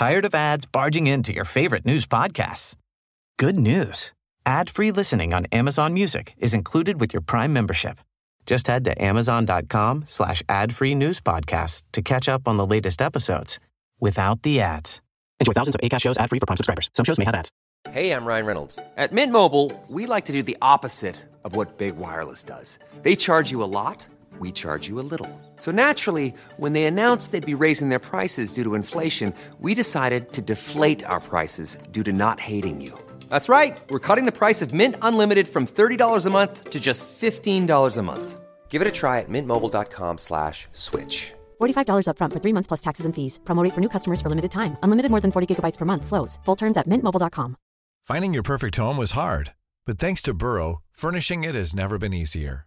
Tired of ads barging into your favorite news podcasts? Good news. Ad-free listening on Amazon Music is included with your Prime membership. Just head to amazon.com slash ad-free news podcasts to catch up on the latest episodes without the ads. Enjoy thousands of ACAST shows ad-free for Prime subscribers. Some shows may have ads. Hey, I'm Ryan Reynolds. At Mint Mobile, we like to do the opposite of what Big Wireless does. They charge you a lot, we charge you a little. So naturally, when they announced they'd be raising their prices due to inflation, we decided to deflate our prices due to not hating you. That's right. We're cutting the price of Mint Unlimited from $30 a month to just $15 a month. Give it a try at mintmobile.com slash switch. $45 upfront for three months plus taxes and fees. Promo rate for new customers for limited time. Unlimited more than 40 gigabytes per month. Slows. Full terms at mintmobile.com. Finding your perfect home was hard, but thanks to Burrow, furnishing it has never been easier.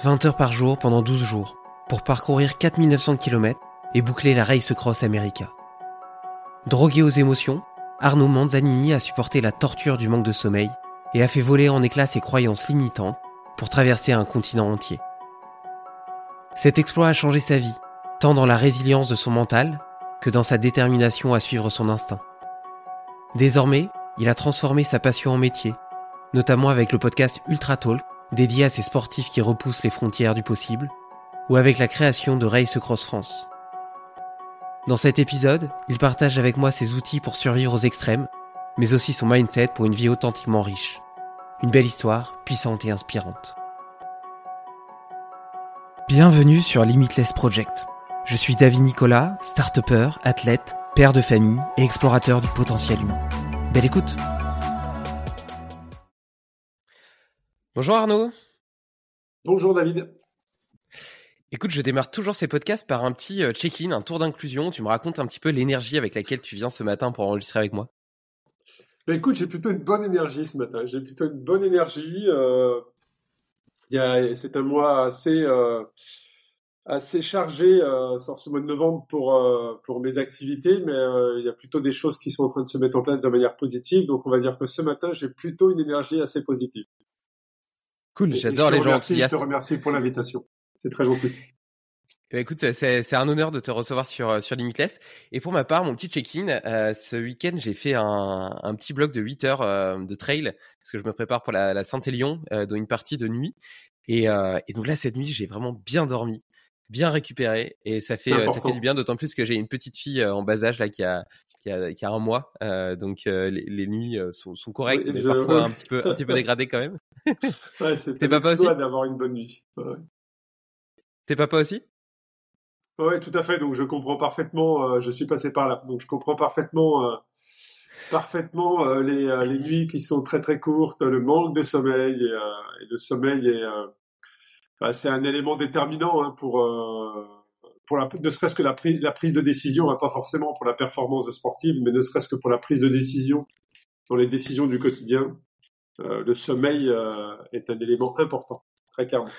20 heures par jour pendant 12 jours, pour parcourir 4900 km et boucler la Race Cross America. Drogué aux émotions, Arnaud Manzanini a supporté la torture du manque de sommeil et a fait voler en éclats ses croyances limitantes pour traverser un continent entier. Cet exploit a changé sa vie, tant dans la résilience de son mental que dans sa détermination à suivre son instinct. Désormais, il a transformé sa passion en métier, notamment avec le podcast Ultra Talk dédié à ces sportifs qui repoussent les frontières du possible, ou avec la création de Race Cross France. Dans cet épisode, il partage avec moi ses outils pour survivre aux extrêmes, mais aussi son mindset pour une vie authentiquement riche. Une belle histoire, puissante et inspirante. Bienvenue sur Limitless Project. Je suis David Nicolas, start athlète, père de famille et explorateur du potentiel humain. Belle écoute Bonjour Arnaud Bonjour David Écoute, je démarre toujours ces podcasts par un petit euh, check-in, un tour d'inclusion. Tu me racontes un petit peu l'énergie avec laquelle tu viens ce matin pour enregistrer avec moi. Bah, écoute, j'ai plutôt une bonne énergie ce matin. J'ai plutôt une bonne énergie. Euh, c'est un mois assez, euh, assez chargé sur ce mois de novembre pour, pour mes activités, mais il y a plutôt des choses qui sont en train de se mettre en place de manière positive. Donc on va dire que ce matin, j'ai plutôt une énergie assez positive. Cool, j'adore les gens enthousiastes. Je te remercie pour l'invitation. C'est très gentil. Ben, écoute, c'est un honneur de te recevoir sur, euh, sur Limitless. Et pour ma part, mon petit check-in, euh, ce week-end, j'ai fait un, un, petit bloc de 8 heures euh, de trail, parce que je me prépare pour la, la Saint-Élion, dont une partie de nuit. Et, et donc là, cette nuit, j'ai vraiment bien dormi, bien récupéré, et ça fait, ça fait du bien, d'autant plus que j'ai une petite fille en bas âge là qui a, qui a, qui a un mois, donc les, les, nuits sont, sont correctes, mais parfois un petit peu, un petit peu dégradées quand même. Ouais, c'est pas aussi d'avoir une bonne nuit. Ouais. T'es papa aussi? Oui, tout à fait. Donc je comprends parfaitement. Euh, je suis passé par là. Donc je comprends parfaitement, euh, parfaitement euh, les, les, nuits qui sont très très courtes, le manque de sommeil et, le sommeil est, bah, c'est un élément déterminant hein, pour pour la, ne serait-ce que la, prise la prise de décision, hein, pas forcément pour la performance sportive, mais ne serait-ce que pour la prise de décision dans les décisions du quotidien. Le sommeil est un élément important, très clairement.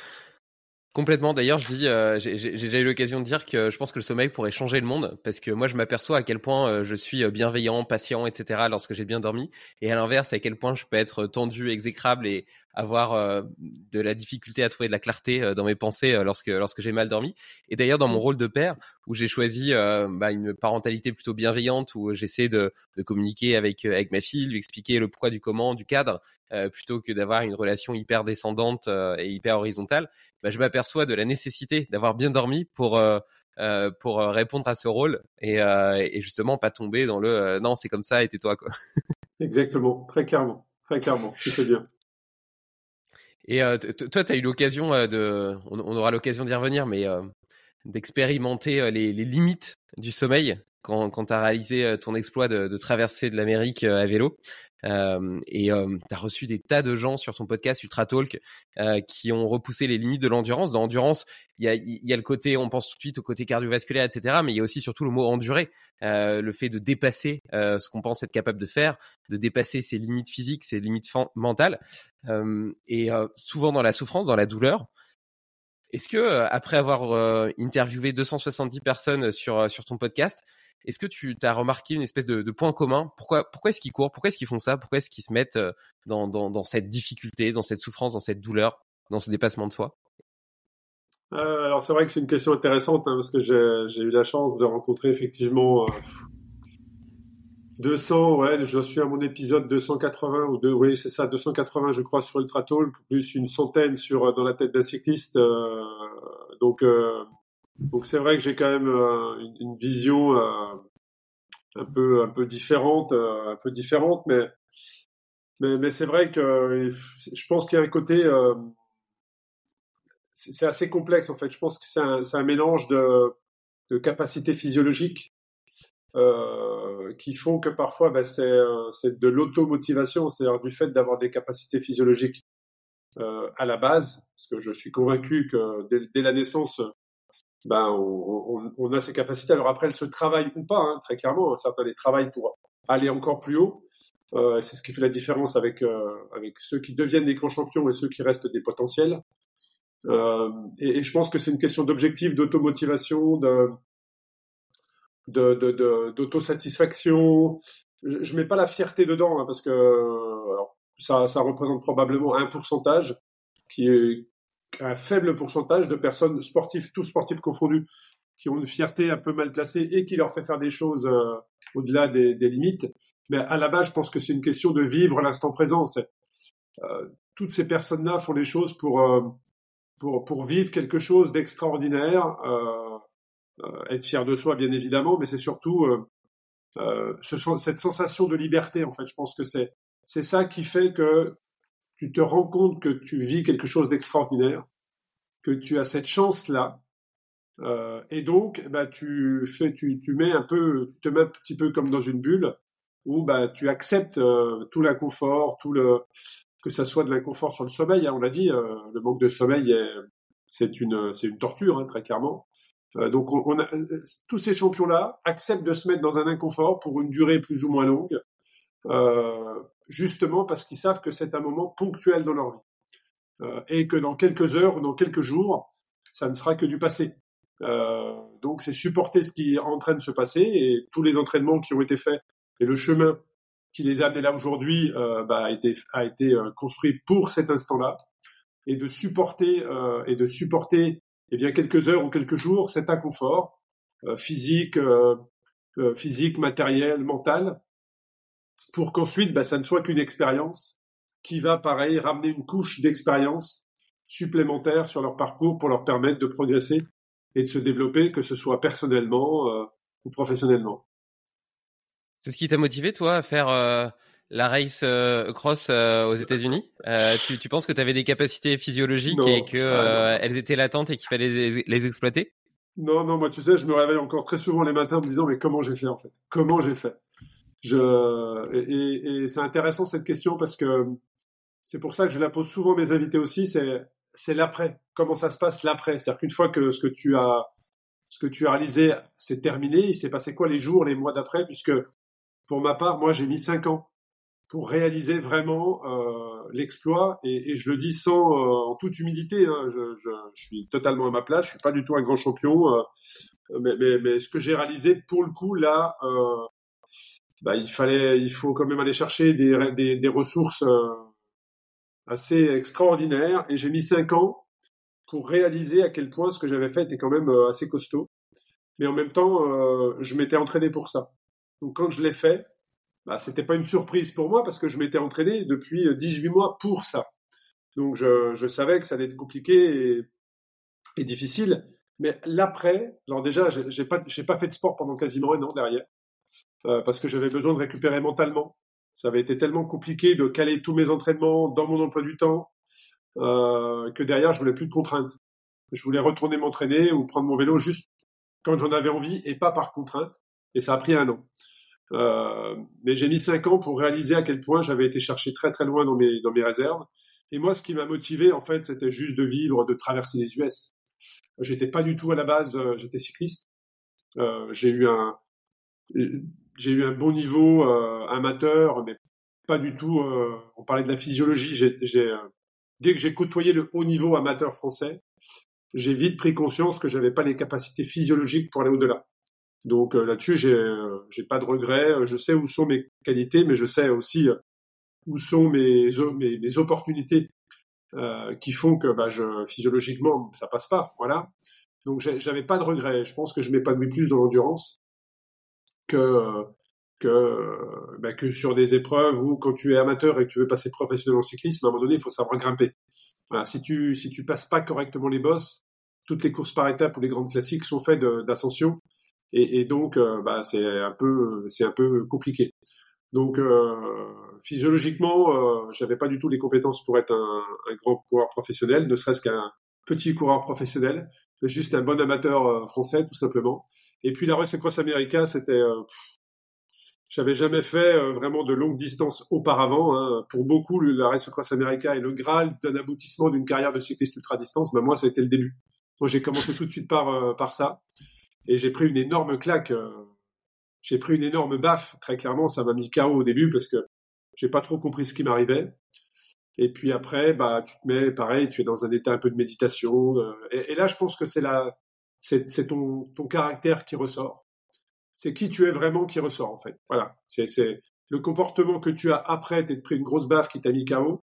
Complètement. D'ailleurs, je dis, euh, j'ai déjà eu l'occasion de dire que je pense que le sommeil pourrait changer le monde parce que moi, je m'aperçois à quel point euh, je suis euh, bienveillant, patient, etc. lorsque j'ai bien dormi, et à l'inverse, à quel point je peux être tendu, exécrable et avoir euh, de la difficulté à trouver de la clarté euh, dans mes pensées euh, lorsque lorsque j'ai mal dormi. Et d'ailleurs, dans mon rôle de père, où j'ai choisi bah, une parentalité plutôt bienveillante, où j'essaie de, communiquer avec avec ma fille, lui expliquer le pourquoi du comment, du cadre, plutôt que d'avoir une relation hyper descendante et hyper horizontale, bah, je m'aperçois de la nécessité d'avoir bien dormi pour pour répondre à ce rôle et, et justement pas tomber dans le non c'est comme ça et tais-toi quoi. Exactement, très clairement, très clairement, c'est bien. Et euh, toi, tu as eu l'occasion euh, de, on, aura l'occasion d'y revenir, mais euh, d'expérimenter les, limites du sommeil. quand, tu as réalisé ton exploit de, de traverser de l'Amérique à vélo. Et euh, tu as reçu des tas de gens sur ton podcast Ultra Talk euh, qui ont repoussé les limites de l'endurance. Dans l'endurance, il y a, y a le côté, on pense tout de suite au côté cardiovasculaire, etc. Mais il y a aussi surtout le mot endurer, le fait de dépasser ce qu'on pense être capable de faire, de dépasser ses limites physiques, ses limites mentales. et souvent dans la souffrance, dans la douleur, est-ce que après avoir interviewé 270 personnes sur sur ton podcast, est-ce que tu as remarqué une espèce de, point commun? Pourquoi, est-ce qu'ils courent? Pourquoi est-ce qu'ils font ça? Pourquoi est-ce qu'ils se mettent euh, dans, cette difficulté, dans cette souffrance, dans cette douleur, dans ce dépassement de soi? Euh, Alors c'est vrai que c'est une question intéressante hein, parce que j'ai eu la chance de rencontrer effectivement 200, euh, ouais, je suis à mon épisode 280 ou deux, oui c'est ça, 280 je crois sur Ultra Talk, plus une centaine sur dans la tête d'un cycliste. donc donc c'est vrai que j'ai quand même euh, une, vision euh, un peu un peu différente, euh, un peu différente, mais mais, c'est vrai que je pense qu'il y a un côté c'est assez complexe en fait. Je pense que c'est un, mélange de, de capacités physiologiques qui font que parfois ben, c'est de l'automotivation, c'est-à-dire du fait d'avoir des capacités physiologiques à la base, parce que je suis convaincu que dès la naissance, ben, on, a ces capacités. Alors après, elles se travaillent ou pas, hein, très clairement. Certains les travaillent pour aller encore plus haut. Euh, c'est ce qui fait la différence avec, euh, avec ceux qui deviennent des grands champions et ceux qui restent des potentiels. Euh, et, je pense que c'est une question d'objectif, d'automotivation, d'autosatisfaction. Je, je mets pas la fierté dedans hein, parce que ça, ça représente probablement un pourcentage qui est, un faible pourcentage de personnes sportives, tous sportifs confondus, qui ont une fierté un peu mal placée et qui leur fait faire des choses euh, au-delà des, limites. Mais à la base, je pense que c'est une question de vivre l'instant présent. Euh, toutes ces personnes-là font les choses pour, euh, pour, pour vivre quelque chose d'extraordinaire, être fier de soi, bien évidemment, mais c'est surtout ce, cette sensation de liberté, en fait. Je pense que c'est ça qui fait que tu te rends compte que tu vis quelque chose d'extraordinaire, que tu as cette chance-là, euh, et donc bah, tu fais, tu, tu mets un peu, tu te mets un petit peu comme dans une bulle où bah, tu acceptes euh, tout l'inconfort, tout le que ça soit de l'inconfort sur le sommeil. Hein, on l'a dit, euh, le manque de sommeil, c'est une, une torture hein, très clairement. Donc on, on a, tous ces champions-là acceptent de se mettre dans un inconfort pour une durée plus ou moins longue. Euh, justement parce qu'ils savent que c'est un moment ponctuel dans leur vie. Euh, et que dans quelques heures ou dans quelques jours, ça ne sera que du passé. Euh, donc c'est supporter ce qui est en train de se passer et tous les entraînements qui ont été faits et le chemin qui les a amenés là aujourd'hui euh, bah, a été, a été euh, construit pour cet instant-là et de supporter et de supporter eh bien quelques heures ou quelques jours cet inconfort physique, physique, matériel, mental pour qu'ensuite bah, ça ne soit qu'une expérience qui va, pareil, ramener une couche d'expérience supplémentaire sur leur parcours pour leur permettre de progresser et de se développer, que ce soit personnellement euh, ou professionnellement. C'est ce qui t'a motivé, toi, à faire euh, la race euh, cross aux États-Unis? Tu, tu, penses que tu avais des capacités physiologiques et que ah, elles étaient latentes et qu'il fallait les, les, exploiter? Non, non, moi, tu sais, je me réveille encore très souvent les matins en me disant, mais comment j'ai fait en fait? Comment j'ai fait? Je, et, et c'est intéressant cette question parce que c'est pour ça que je la pose souvent à mes invités aussi, c'est, l'après. Comment ça se passe l'après? C'est-à-dire qu'une fois que ce que tu as, ce que tu as réalisé, c'est terminé, il s'est passé quoi les jours, les mois d'après? Puisque pour ma part, moi, j'ai mis cinq ans pour réaliser vraiment euh, l'exploit et, et, je le dis sans euh, en toute humilité hein, je, je, je, suis totalement à ma place je suis pas du tout un grand champion euh, mais, mais, mais, ce que j'ai réalisé pour le coup là euh, bah, il fallait, il faut quand même aller chercher des, ressources euh, assez extraordinaires. Et j'ai mis cinq ans pour réaliser à quel point ce que j'avais fait était quand même euh, assez costaud. Mais en même temps, euh, je m'étais entraîné pour ça. Donc quand je l'ai fait, bah, c'était pas une surprise pour moi parce que je m'étais entraîné depuis 18 mois pour ça. Donc je, savais que ça allait être compliqué et, difficile. Mais l'après, alors déjà, j'ai pas, pas fait de sport pendant quasiment un an derrière. Euh, parce que j'avais besoin de récupérer mentalement. Ça avait été tellement compliqué de caler tous mes entraînements dans mon emploi du temps euh, que derrière, je voulais plus de contraintes. Je voulais retourner m'entraîner ou prendre mon vélo juste quand j'en avais envie et pas par contrainte. Et ça a pris un an. Euh, mais j'ai mis cinq ans pour réaliser à quel point j'avais été chercher très très loin dans mes, dans mes réserves. Et moi, ce qui m'a motivé, en fait, c'était juste de vivre, de traverser les US. J'étais pas du tout à la base, euh, j'étais cycliste. Euh, j'ai eu un, j'ai eu un bon niveau euh, amateur, mais pas du tout. Euh, on parlait de la physiologie. J'ai, dès que j'ai côtoyé le haut niveau amateur français, j'ai vite pris conscience que j'avais pas les capacités physiologiques pour aller au-delà. Donc là-dessus, j'ai, j'ai pas de regrets. Je sais où sont mes qualités, mais je sais aussi où sont mes, mes, opportunités euh, qui font que bah, physiologiquement, ça passe pas. Voilà. Donc j'avais pas de regrets. Je pense que je m'épanouis plus dans l'endurance que que, bah, que sur des épreuves où quand tu es amateur et que tu veux passer professionnel en cyclisme, à un moment donné, il faut savoir grimper. Si tu si tu passes pas correctement les bosses, toutes les courses par étapes ou les grandes classiques sont faites d'ascension et, donc euh, bah, c'est un peu c'est un peu compliqué. Donc euh, physiologiquement, euh, j'avais pas du tout les compétences pour être un, grand coureur professionnel, ne serait-ce qu'un petit coureur professionnel, juste un bon amateur euh, français tout simplement. Et puis la Race Cross America, c'était euh, j'avais jamais fait euh, vraiment de longue distance auparavant. Hein. Pour beaucoup, la Race Cross America est le graal d'un aboutissement d'une carrière de cycliste ultra distance. Mais moi, ça a été le début. Moi, j'ai commencé tout de suite par par ça, et j'ai pris une énorme claque j'ai pris une énorme baffe, très clairement, ça m'a mis KO au début parce que j'ai pas trop compris ce qui m'arrivait. Et puis après, bah, tu te mets, pareil, tu es dans un état un peu de méditation. Euh, et, là, je pense que c'est c'est, ton, ton caractère qui ressort. C'est qui tu es vraiment qui ressort, en fait. Voilà. C'est le comportement que tu as après t'es pris une grosse baffe qui t'a mis KO.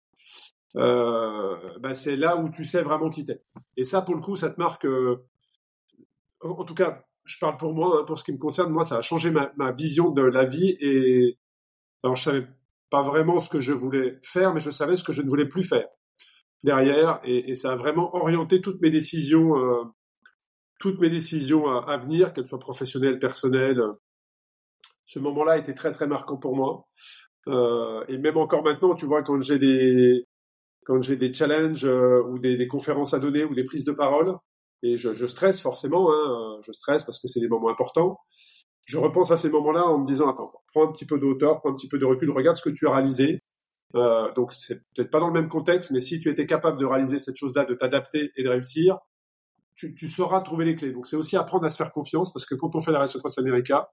Euh, bah, c'est là où tu sais vraiment qui t'es. Et ça, pour le coup, ça te marque. Euh, en tout cas, je parle pour moi, hein, pour ce qui me concerne, moi, ça a changé ma, ma, vision de la vie. Et alors, je savais pas vraiment ce que je voulais faire, mais je savais ce que je ne voulais plus faire derrière. Et, ça a vraiment orienté toutes mes décisions, euh, toutes mes décisions à, venir, qu'elles soient professionnelles, personnelles. Ce moment-là été très très marquant pour moi. Euh, et même encore maintenant, tu vois, quand j'ai des quand j'ai des challenges euh, ou des, conférences à donner ou des prises de parole, et je, je stresse forcément, hein, je stresse parce que c'est des moments importants. Je repense à ces moments-là en me disant attends, prends un petit peu de hauteur, prends un petit peu de recul, regarde ce que tu as réalisé. Euh, donc c'est peut-être pas dans le même contexte, mais si tu étais capable de réaliser cette chose-là, de t'adapter et de réussir, tu, tu, sauras trouver les clés. Donc c'est aussi apprendre à se faire confiance parce que quand on fait la Race Cross America,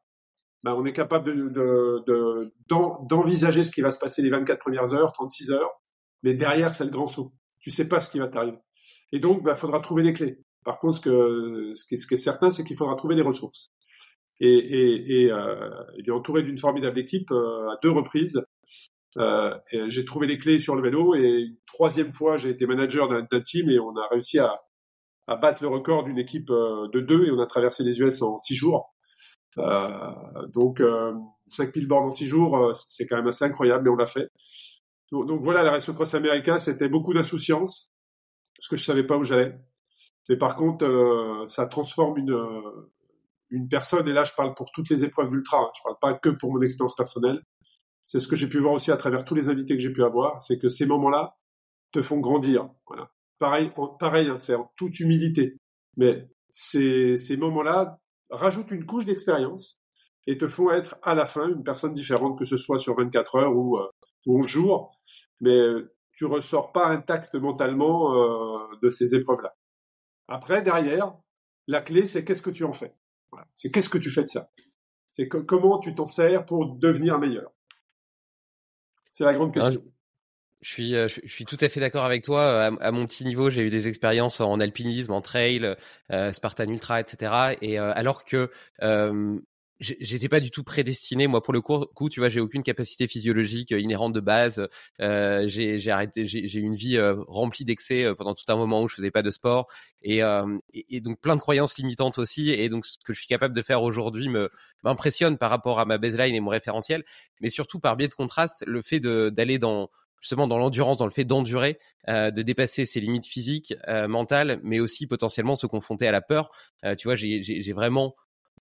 ben, on est capable de, de, d'envisager ce qui va se passer les 24 premières heures, 36 heures, mais derrière c'est le grand saut. Tu sais pas ce qui va t'arriver. Et donc, il ben, faudra trouver les clés. Par contre, ce, que, qui, ce qui est certain, c'est qu'il faudra trouver des ressources. Et, et, et euh, il est entouré d'une formidable équipe euh, à deux reprises. Euh, j'ai trouvé les clés sur le vélo et une troisième fois, j'ai été manager d'un team et on a réussi à, à battre le record d'une équipe euh, de deux et on a traversé les US en six jours. Euh, donc, euh, 5000 bornes en six jours, c'est quand même assez incroyable, mais on l'a fait. Donc, voilà, la Race Cross America, c'était beaucoup d'insouciance, parce que je savais pas où j'allais. Mais par contre, euh, ça transforme une, euh, une personne, et là je parle pour toutes les épreuves d'ultra, hein. je parle pas que pour mon expérience personnelle. C'est ce que j'ai pu voir aussi à travers tous les invités que j'ai pu avoir, c'est que ces moments-là te font grandir. Voilà. Pareil, pareil, hein, c'est en toute humilité. Mais ces, moments-là rajoutent une couche d'expérience et te font être à la fin une personne différente, que ce soit sur 24 heures ou, euh, ou 11 jours. Mais tu ressors pas intact mentalement euh, de ces épreuves-là. Après, derrière, la clé, c'est qu'est-ce que tu en fais? Voilà. C'est qu'est-ce que tu fais de ça? C'est comment tu t'en sers pour devenir meilleur? C'est la grande question. je suis, euh, je suis tout à fait d'accord avec toi. À, mon petit niveau, j'ai eu des expériences en alpinisme, en trail, euh, Spartan Ultra, etc. Et euh, alors que euh, j'étais pas du tout prédestiné moi pour le coup tu vois j'ai aucune capacité physiologique euh, inhérente de base euh, j'ai arrêté j'ai eu une vie euh, remplie d'excès euh, pendant tout un moment où je faisais pas de sport. Et, euh, et, et, donc plein de croyances limitantes aussi. Et donc ce que je suis capable de faire aujourd'hui me m'impressionne par rapport à ma baseline et mon référentiel. Mais surtout par biais de contraste le fait d'aller dans justement dans l'endurance, dans le fait d'endurer, euh, de dépasser ses limites physiques, euh, mentales, mais aussi potentiellement se confronter à la peur. Euh, tu vois, j'ai vraiment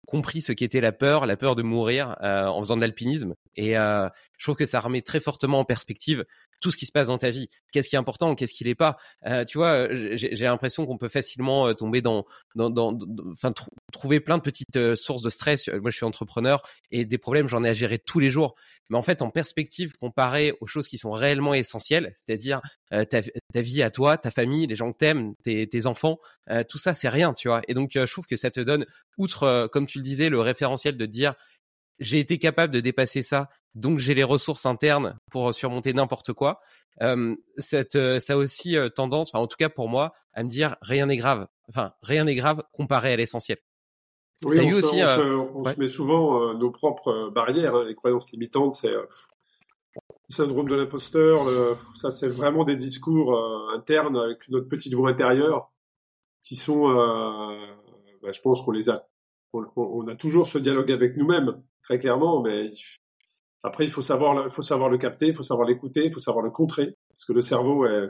compris ce qu'était la peur, la peur de mourir euh, en faisant de l'alpinisme. Et euh, je trouve que ça remet très fortement en perspective tout ce qui se passe dans ta vie. Qu'est-ce qui est important, qu'est-ce qui l'est pas? Euh, tu vois, j'ai l'impression qu'on peut facilement euh, tomber dans, dans, dans, enfin, trouver plein de petites sources de stress. Moi, je suis entrepreneur et des problèmes, j'en ai à gérer tous les jours. Mais en fait, en perspective, comparé aux choses qui sont réellement essentielles, c'est-à-dire ta, vie à toi, ta famille, les gens que t'aimes, tes, tes enfants, tout ça, c'est rien, tu vois. Et donc, je trouve que ça te donne, outre, comme tu le disais, le référentiel de dire j'ai été capable de dépasser ça, donc j'ai les ressources internes pour surmonter n'importe quoi. Euh, cette, ça a aussi tendance, enfin en tout cas pour moi, à me dire rien n'est grave. Enfin rien n'est grave comparé à l'essentiel. Oui, on, aussi, on, se, met souvent nos propres barrières, hein, les croyances limitantes, c'est le syndrome de l'imposteur. Ça, c'est vraiment des discours internes avec notre petite voix intérieure qui sont, bah, je pense qu'on les a. on, a toujours ce dialogue avec nous-mêmes très clairement, mais après, il faut savoir, il faut savoir le capter, il faut savoir l'écouter, il faut savoir le contrer, parce que le cerveau est,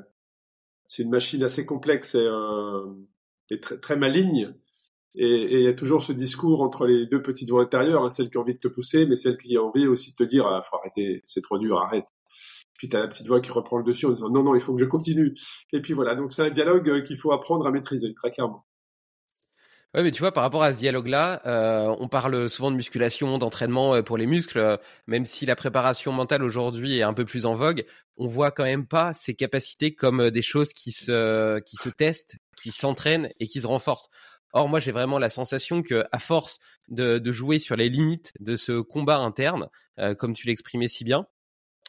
c'est une machine assez complexe et, euh, très, très maligne. Et, il y a toujours ce discours entre les deux petites voix intérieures, hein, celle qui a envie de te pousser, mais celle qui a envie aussi de te dire, ah, faut arrêter, c'est trop dur, arrête. Puis tu as la petite voix qui reprend le dessus en disant, non, non, il faut que je continue. Et puis voilà, donc c'est un dialogue euh, qu'il faut apprendre à maîtriser, très clairement. Ouais, mais tu vois, par rapport à ce dialogue-là, euh, on parle souvent de musculation, d'entraînement euh, pour les muscles, même si la préparation mentale aujourd'hui est un peu plus en vogue, on voit quand même pas ces capacités comme des choses qui se qui se testent, qui s'entraînent et qui se renforcent. Or, moi, j'ai vraiment la sensation que, à force de, de, jouer sur les limites de ce combat interne, comme tu l'exprimais si bien,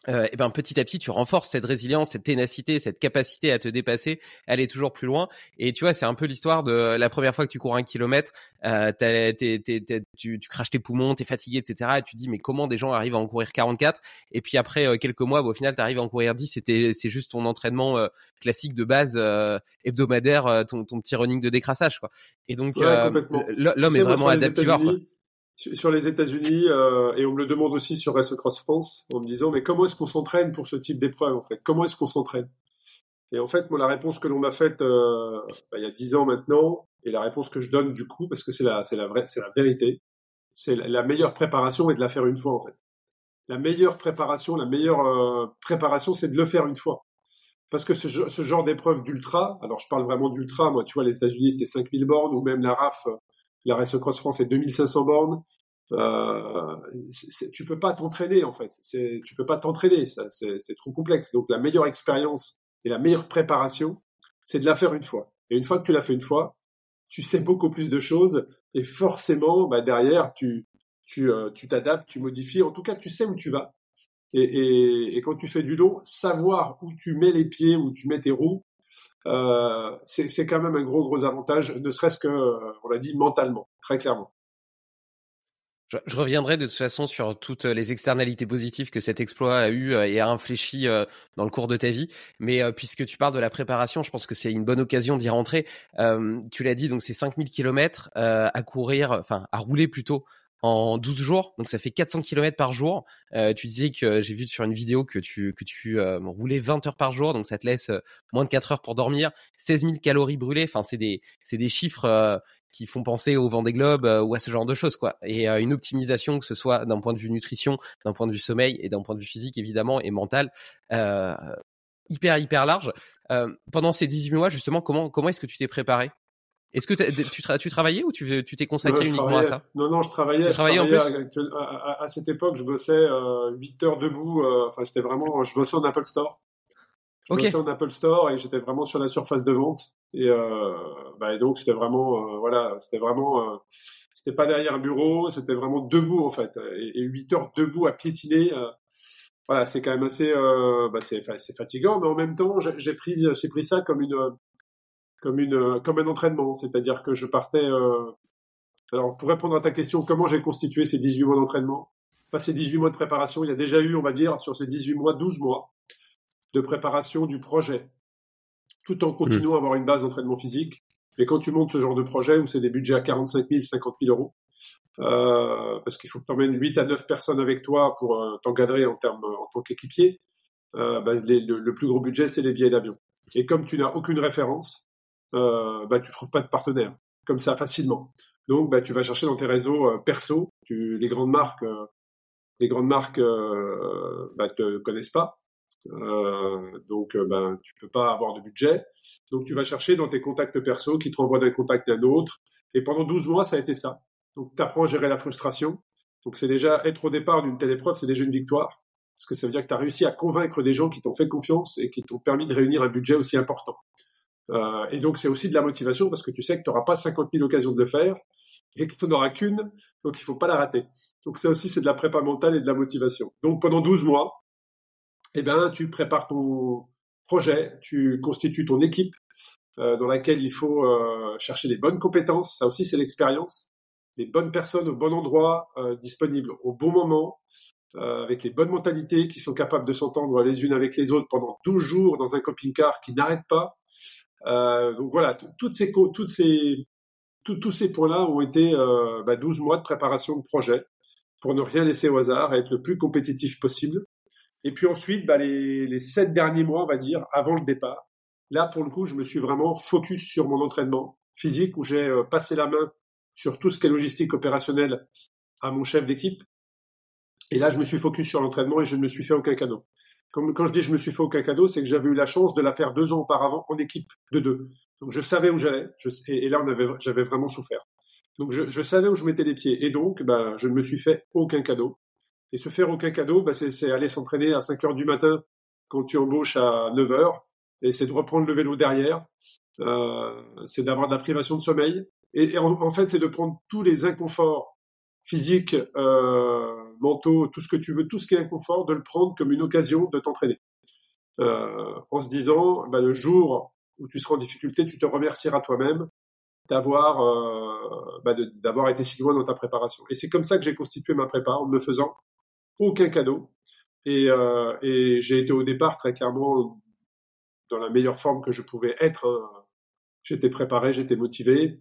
euh, et ben petit à petit tu renforces cette résilience, cette ténacité, cette capacité à te dépasser, aller toujours plus loin. Et tu vois, c'est un peu l'histoire de la première fois que tu cours un kilomètre, euh, tu, tu craches tes poumons, t'es fatigué, etc. Et tu te dis mais comment des gens arrivent à en courir 44 Et puis après euh, quelques mois, bah, au final, tu arrives à en courir 10. C'était c'est juste ton entraînement euh, classique de base euh, hebdomadaire, ton, ton petit running de décrassage quoi. Et donc l'homme est vraiment adaptivore. Quoi sur les États-Unis euh, et on me le demande aussi sur Race Cross France en me disant mais comment est-ce qu'on s'entraîne pour ce type d'épreuve en fait? Comment est-ce qu'on s'entraîne? Et en fait, moi la réponse que l'on m'a faite euh, bah, il y a dix ans maintenant et la réponse que je donne du coup parce que c'est la c'est la vraie c'est la vérité, c'est la, meilleure préparation est de la faire une fois en fait. La meilleure préparation, la meilleure euh, préparation, c'est de le faire une fois. Parce que ce, ce genre d'épreuve d'ultra, alors je parle vraiment d'ultra, moi tu vois les États-Unis c'était 5000 bornes ou même la RAF la Race Cross France est 2500 bornes. Euh, tu peux pas t'entraîner en fait. Tu peux pas t'entraîner, c'est trop complexe. Donc la meilleure expérience et la meilleure préparation, c'est de la faire une fois. Et une fois que tu l'as fait une fois, tu sais beaucoup plus de choses et forcément, bah, derrière, euh, tu t'adaptes, tu modifies. En tout cas, tu sais où tu vas. Et, quand tu fais du dos, savoir où tu mets les pieds, où tu mets tes roues, euh, c'est quand même un gros gros avantage, ne serait-ce que, euh, on l'a dit, mentalement, très clairement. Je, reviendrai de toute façon sur toutes les externalités positives que cet exploit a eu euh, et a infléchi dans le cours de ta vie. Mais puisque tu parles de la préparation, je pense que c'est une bonne occasion d'y rentrer. tu l'as dit, donc c'est 5000 km à courir, enfin à rouler plutôt en 12 jours, donc ça fait 400 km par jour. Euh, tu disais que j'ai vu sur une vidéo que tu que tu euh, roulais 20 heures par jour, donc ça te laisse euh, moins de 4 heures pour dormir, 16 000 calories brûlées. Enfin, c'est des des chiffres euh, qui font penser au vent des globes ou à ce genre de choses quoi. Et une optimisation que ce soit d'un point de vue nutrition, d'un point de vue sommeil et d'un point de vue physique évidemment et mental. hyper hyper large. pendant ces 18 mois justement, comment comment est-ce que tu t'es préparé? Est-ce que tu, tu, travaillais ou tu t'es consacré uniquement à ça? Non, non, je travaillais. Tu travaillais en plus à, cette époque, je bossais euh, 8 heures debout. Euh, enfin, j'étais vraiment, je bossais en Apple Store. Je bossais en Apple Store et j'étais vraiment sur la surface de vente. Et, euh, bah, et donc, c'était vraiment, euh, voilà, c'était vraiment, c'était pas derrière un bureau, c'était vraiment debout en fait. Et, et 8 heures debout à piétiner. voilà, c'est quand même assez, bah, c'est fatigant, mais en même temps, j'ai pris, j'ai pris ça comme une comme une euh, comme un entraînement, c'est-à-dire que je partais. Euh... Alors pour répondre à ta question, comment j'ai constitué ces 18 mois d'entraînement? Pas ces 18 mois de préparation, il y a déjà eu, on va dire, sur ces 18 mois, 12 mois de préparation du projet, tout en continuant à avoir une base d'entraînement physique. Et quand tu montes ce genre de projet où c'est des budgets à 45 000, 50 000 euros, euh, parce qu'il faut que tu emmènes 8 à 9 personnes avec toi pour euh, t'encadrer en, en tant qu'équipier, bah, le, le, plus gros budget, c'est les billets d'avion. Et comme tu n'as aucune référence, euh, bah, tu trouves pas de partenaire comme ça facilement. Donc, bah, tu vas chercher dans tes réseaux euh, perso. Les grandes marques, euh, les grandes marques, euh, bah, te connaissent pas. Euh, donc, bah, tu peux pas avoir de budget. Donc, tu vas chercher dans tes contacts perso qui te renvoient d'un contact à un autre. Et pendant 12 mois, ça a été ça. Donc, tu apprends à gérer la frustration. Donc, c'est déjà être au départ d'une telle épreuve, c'est déjà une victoire. Parce que ça veut dire que tu as réussi à convaincre des gens qui t'ont fait confiance et qui t'ont permis de réunir un budget aussi important. Euh, et donc, c'est aussi de la motivation parce que tu sais que tu n'auras pas 50 000 occasions de le faire et que tu n'en auras qu'une, donc il ne faut pas la rater. Donc, ça aussi, c'est de la prépa mentale et de la motivation. Donc, pendant 12 mois, eh ben, tu prépares ton projet, tu constitues ton équipe euh, dans laquelle il faut euh, chercher les bonnes compétences. Ça aussi, c'est l'expérience. Les bonnes personnes au bon endroit, disponibles au bon moment, avec les bonnes mentalités, qui sont capables de s'entendre les unes avec les autres pendant 12 jours dans un camping-car qui n'arrête pas. Euh, donc voilà, toutes ces, toutes ces, tous ces points-là ont été euh, bah, 12 mois de préparation de projet pour ne rien laisser au hasard être le plus compétitif possible. Et puis ensuite, bah, les, les sept derniers mois, on va dire, avant le départ, là, pour le coup, je me suis vraiment focus sur mon entraînement physique où j'ai euh, passé la main sur tout ce qui est logistique opérationnelle à mon chef d'équipe. Et là, je me suis focus sur l'entraînement et je ne me suis fait aucun cadeau. Comme, quand je dis je me suis fait aucun cadeau, c'est que j'avais eu la chance de la faire deux ans auparavant en équipe de deux. Donc je savais où j'allais, et, là j'avais vraiment souffert. Donc je, je, savais où je mettais les pieds, et donc bah, je ne me suis fait aucun cadeau. Et se faire aucun cadeau, bah, c'est, aller s'entraîner à 5 heures du matin quand tu embauches à 9 heures, et c'est de reprendre le vélo derrière, euh, c'est d'avoir de la privation de sommeil, et, en, fait c'est de prendre tous les inconforts physiques, euh, mentaux, tout ce que tu veux, tout ce qui est inconfort, de le prendre comme une occasion de t'entraîner. Euh, en se disant, bah, le jour où tu seras en difficulté, tu te remercieras toi-même d'avoir euh, bah, d'avoir été si loin dans ta préparation. Et c'est comme ça que j'ai constitué ma prépa, en ne faisant aucun cadeau. Et, euh, et j'ai été au départ très clairement dans la meilleure forme que je pouvais être. Hein. J'étais préparé, j'étais motivé.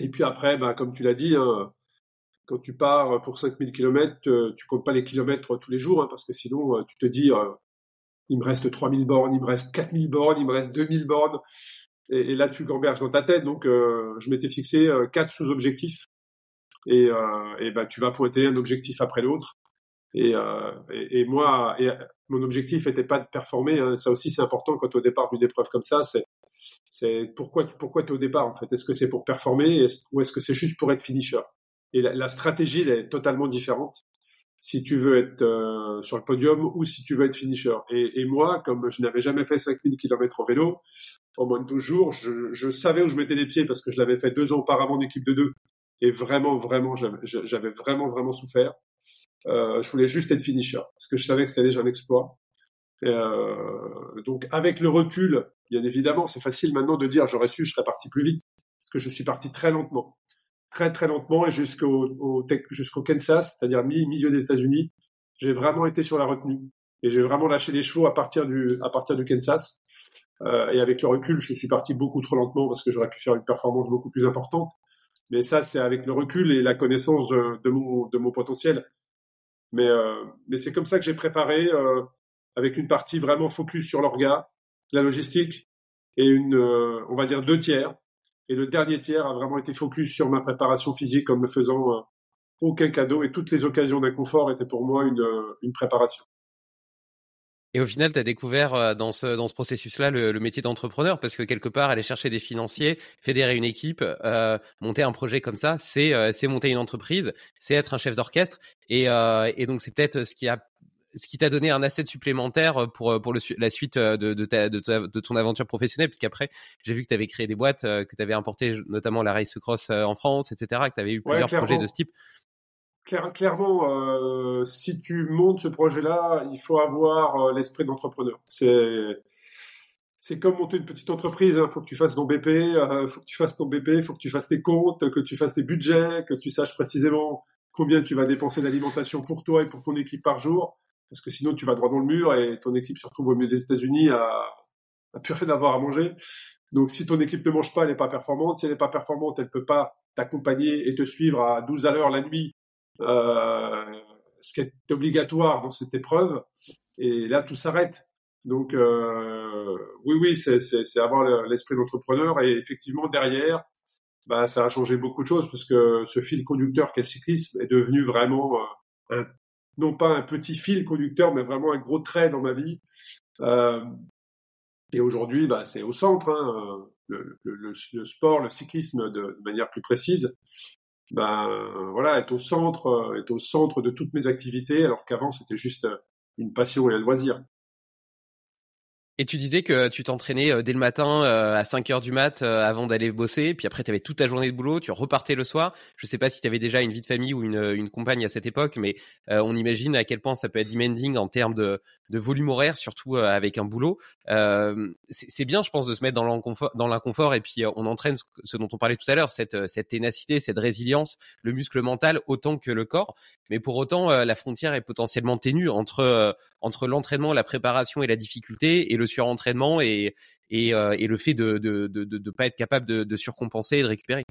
Et puis après, bah, comme tu l'as dit, hein, quand tu pars pour 5000 km, euh, tu comptes pas les kilomètres tous les jours, hein, parce que sinon, euh, tu te dis, euh, il me reste 3000 bornes, il me reste 4000 bornes, il me reste 2000 bornes. Et, là, tu gamberges dans ta tête. Donc, je m'étais fixé quatre sous-objectifs. Et, bah, tu vas pointer un objectif après l'autre. Et, moi, mon objectif n'était pas de performer. Hein. Ça aussi, c'est important quand au départ d'une épreuve comme ça. C'est, c'est pourquoi, pourquoi tu es au départ en fait? Est-ce que c'est pour performer? Ou est-ce que c'est juste pour être finisher? Et la, stratégie elle est totalement différente si tu veux être euh, sur le podium ou si tu veux être finisher. Et, moi, comme je n'avais jamais fait 5000 km en vélo, en moins de 12 jours, je, savais où je mettais les pieds parce que je l'avais fait deux ans auparavant en équipe de deux. Et vraiment, vraiment, j'avais vraiment, vraiment souffert. Euh, je voulais juste être finisher parce que je savais que c'était déjà un exploit. Euh, donc, avec le recul, bien évidemment, c'est facile maintenant de dire j'aurais su, je serais parti plus vite parce que je suis parti très lentement très très lentement et jusqu'au jusqu'au Kansas, c'est-à-dire milieu des États-Unis, j'ai vraiment été sur la retenue et j'ai vraiment lâché les chevaux à partir du à partir du Kansas. Euh, et avec le recul, je suis parti beaucoup trop lentement parce que j'aurais pu faire une performance beaucoup plus importante. Mais ça, c'est avec le recul et la connaissance de, de, mon, de mon potentiel. Mais, euh, mais c'est comme ça que j'ai préparé euh, avec une partie vraiment focus sur l'orga, la logistique et une, euh, on va dire deux tiers et le dernier tiers a vraiment été focus sur ma préparation physique en me faisant euh, aucun cadeau et toutes les occasions d'inconfort étaient pour moi une, euh, une préparation. Et au final, tu as découvert euh, dans ce, dans ce processus-là le, métier d'entrepreneur parce que quelque part, aller chercher des financiers, fédérer une équipe, monter un projet comme ça, c'est monter une entreprise, c'est être un chef d'orchestre. Et, et donc, c'est peut-être ce qui a ce qui t'a donné un asset supplémentaire euh, pour, euh, pour le, la suite euh, de, de, ta, de, de, ton aventure professionnelle, puisqu'après, j'ai vu que tu avais créé des boîtes, que tu avais importé notamment la Race Cross en France, etc., que tu avais eu plusieurs projets de ce type. clairement, euh, si tu montes ce projet-là, il faut avoir l'esprit d'entrepreneur. C'est c'est comme monter une petite entreprise. Il hein. faut que tu fasses ton BP, il faut que tu fasses ton BP, il faut que tu fasses tes comptes, que tu fasses tes budgets, que tu saches précisément combien tu vas dépenser d'alimentation pour toi et pour ton équipe par jour parce que sinon tu vas droit dans le mur et ton équipe se retrouve au milieu des États-Unis à, à plus rien avoir à manger. Donc si ton équipe ne mange pas, elle n'est pas performante. Si elle n'est pas performante, elle peut pas t'accompagner et te suivre à 12 à l'heure la nuit, euh, ce qui est obligatoire dans cette épreuve. Et là, tout s'arrête. Donc euh, oui, oui, c'est avoir l'esprit d'entrepreneur et effectivement derrière, bah, ça a changé beaucoup de choses parce que ce fil conducteur qu'est le cyclisme est devenu vraiment euh, un non pas un petit fil conducteur, mais vraiment un gros trait dans ma vie. Euh, et aujourd'hui, bah, c'est au centre. Hein. le, le, sport, le cyclisme de, manière plus précise, ben voilà, est au centre, est au centre de toutes mes activités, alors qu'avant c'était juste une passion et un loisir. Et tu disais que tu t'entraînais euh, dès le matin euh, à 5 heures du mat euh, avant d'aller bosser, puis après tu avais toute ta journée de boulot, tu repartais le soir. Je sais pas si tu avais déjà une vie de famille ou une, une compagne à cette époque, mais on imagine à quel point ça peut être demanding en termes de, de volume horaire, surtout avec un boulot. c'est bien, je pense, de se mettre dans l'inconfort, et puis on entraîne ce, dont on parlait tout à l'heure, cette, cette ténacité, cette résilience, le muscle mental autant que le corps. Mais pour autant, la frontière est potentiellement ténue entre entre l'entraînement, la préparation et la difficulté et surentraînement et, et, euh, le fait de ne de, de, de, pas être capable de, de, surcompenser et de récupérer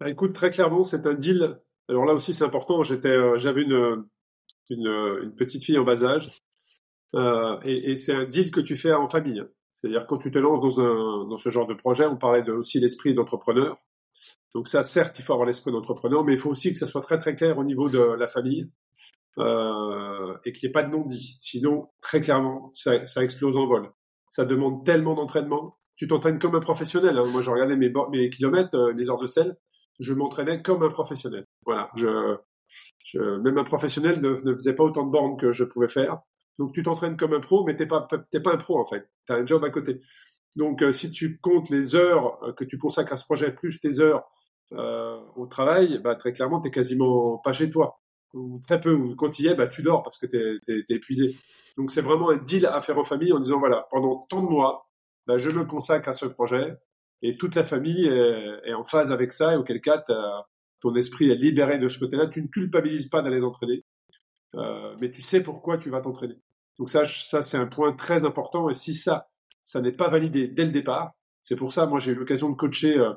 bah, Écoute, très clairement, c'est un deal. Alors là aussi, c'est important. J'étais, euh, j'avais une, petite fille en bas âge. Euh, et, c'est un deal que tu fais en famille. C'est-à-dire quand tu te lances dans, ce genre de projet, on parlait de, aussi l'esprit d'entrepreneur. Donc ça, certes, il faut avoir l'esprit d'entrepreneur, mais il faut aussi que ça soit très très clair au niveau de la famille euh, et qu'il n'y ait pas de non-dit. Sinon, très clairement, ça, explose en vol. Ça demande tellement d'entraînement. Tu t'entraînes comme un professionnel. Hein. Moi, je regardais mes, kilomètres, euh, mes heures de sel. Je m'entraînais comme un professionnel. Voilà. Je, même un professionnel ne, faisait pas autant de bornes que je pouvais faire. Donc, tu t'entraînes comme un pro, mais t'es pas, pas un pro en fait. T'as un job à côté. Donc, euh, si tu comptes les heures euh, que tu consacres à ce projet plus tes heures au travail, bah, très clairement, t'es quasiment pas chez toi ou très peu, ou quand il y es, bah, tu dors parce que tu es, épuisé. Donc c'est vraiment un deal à faire en famille en disant, voilà, pendant tant de mois, bah, je me consacre à ce projet et toute la famille est, en phase avec ça, et auquel cas ton esprit est libéré de ce côté-là, tu ne culpabilises pas d'aller t'entraîner, euh, mais tu sais pourquoi tu vas t'entraîner. Donc ça, ça c'est un point très important, et si ça, ça n'est pas validé dès le départ, c'est pour ça, moi j'ai eu l'occasion de coacher, euh,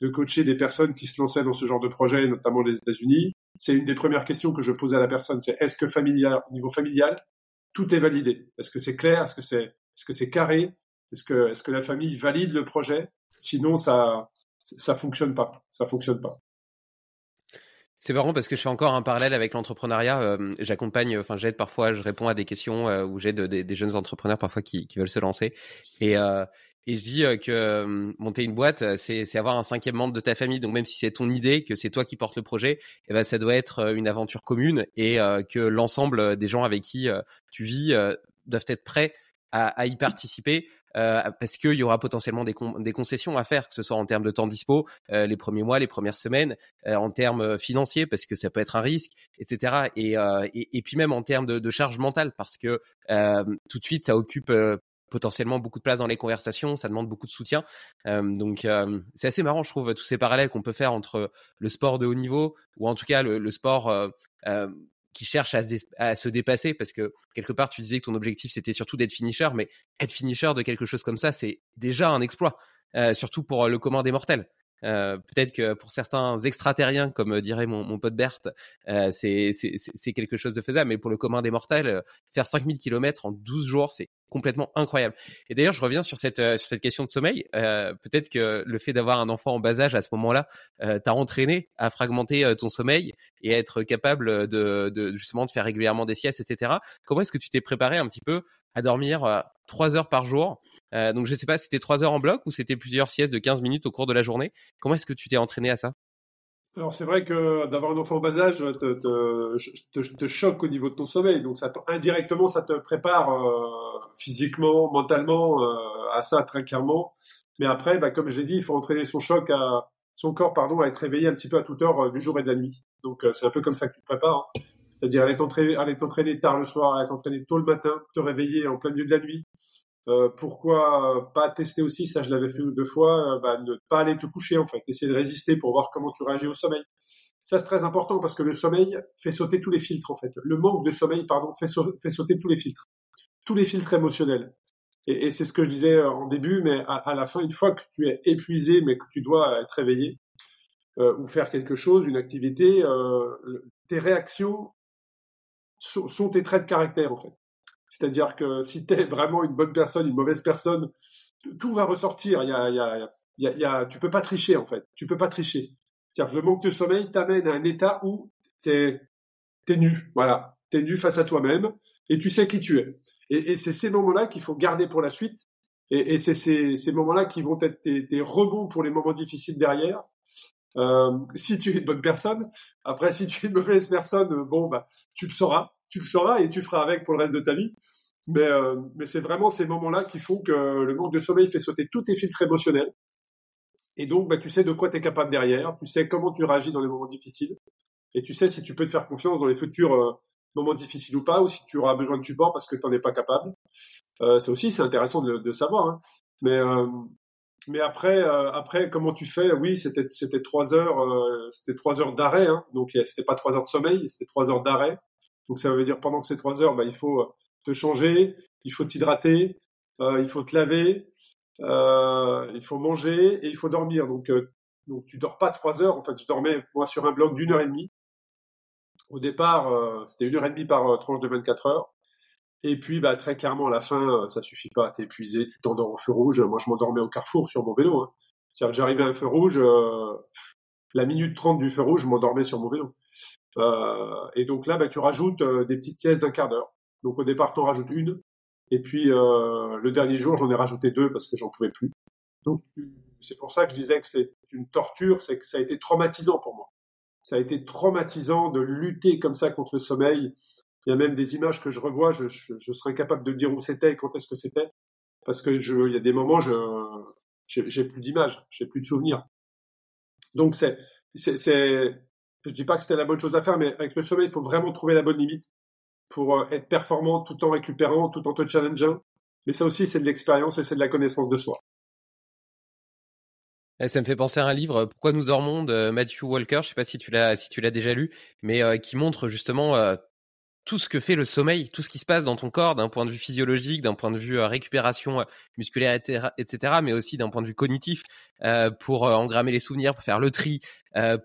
de coacher des personnes qui se lançaient dans ce genre de projet, notamment les États-Unis, c'est une des premières questions que je posais à la personne, c'est est-ce que familial, au niveau familial, tout est validé? Est-ce que c'est clair? Est-ce que c'est est-ce que carré? Est-ce que est-ce que la famille valide le projet? Sinon ça ça fonctionne pas, ça fonctionne pas. C'est marrant parce que je fais encore un parallèle avec l'entrepreneuriat. Euh, j'accompagne, enfin j'aide parfois, je réponds à des questions euh, où j'aide des, des, jeunes entrepreneurs parfois qui, qui veulent se lancer. Et, euh, et je dis euh, que euh, monter une boîte, euh, c'est avoir un cinquième membre de ta famille. Donc même si c'est ton idée, que c'est toi qui portes le projet, eh ben ça doit être une aventure commune et que l'ensemble des gens avec qui tu vis doivent être prêts à, y participer. parce qu'il y aura potentiellement des, concessions à faire, que ce soit en termes de temps dispo, les premiers mois, les premières semaines, en termes financiers, parce que ça peut être un risque, etc. Et, et, puis même en termes de charge mentale, parce que tout de suite, ça occupe potentiellement beaucoup de place dans les conversations, ça demande beaucoup de soutien. Euh, donc euh, c'est assez marrant, je trouve, tous ces parallèles qu'on peut faire entre le sport de haut niveau ou en tout cas le, le sport euh, qui cherche à se, à se, dépasser parce que quelque part tu disais que ton objectif c'était surtout d'être finisher, mais être finisher de quelque chose comme ça, c'est déjà un exploit, surtout pour le commun des mortels. Euh, peut-être que pour certains extraterriens, comme dirait mon, mon pote Berthe, euh, c'est quelque chose de faisable, mais pour le commun des mortels, euh, faire 5000 km en 12 jours, c'est complètement incroyable. Et d'ailleurs, je reviens sur cette, sur cette question de sommeil. peut-être que le fait d'avoir un enfant en bas âge à ce moment-là t'a entraîné à fragmenter ton sommeil et à être capable de, de, justement de faire régulièrement des siestes, etc. Comment est-ce que tu t'es préparé un petit peu à dormir trois heures par jour euh, donc je sais pas, c'était trois heures en bloc ou c'était plusieurs siestes de 15 minutes au cours de la journée? Comment est-ce que tu t'es entraîné à ça? Alors c'est vrai que d'avoir un enfant en bas âge te, te, choque au niveau de ton sommeil, donc ça indirectement ça te prépare euh, physiquement, mentalement euh, à ça très clairement. Mais après, bah, comme je l'ai dit, il faut entraîner son choc son corps pardon à être réveillé un petit peu à toute heure du jour et de la nuit. Donc c'est un peu comme ça que tu te prépares. C'est-à-dire aller t'entraîner tard le soir, aller t'entraîner tôt le matin, te réveiller en plein milieu de la nuit, euh, pourquoi pas tester aussi, ça je l'avais fait deux fois, euh, bah, ne pas aller te coucher en fait, essayer de résister pour voir comment tu réagis au sommeil. Ça c'est très important parce que le sommeil fait sauter tous les filtres en fait. Le manque de sommeil, pardon, fait, sauter tous les filtres, tous les filtres émotionnels. Et, c'est ce que je disais euh, en début, mais à, la fin, une fois que tu es épuisé, mais que tu dois être réveillé euh, ou faire quelque chose, une activité, tes réactions sont tes traits de caractère en fait. C'est-à-dire que si tu es vraiment une bonne personne, une mauvaise personne, tout va ressortir. Il y a, il y a, tu peux pas tricher en fait. Tu peux pas tricher. Que le manque de sommeil t'amène à un état où t'es es nu. Voilà, t'es nu face à toi-même et tu sais qui tu es. Et, c'est ces moments-là qu'il faut garder pour la suite Et, c'est ces, moments-là qui vont être tes, tes, rebonds pour les moments difficiles derrière. Euh, si tu es une bonne personne, après si tu es une mauvaise personne, bon bah tu le sauras, tu le sauras et tu feras avec pour le reste de ta vie. Mais, euh, mais c'est vraiment ces moments-là qui font que le manque de sommeil fait sauter tous tes filtres émotionnels. Et donc, bah, tu sais de quoi tu es capable derrière, tu sais comment tu réagis dans les moments difficiles, et tu sais si tu peux te faire confiance dans les futurs euh, moments difficiles ou pas, ou si tu auras besoin de support parce que tu n'en es pas capable. Euh, ça aussi, c'est intéressant de, savoir. Hein. Mais, euh, mais après, après, comment tu fais? Oui, c'était trois heures, c'était heures d'arrêt. Hein. Donc, c'était pas trois heures de sommeil, c'était trois heures d'arrêt. Donc, ça veut dire pendant ces trois heures, bah, il faut te changer, il faut t'hydrater, il faut te laver, euh, il faut manger et il faut dormir. Donc, euh, donc tu dors pas trois heures. En fait, je dormais moi sur un bloc d'une heure et demie. Au départ, euh, c'était une heure et demie par euh, tranche de 24 heures. Et puis, bah, très clairement, à la fin, euh, ça suffit pas. T'es épuisé, tu t'endors au feu rouge. Moi, je m'endormais au carrefour sur mon vélo. Hein. C'est-à-dire que j'arrivais à un feu rouge, la minute 30 du feu rouge, je m'endormais sur mon vélo. Et donc là, bah, tu rajoutes des petites siestes d'un quart d'heure. Donc au départ, tu en rajoutes une. Et puis euh, le dernier jour, j'en ai rajouté deux parce que j'en pouvais plus. Donc c'est pour ça que je disais que c'est une torture, c'est que ça a été traumatisant pour moi. Ça a été traumatisant de lutter comme ça contre le sommeil. Il y a même des images que je revois, je, je, je serais incapable de dire où c'était et quand est-ce que c'était, parce que je, il y a des moments, je j'ai plus d'images, j'ai plus de souvenirs. Donc c'est, c'est, je dis pas que c'était la bonne chose à faire, mais avec le sommeil, il faut vraiment trouver la bonne limite pour euh, être performant tout en récupérant, tout en te challengeant. Mais ça aussi, c'est de l'expérience et c'est de la connaissance de soi. Eh, ça me fait penser à un livre, Pourquoi nous dormons de Matthew Walker. Je sais pas si tu l'as si tu l'as déjà lu, mais euh, qui montre justement euh, tout ce que fait le sommeil, tout ce qui se passe dans ton corps d'un point de vue physiologique, d'un point de vue euh, récupération euh, musculaire, etc., etc., mais aussi d'un point de vue cognitif, euh, pour engrammer les souvenirs, pour faire le tri,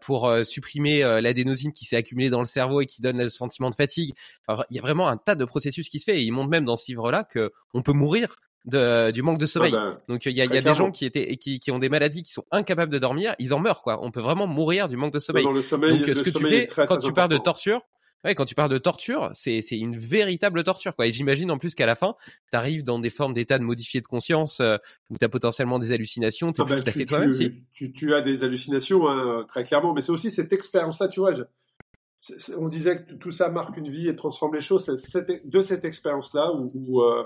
pour supprimer l'adénosine qui s'est accumulée dans le cerveau et qui donne le sentiment de fatigue. Enfin, il y a vraiment un tas de processus qui se fait et il montre même dans ce livre-là que on peut mourir de, du manque de sommeil. Ben, Donc il y a, y a des gens qui étaient qui, qui ont des maladies qui sont incapables de dormir, ils en meurent quoi. On peut vraiment mourir du manque de sommeil. le sommeil Donc ce que tu fais quand tu parles de torture, Ouais, quand tu parles de torture, c'est une véritable torture quoi. Et j'imagine en plus qu'à la fin, tu arrives dans des formes d'état de modifié de conscience euh, où tu as potentiellement des hallucinations, ah tout à fait toi-même si. Tu, tu, as des hallucinations hein, très clairement, mais c'est aussi cette expérience là, tu vois. Je, on disait que tout ça marque une vie et transforme les choses. C'est de cette expérience là où où, euh,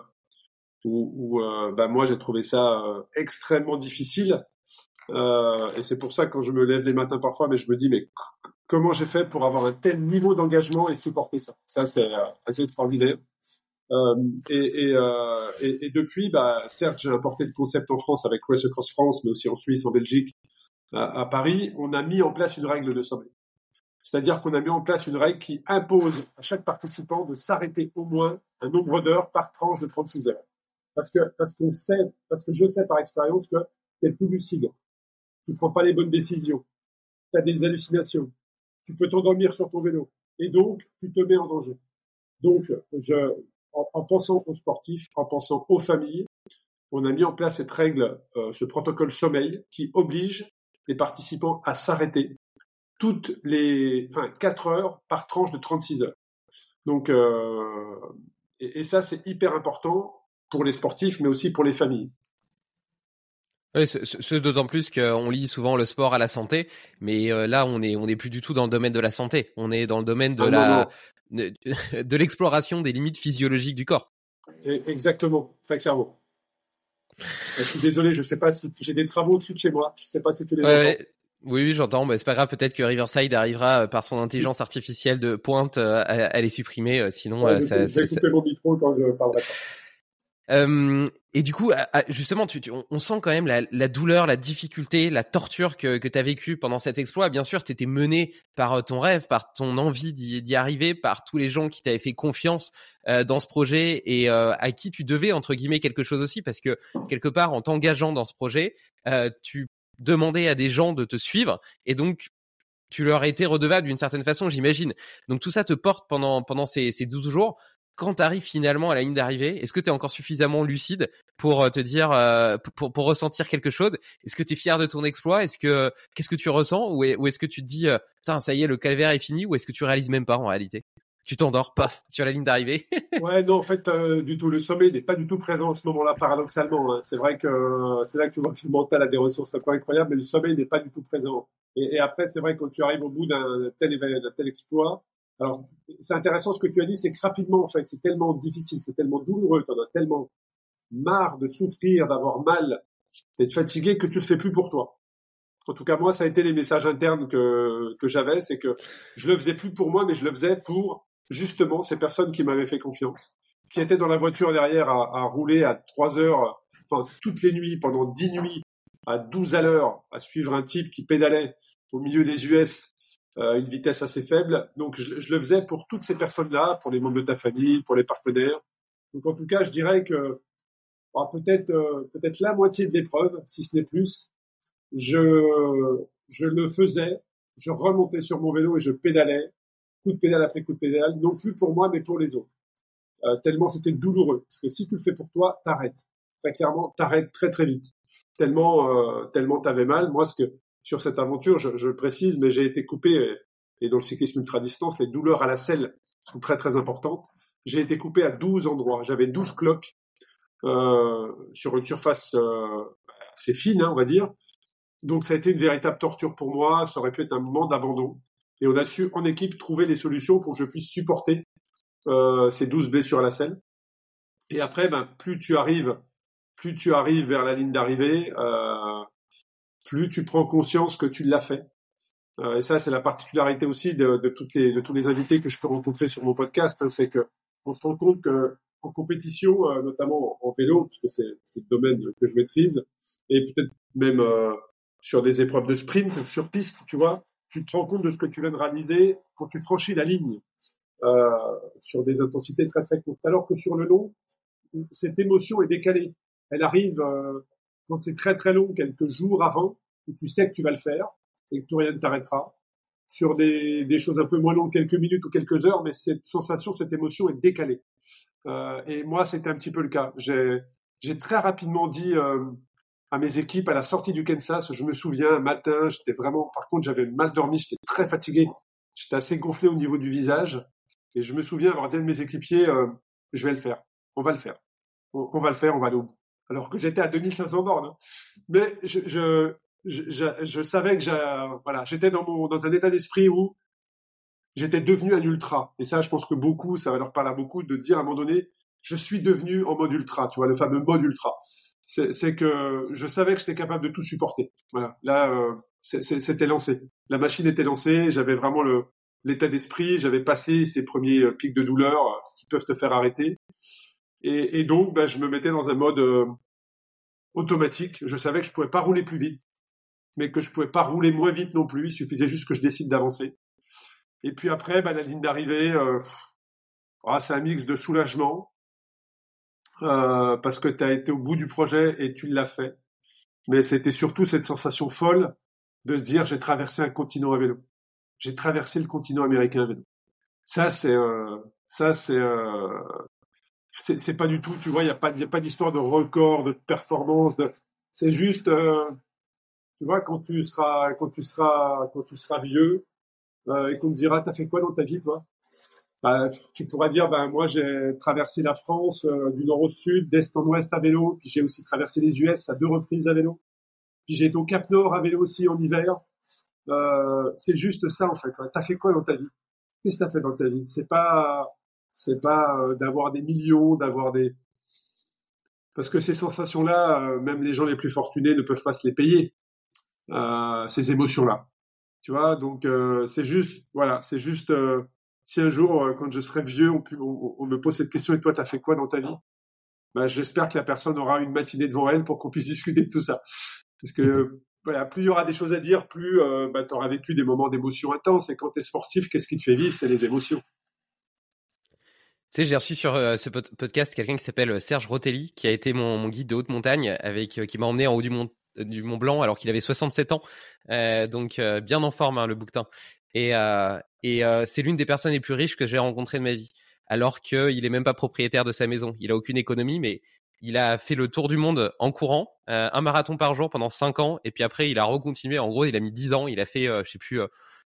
où, où euh, bah, moi j'ai trouvé ça euh, extrêmement difficile. Euh, et c'est pour ça que quand je me lève les matins parfois, mais je me dis mais comment j'ai fait pour avoir un tel niveau d'engagement et supporter ça. Ça, c'est euh, assez extraordinaire. Euh, et, euh, et, et, depuis, bah, certes, j'ai importé le concept en France avec Race Across France, mais aussi en Suisse, en Belgique, à, à Paris. On a mis en place une règle de sommeil. C'est-à-dire qu'on a mis en place une règle qui impose à chaque participant de s'arrêter au moins un nombre d'heures par tranche de 36 heures. Parce que, parce qu'on sait, parce que je sais par expérience que tu es plus lucide. Tu ne prends pas les bonnes décisions. Tu as des hallucinations tu peux t'endormir sur ton vélo. Et donc, tu te mets en danger. Donc, en, en, pensant aux sportifs, en pensant aux familles, on a mis en place cette règle, euh, ce protocole sommeil qui oblige les participants à s'arrêter toutes les, enfin, 4 heures par tranche de 36 heures. Donc, euh, et ça, c'est hyper important pour les sportifs, mais aussi pour les familles. Oui, ce, d'autant plus qu'on lit souvent le sport à la santé, mais euh, là on est on n'est plus du tout dans le domaine de la santé, on est dans le domaine de ah, la de, de l'exploration des limites physiologiques du corps. Exactement, très clairement. Je suis désolé, je sais pas si j'ai des travaux au-dessus de chez moi, je sais pas si tu les ouais, Oui, oui, j'entends. Mais c'est pas grave. Peut-être que Riverside arrivera euh, par son intelligence artificielle de pointe euh, à, à les supprimer. Sinon, ouais, ça, je vais couper mon micro quand je parlerai pas. Et du coup, justement, tu, tu, on sent quand même la, la, douleur, la difficulté, la torture que, que tu as vécu pendant cet exploit. Bien sûr, tu étais mené par euh, ton rêve, par ton envie d'y arriver, par tous les gens qui t'avaient fait confiance euh, dans ce projet et euh, à qui tu devais, entre guillemets, quelque chose aussi, parce que quelque part, en t'engageant dans ce projet, euh, tu demandais à des gens de te suivre et donc tu leur étais redevable d'une certaine façon, j'imagine. Donc tout ça te porte pendant pendant ces, ces 12 jours quand tu arrives finalement à la ligne d'arrivée, est-ce que tu es encore suffisamment lucide pour euh, te dire, euh, pour, ressentir quelque chose? Est-ce que tu es fier de ton exploit? Est-ce que qu'est-ce que tu ressens? Ou est-ce que tu te dis, euh, putain, ça y est, le calvaire est fini? Ou est-ce que tu réalises même pas en réalité? Tu t'endors, paf, sur la ligne d'arrivée. ouais, non, en fait, du tout. Le sommeil n'est pas du tout présent à ce moment-là, paradoxalement. Hein. C'est vrai que c'est là que tu vois que le mental a des ressources incroyables, mais le sommeil n'est pas du tout présent. Et, après, c'est vrai quand tu arrives au bout d'un tel exploit. Alors, c'est intéressant ce que tu as dit, c'est que rapidement, en fait, c'est tellement difficile, c'est tellement douloureux, tu en as tellement marre de souffrir, d'avoir mal, d'être fatigué que tu le fais plus pour toi. En tout cas, moi, ça a été les messages internes que, j'avais, c'est que je le faisais plus pour moi, mais je le faisais pour justement ces personnes qui m'avaient fait confiance, qui étaient dans la voiture derrière à, à rouler à 3 heures, enfin toutes les nuits, pendant 10 nuits, à 12 à l'heure, à suivre un type qui pédalait au milieu des US à une vitesse assez faible. Donc je, je le faisais pour toutes ces personnes-là, pour les membres de ta famille, pour les partenaires. Donc en tout cas, je dirais que bah, peut-être euh, peut-être la moitié de l'épreuve, si ce n'est plus, je je le faisais, je remontais sur mon vélo et je pédalais coup de pédale après coup de pédale, non plus pour moi, mais pour les autres. Euh, tellement c'était douloureux. Parce que si tu le fais pour toi, t'arrêtes. Très clairement, t'arrêtes très très vite. Tellement, euh, tellement t'avais mal. Moi, ce que sur cette aventure, je, le précise, mais j'ai été coupé. Et, et dans le cyclisme ultra distance, les douleurs à la selle sont très très importantes. J'ai été coupé à 12 endroits. J'avais 12 cloques euh, sur une surface euh, assez fine, hein, on va dire. Donc ça a été une véritable torture pour moi. Ça aurait pu être un moment d'abandon. Et on a su en équipe trouver les solutions pour que je puisse supporter euh, ces 12 blessures à la selle. Et après, ben, plus tu arrives, plus tu arrives vers la ligne d'arrivée, euh, plus tu prends conscience que tu l'as fait. Euh, et ça, c'est la particularité aussi de, de, toutes les, de tous les invités que je peux rencontrer sur mon podcast, hein, c'est que on se rend compte que en compétition, euh, notamment en vélo, parce que c'est le domaine que je maîtrise, et peut-être même euh, sur des épreuves de sprint, sur piste, tu vois, tu te rends compte de ce que tu viens de réaliser quand tu franchis la ligne euh, sur des intensités très très courtes. Alors que sur le long, cette émotion est décalée. Elle arrive euh, quand c'est très très long, quelques jours avant, où tu sais que tu vas le faire et que tout rien ne t'arrêtera. Sur des, choses un peu moins longues, quelques minutes ou quelques heures, mais cette sensation, cette émotion est décalée. Euh, et moi, c'était un petit peu le cas. J'ai très rapidement dit, euh, à mes équipes à la sortie du Kansas. Je me souviens, un matin, j'étais vraiment, par contre, j'avais mal dormi, j'étais très fatigué, j'étais assez gonflé au niveau du visage. Et je me souviens avoir dit à mes équipiers, euh, je vais le faire, on va le faire, on, on va le faire, on va aller au. Alors que j'étais à 2500 bornes. Hein. Mais je, je, je, je, savais que voilà, j'étais dans, mon, dans un état d'esprit où j'étais devenu un ultra. Et ça, je pense que beaucoup, ça va leur parler à beaucoup de dire à un moment donné, je suis devenu en mode ultra, tu vois, le fameux mode ultra c'est que je savais que j'étais capable de tout supporter. Voilà. Là, euh, c'était lancé. La machine était lancée. J'avais vraiment l'état d'esprit. J'avais passé ces premiers euh, pics de douleur euh, qui peuvent te faire arrêter. Et, et donc, bah, je me mettais dans un mode euh, automatique. Je savais que je pouvais pas rouler plus vite, mais que je pouvais pas rouler moins vite non plus. Il suffisait juste que je décide d'avancer. Et puis après, bah, la ligne d'arrivée, euh, ah, c'est un mix de soulagement, euh, parce que tu as été au bout du projet et tu l'as fait. Mais c'était surtout cette sensation folle de se dire j'ai traversé un continent à vélo. J'ai traversé le continent américain à vélo. Ça c'est euh, ça c'est euh, c'est pas du tout. Tu vois, il y a pas y a pas d'histoire de record, de performance. De... C'est juste euh, tu vois quand tu seras quand tu seras quand tu seras vieux euh, et qu'on te dira t'as fait quoi dans ta vie toi? Bah, tu pourrais dire, ben moi j'ai traversé la France euh, du nord au sud, d'est en ouest à vélo, puis j'ai aussi traversé les US à deux reprises à vélo, puis j'ai été au Cap Nord à vélo aussi en hiver. Euh, c'est juste ça en fait. T'as fait quoi dans ta vie? Qu'est-ce que t'as fait dans ta vie? C'est pas, c'est pas euh, d'avoir des millions, d'avoir des, parce que ces sensations-là, euh, même les gens les plus fortunés ne peuvent pas se les payer. ces émotions-là, tu vois. Donc c'est juste, voilà, c'est juste si un jour, euh, quand je serai vieux, on, me pose cette question et toi, t'as fait quoi dans ta vie? Bah, J'espère que la personne aura une matinée devant elle pour qu'on puisse discuter de tout ça. Parce que voilà, plus il y aura des choses à dire, plus euh, bah, tu auras vécu des moments d'émotion intenses. Et quand tu es sportif, qu'est-ce qui te fait vivre? C'est les émotions. Tu sais, j'ai reçu sur euh, ce podcast quelqu'un qui s'appelle euh, Serge Rotelli, qui a été mon, guide de haute montagne, avec qui m'a emmené en haut du mont Blanc alors qu'il avait 67 ans, euh, donc bien en forme hein, le bouquetin. Et, euh, euh, c'est l'une des personnes les plus riches que j'ai rencontrées de ma vie. Alors qu'il est même pas propriétaire de sa maison. Il a aucune économie, mais il a fait le tour du monde en courant, euh, un marathon par jour pendant cinq ans, et puis après il a recontinué. En gros, il a mis dix ans. Il a fait, euh, je sais plus,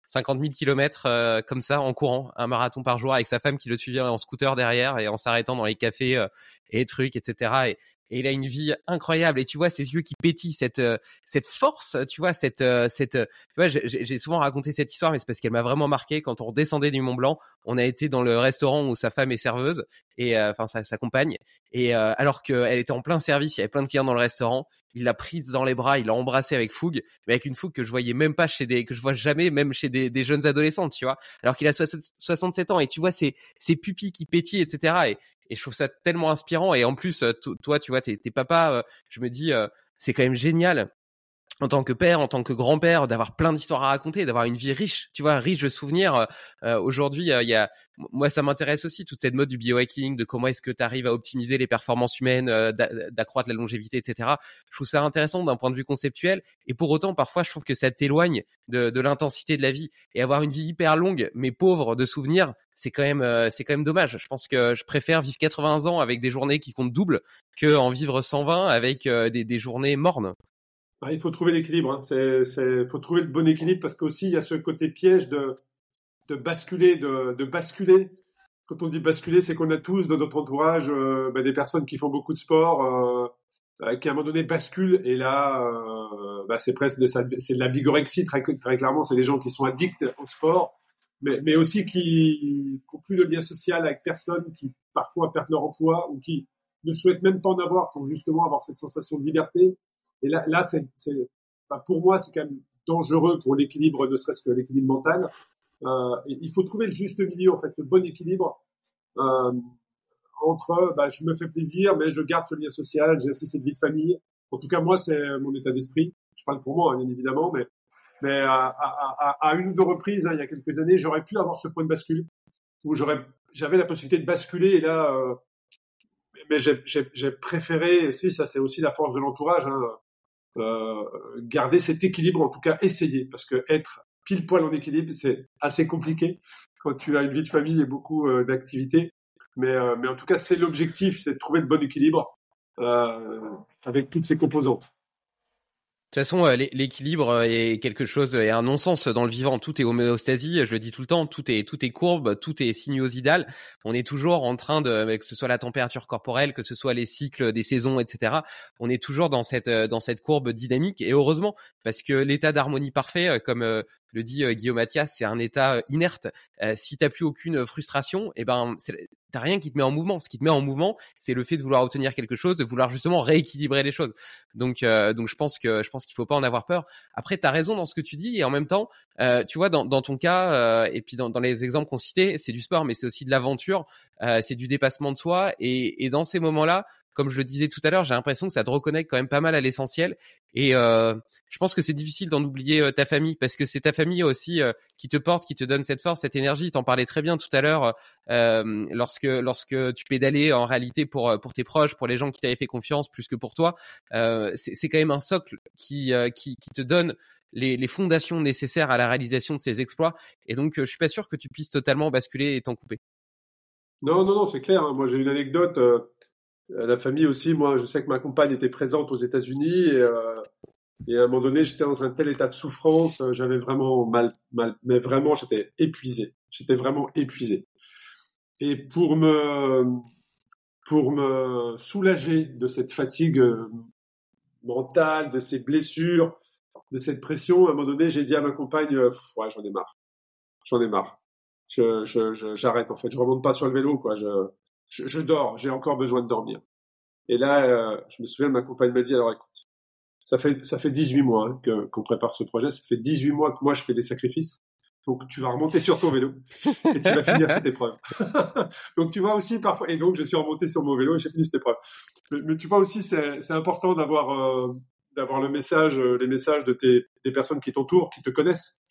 50 000 kilomètres comme ça en courant, un marathon par jour avec sa femme qui le suivait en scooter derrière et en s'arrêtant dans les cafés et trucs, etc. Et, et il a une vie incroyable. Et tu vois ses yeux qui pétillent cette euh, cette force tu vois cette euh, cette tu vois j'ai souvent raconté cette histoire mais c'est parce qu'elle m'a vraiment marqué. Quand on redescendait du Mont Blanc on a été dans le restaurant où sa femme est serveuse et euh, enfin sa, sa compagne. Et alors qu'elle était en plein service il y avait plein de clients dans le restaurant. Il l'a prise dans les bras il l'a embrassée avec fougue mais avec une fougue que je voyais même pas chez des que je vois jamais même chez des, des jeunes adolescentes tu vois. Alors qu'il a 67 ans et tu vois ses ses pupilles qui pétillent etc et, et je trouve ça tellement inspirant. Et en plus, euh, toi, tu vois, t'es, t'es papa, euh, je me dis, euh, c'est quand même génial en tant que père, en tant que grand-père, d'avoir plein d'histoires à raconter, d'avoir une vie riche, tu vois, riche de souvenirs. Aujourd'hui, il y a, moi, ça m'intéresse aussi toute cette mode du biohacking, de comment est-ce que tu arrives à optimiser les performances humaines, d'accroître la longévité, etc. Je trouve ça intéressant d'un point de vue conceptuel. Et pour autant, parfois, je trouve que ça t'éloigne de, de l'intensité de la vie. Et avoir une vie hyper longue, mais pauvre de souvenirs, c'est quand même euh, c'est quand même dommage. Je pense que je préfère vivre 80 ans avec des journées qui comptent double que en vivre 120 avec euh, des, des journées mornes. Ah, il faut trouver l'équilibre. Hein. C'est, faut trouver le bon équilibre parce qu'aussi il y a ce côté piège de de basculer, de, de basculer. Quand on dit basculer, c'est qu'on a tous dans notre entourage euh, bah, des personnes qui font beaucoup de sport, euh, qui à un moment donné basculent. Et là, euh, bah, c'est presque de, c'est de la bigorexie très, très clairement. C'est des gens qui sont addicts au sport mais, mais aussi qui n'ont plus de lien social avec personne, qui parfois perdent leur emploi ou qui ne souhaitent même pas en avoir pour justement avoir cette sensation de liberté. Et là, là c'est, bah pour moi, c'est quand même dangereux pour l'équilibre, ne serait-ce que l'équilibre mental. Euh, il faut trouver le juste milieu, en fait, le bon équilibre euh, entre bah, je me fais plaisir, mais je garde ce lien social, j'ai aussi cette vie de famille. En tout cas, moi, c'est mon état d'esprit. Je parle pour moi, hein, bien évidemment, mais mais à, à, à, une ou deux reprises, hein, il y a quelques années, j'aurais pu avoir ce point de bascule où j'aurais, j'avais la possibilité de basculer. Et là, euh, mais j'ai préféré, si ça c'est aussi la force de l'entourage, hein, euh, garder cet équilibre, en tout cas essayer, parce que être pile poil en équilibre, c'est assez compliqué quand tu as une vie de famille et beaucoup euh, d'activités. Mais, euh, mais en tout cas, c'est l'objectif, c'est de trouver le bon équilibre avec toutes ces composantes. De toute façon, euh, l'équilibre euh, est quelque chose, est un non-sens dans le vivant. Tout est homéostasie, je le dis tout le temps, tout est, tout est courbe, tout est sinuosidal. On est toujours en train de, que ce soit la température corporelle, que ce soit les cycles des saisons, etc. On est toujours dans cette, euh, dans cette courbe dynamique. Et heureusement, parce que l'état d'harmonie parfait, comme le dit Guillaume Mathias, c'est un état inerte. si t'as plus aucune frustration, eh ben, t'as rien qui te met en mouvement. Ce qui te met en mouvement, c'est le fait de vouloir obtenir quelque chose, de vouloir justement rééquilibrer les choses. Donc, euh, donc je pense que je pense qu'il faut pas en avoir peur. Après, t'as raison dans ce que tu dis et en même temps, euh, tu vois, dans, dans ton cas euh, et puis dans, dans les exemples qu'on citait, c'est du sport, mais c'est aussi de l'aventure, euh, c'est du dépassement de soi. Et, et dans ces moments-là, comme je le disais tout à l'heure, j'ai l'impression que ça te reconnecte quand même pas mal à l'essentiel. Et euh, je pense que c'est difficile d'en oublier euh, ta famille parce que c'est ta famille aussi euh, qui te porte, qui te donne cette force, cette énergie. T'en parlais très bien tout à l'heure euh, lorsque lorsque tu pédalais en réalité pour pour tes proches, pour les gens qui t'avaient fait confiance plus que pour toi. c'est quand même un socle qui qui, qui te donne les, les, fondations nécessaires à la réalisation de ces exploits. Et donc, je suis pas sûr que tu puisses totalement basculer et t'en couper. Non, non, non, c'est clair. Hein. Moi, j'ai une anecdote. Euh, la famille aussi, moi, je sais que ma compagne était présente aux États-Unis et, euh, à un moment donné, j'étais dans un tel état de souffrance, euh, j'avais vraiment mal, mais vraiment, j'étais épuisé. J'étais vraiment épuisé. Et pour me, pour me soulager de cette fatigue mentale, de ces blessures, de cette pression, à un moment donné, j'ai dit à ma compagne, ouais, j'en ai marre. J'en ai marre. Je, je, j'arrête, en fait. Je remonte pas sur le vélo, quoi. Je, je, je dors, j'ai encore besoin de dormir. Et là, euh, je me souviens, ma compagne m'a dit, alors écoute, ça fait, ça fait 18 mois hein, que, qu'on prépare ce projet, ça fait 18 mois que moi je fais des sacrifices. Donc tu vas remonter sur ton vélo et tu vas finir cette épreuve. donc tu vois aussi parfois, et donc je suis remonté sur mon vélo et j'ai fini cette épreuve. Mais, mais tu vois aussi, c'est, c'est important d'avoir, euh, d'avoir le message, les messages de tes, des personnes qui t'entourent, qui te connaissent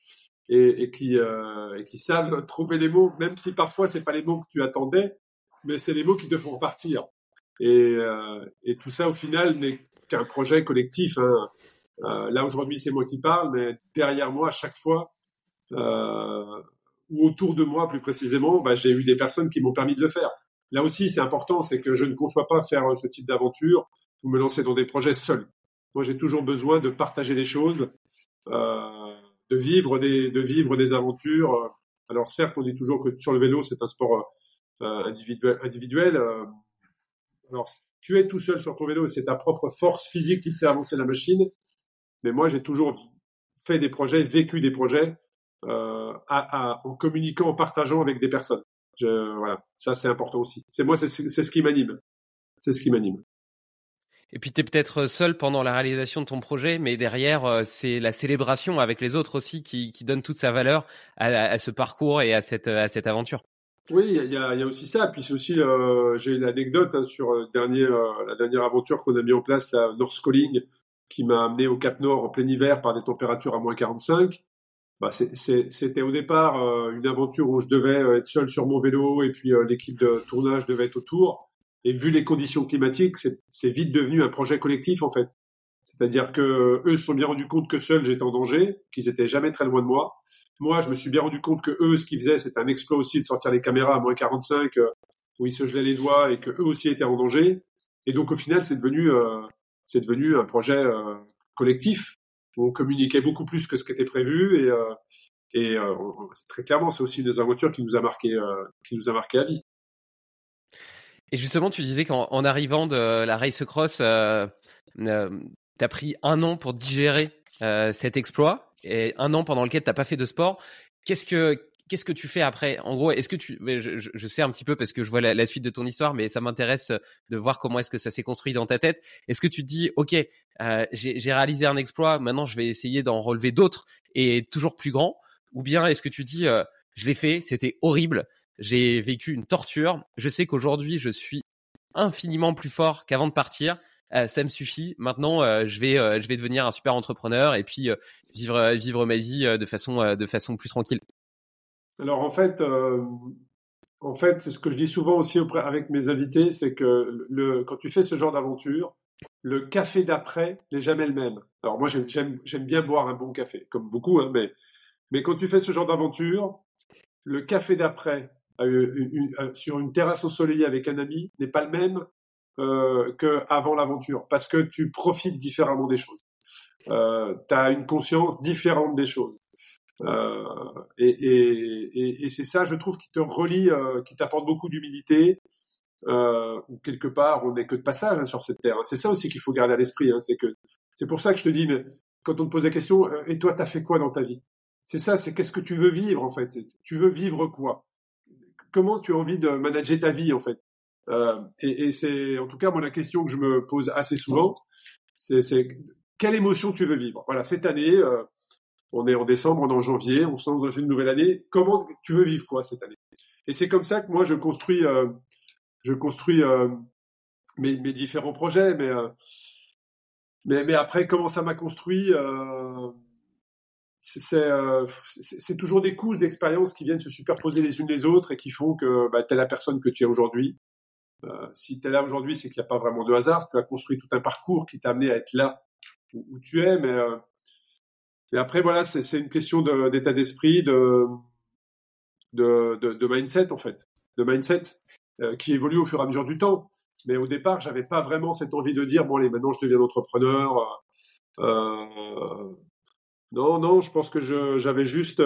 et, et qui, euh, et qui savent trouver les mots, même si parfois c'est pas les mots que tu attendais, mais c'est les mots qui te font repartir. Et, euh, tout ça, au final, n'est qu'un projet collectif. Hein. Euh, là, aujourd'hui, c'est moi qui parle, mais derrière moi, à chaque fois, euh, ou autour de moi plus précisément, bah, j'ai eu des personnes qui m'ont permis de le faire. Là aussi, c'est important, c'est que je ne conçois pas faire ce type d'aventure ou me lancer dans des projets seul. Moi, j'ai toujours besoin de partager les choses. De vivre des de vivre des aventures. Alors certes, on dit toujours que sur le vélo, c'est un sport individuel. individuel. alors tu es tout seul sur ton vélo, c'est ta propre force physique qui fait avancer la machine. Mais moi, j'ai toujours fait des projets, vécu des projets euh, en communiquant, en partageant avec des personnes. Voilà, ça c'est important aussi. C'est moi, c'est ce qui m'anime. C'est ce qui m'anime. Et puis tu es peut-être seul pendant la réalisation de ton projet, mais derrière, euh, c'est la célébration avec les autres aussi qui, qui donne toute sa valeur à, à, ce parcours et à cette, à cette aventure. Oui, il y a, y a, aussi ça. Puis c'est aussi, euh, j'ai une anecdote hein, sur le dernier, euh, la dernière aventure qu'on a mis en place, la North Calling, qui m'a amené au Cap Nord en plein hiver par des températures à moins 45. Bah, c'était au départ euh, une aventure où je devais euh, être seul sur mon vélo et puis euh, l'équipe de tournage devait être autour. Et vu les conditions climatiques, c'est vite devenu un projet collectif en fait. C'est-à-dire que eux se sont bien rendus compte que seul j'étais en danger, qu'ils étaient jamais très loin de moi. Moi, je me suis bien rendu compte que eux, ce qu'ils faisaient, c'était un exploit aussi de sortir les caméras à moins 45, où ils se gelaient les doigts et que eux aussi étaient en danger. Et donc au final, c'est devenu c'est devenu un projet euh, collectif où on communiquait beaucoup plus que ce qui était prévu et, euh, euh, très clairement, c'est aussi une des aventures qui nous a marqué, qui nous a marqué à vie. Et justement, tu disais qu'en arrivant de la Race Cross, euh, euh, tu as pris un an pour digérer cet exploit un an pendant lequel tu n'as pas fait de sport. Qu'est-ce que qu'est-ce que tu fais après? En gros, est-ce que tu, je, sais un petit peu parce que je vois la, suite de ton histoire, mais ça m'intéresse de voir comment est-ce que ça s'est construit dans ta tête. Est-ce que tu te dis, ok, euh, j'ai réalisé un exploit, maintenant je vais essayer d'en relever d'autres et toujours plus grands, ou bien est-ce que tu dis, euh, je l'ai fait, c'était horrible, j'ai vécu une torture, je sais qu'aujourd'hui je suis infiniment plus fort qu'avant de partir. Euh, ça me suffit. Maintenant, euh, je vais, euh, je vais devenir un super entrepreneur et puis vivre, vivre ma vie de façon, de façon plus tranquille. Alors en fait, en fait, c'est ce que je dis souvent aussi avec mes invités, c'est que le, quand tu fais ce genre d'aventure, le café d'après n'est jamais le même. Alors moi, j'aime bien boire un bon café, comme beaucoup, hein, mais, mais quand tu fais ce genre d'aventure, le café d'après sur une terrasse ensoleillée avec un ami n'est pas le même euh, qu'avant l'aventure, parce que tu profites différemment des choses. Euh, tu as une conscience différente des choses. Euh, et, et, et c'est ça, je trouve, qui te relie, euh, qui t'apporte beaucoup d'humilité. Euh, ou quelque part, on n'est que de passage hein, sur cette terre. C'est ça aussi qu'il faut garder à l'esprit. Hein, c'est que c'est pour ça que je te dis, mais quand on te pose la question, euh, et toi, t'as fait quoi dans ta vie? C'est ça, c'est qu'est-ce que tu veux vivre en fait? Tu veux vivre quoi? Comment tu as envie de manager ta vie en fait? Et, et c'est, en tout cas, moi, la question que je me pose assez souvent, c'est quelle émotion tu veux vivre? Voilà, cette année, euh, on est en décembre, on est en janvier, on se lance dans une nouvelle année. Comment tu veux vivre quoi cette année? Et c'est comme ça que moi je construis, euh, je construis euh, mes, différents projets. Mais, euh, mais, mais après, comment ça m'a construit c'est toujours des couches d'expérience qui viennent se superposer les unes les autres et qui font que bah, tu es la personne que tu es aujourd'hui. Si tu es là aujourd'hui, c'est qu'il n'y a pas vraiment de hasard. Tu as construit tout un parcours qui t'a amené à être là où, tu es, mais et après, voilà, c'est une question d'état d'esprit, de, de, de, mindset, en fait. De mindset euh, qui évolue au fur et à mesure du temps. Mais au départ, j'avais pas vraiment cette envie de dire, bon, allez, maintenant je deviens entrepreneur. Euh, non, non, je pense que j'avais juste.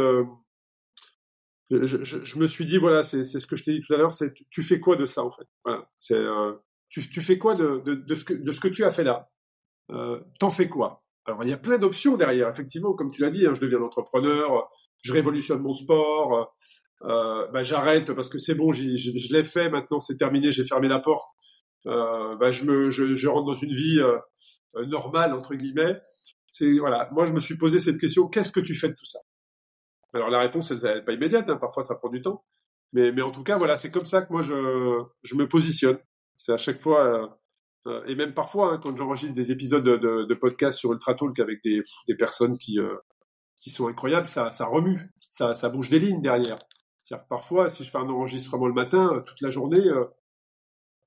Je, me suis dit, voilà, c'est ce que je t'ai dit tout à l'heure, c'est tu fais quoi de ça, en fait? Voilà, euh, tu, fais quoi de, de, ce que, de ce que tu as fait là? Euh, T'en fais quoi? Alors il y a plein d'options derrière, effectivement, comme tu l'as dit, hein, je deviens entrepreneur, je révolutionne mon sport, euh, bah, j'arrête parce que c'est bon, je, l'ai fait, maintenant c'est terminé, j'ai fermé la porte, euh, bah, je, me, je, rentre dans une vie normale entre guillemets. Voilà, moi je me suis posé cette question qu'est-ce que tu fais de tout ça? Alors la réponse elle n'est pas immédiate, hein, parfois ça prend du temps, mais, mais en tout cas voilà, c'est comme ça que moi je, je me positionne. C'est à chaque fois euh, euh, et même parfois, hein, quand j'enregistre des épisodes de, de, de, podcast sur Ultra Talk avec des, des personnes qui, euh, qui sont incroyables, ça, ça remue, ça, ça bouge des lignes derrière. C'est-à-dire parfois, si je fais un enregistrement le matin, euh, toute la journée, euh,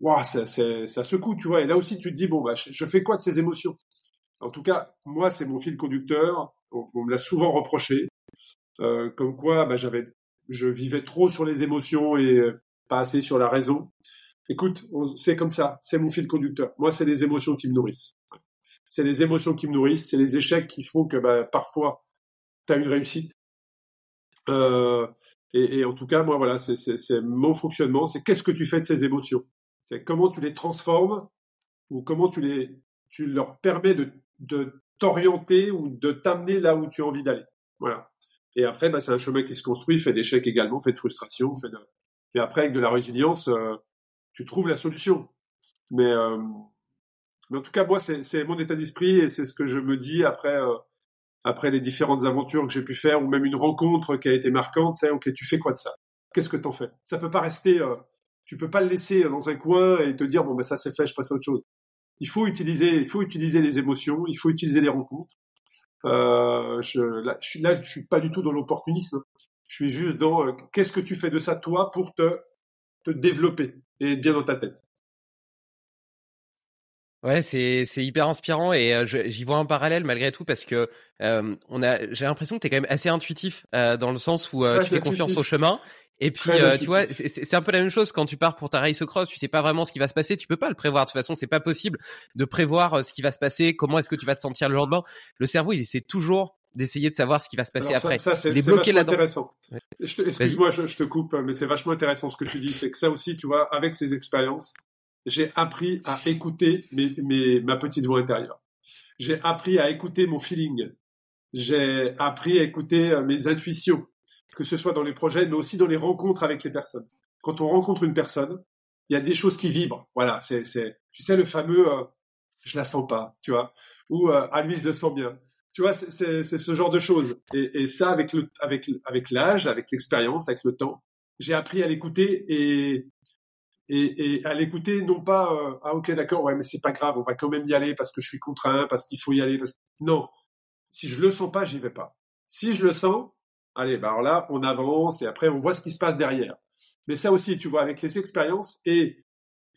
wow, ça, ça, secoue, tu vois. Et là aussi, tu te dis, bon, bah, je, fais quoi de ces émotions? En tout cas, moi, c'est mon fil conducteur. On, on me l'a souvent reproché, euh, comme quoi, bah, j'avais, je vivais trop sur les émotions et pas assez sur la raison. Écoute, c'est comme ça, c'est mon fil conducteur. Moi, c'est les émotions qui me nourrissent. C'est les émotions qui me nourrissent, c'est les échecs qui font que bah, parfois tu as une réussite. Euh, et, et, en tout cas, moi, voilà, c'est mon fonctionnement. C'est qu'est-ce que tu fais de ces émotions? C'est comment tu les transformes ou comment tu, les, tu leur permets de, de t'orienter ou de t'amener là où tu as envie d'aller. Voilà. Et après, bah, c'est un chemin qui se construit, fait d'échecs également, fait de frustration, fait de... Et après, avec de la résilience, euh, tu trouves la solution. Mais, euh, mais en tout cas, moi, c'est mon état d'esprit et c'est ce que je me dis après, euh, après les différentes aventures que j'ai pu faire ou même une rencontre qui a été marquante. C'est ok, tu fais quoi de ça? Qu'est-ce que t'en fais? Ça peut pas rester. Euh, tu peux pas le laisser dans un coin et te dire bon ben ça c'est fait, je passe à autre chose. Il faut utiliser, il faut utiliser les émotions, il faut utiliser les rencontres. Euh, je, là, je suis là, je suis pas du tout dans l'opportunisme. Je suis juste dans euh, qu'est-ce que tu fais de ça toi pour te te développer et être bien dans ta tête? Ouais, c'est c'est hyper inspirant et euh, j'y vois un parallèle malgré tout parce que euh, on a j'ai l'impression que tu es quand même assez intuitif euh, dans le sens où tu fais confiance au chemin et puis tu vois c'est un peu la même chose quand tu pars pour ta race cross, tu sais pas vraiment ce qui va se passer, tu peux pas le prévoir de toute façon, c'est pas possible de prévoir ce qui va se passer, comment est-ce que tu vas te sentir le lendemain. Le cerveau, il essaie toujours d'essayer de savoir ce qui va se passer après. Ça, c'est bloqué là intéressant. Excuse-moi, je, je, te coupe, mais c'est vachement intéressant ce que tu dis. C'est que ça aussi, tu vois, avec ces expériences, j'ai appris à écouter mes, ma petite voix intérieure. J'ai appris à écouter mon feeling. J'ai appris à écouter euh, mes intuitions, que ce soit dans les projets, mais aussi dans les rencontres avec les personnes. Quand on rencontre une personne, il y a des choses qui vibrent. Voilà, c'est, tu sais, le fameux euh, je la sens pas, tu vois, ou euh, à lui je le sens bien. Tu vois, c'est, ce genre de choses. Et, ça, avec le, avec, avec l'âge, avec l'expérience, avec le temps, j'ai appris à l'écouter et, et, à l'écouter non pas euh, ah ok d'accord ouais mais c'est pas grave on va quand même y aller parce que je suis contraint parce qu'il faut y aller parce non si je le sens pas j'y vais pas si je le sens allez bah alors là on avance et après on voit ce qui se passe derrière mais ça aussi tu vois avec les expériences et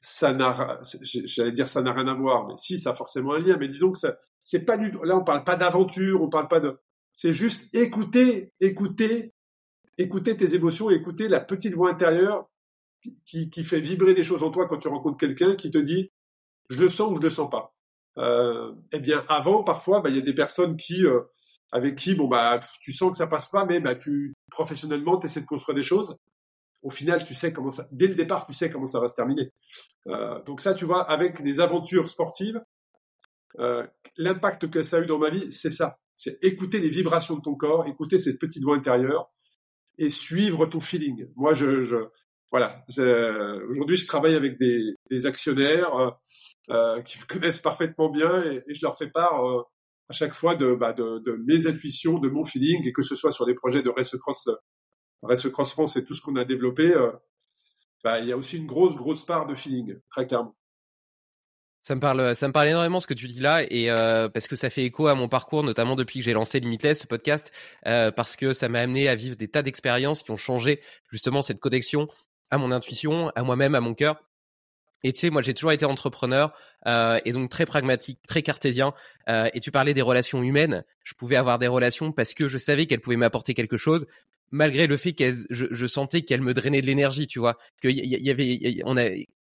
ça n'a j'allais dire ça n'a rien à voir mais si ça a forcément un lien mais disons que ça c'est pas du là on parle pas d'aventure on parle pas de c'est juste écouter écouter écouter tes émotions écouter la petite voix intérieure qui, qui, fait vibrer des choses en toi quand tu rencontres quelqu'un qui te dit je le sens ou je le sens pas. Euh, eh bien, avant, parfois, bah, il y a des personnes qui, euh, avec qui, bon, bah, tu sens que ça passe pas, mais bah, tu professionnellement, tu essaies de construire des choses. Au final, tu sais comment ça, dès le départ, tu sais comment ça va se terminer. Euh, donc ça, tu vois, avec des aventures sportives, euh, l'impact que ça a eu dans ma vie, c'est ça. C'est écouter les vibrations de ton corps, écouter cette petite voix intérieure et suivre ton feeling. Moi, je, je, voilà. Aujourd'hui, je travaille avec des, des actionnaires euh, euh, qui me connaissent parfaitement bien et, et je leur fais part euh, à chaque fois de, bah, de, de, mes intuitions, de mon feeling, et que ce soit sur les projets de Race Cross, Race Cross France et tout ce qu'on a développé, euh, bah, il y a aussi une grosse, grosse part de feeling, très clairement. Ça me parle, ça me parle énormément ce que tu dis là, et euh, parce que ça fait écho à mon parcours, notamment depuis que j'ai lancé Limitless, ce podcast, euh, parce que ça m'a amené à vivre des tas d'expériences qui ont changé justement cette connexion à mon intuition, à moi-même, à mon cœur. Et tu sais, moi j'ai toujours été entrepreneur euh, et donc très pragmatique, très cartésien. Euh, et tu parlais des relations humaines. Je pouvais avoir des relations parce que je savais qu'elles pouvaient m'apporter quelque chose, malgré le fait qu'elles, je, je, sentais qu'elles me drainaient de l'énergie. Tu vois, qu'il y, y, avait, on a,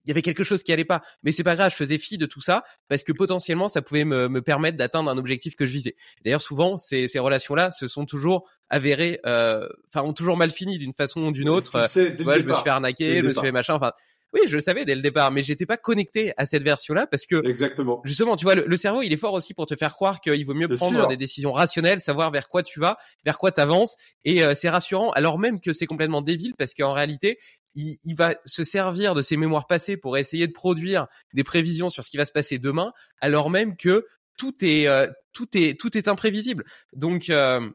il y avait quelque chose qui allait pas. Mais c'est pas grave, je faisais fi de tout ça parce que potentiellement ça pouvait me, me permettre d'atteindre un objectif que je visais. D'ailleurs, souvent ces, ces relations-là se sont toujours avérées, euh, enfin ont toujours mal fini d'une façon ou d'une autre. Tu sais, je me suis fait arnaquer, je me suis fait machin. Enfin, oui, je le savais dès le départ, mais j'étais pas connecté à cette version-là parce que exactement. Justement, tu vois, le, cerveau, il est fort aussi pour te faire croire qu'il vaut mieux prendre des décisions rationnelles, savoir vers quoi tu vas, vers quoi t'avances, et euh, c'est rassurant, alors même que c'est complètement débile parce qu'en réalité, il, il, va se servir de ses mémoires passées pour essayer de produire des prévisions sur ce qui va se passer demain, alors même que tout est euh, tout est tout est imprévisible. Donc euh,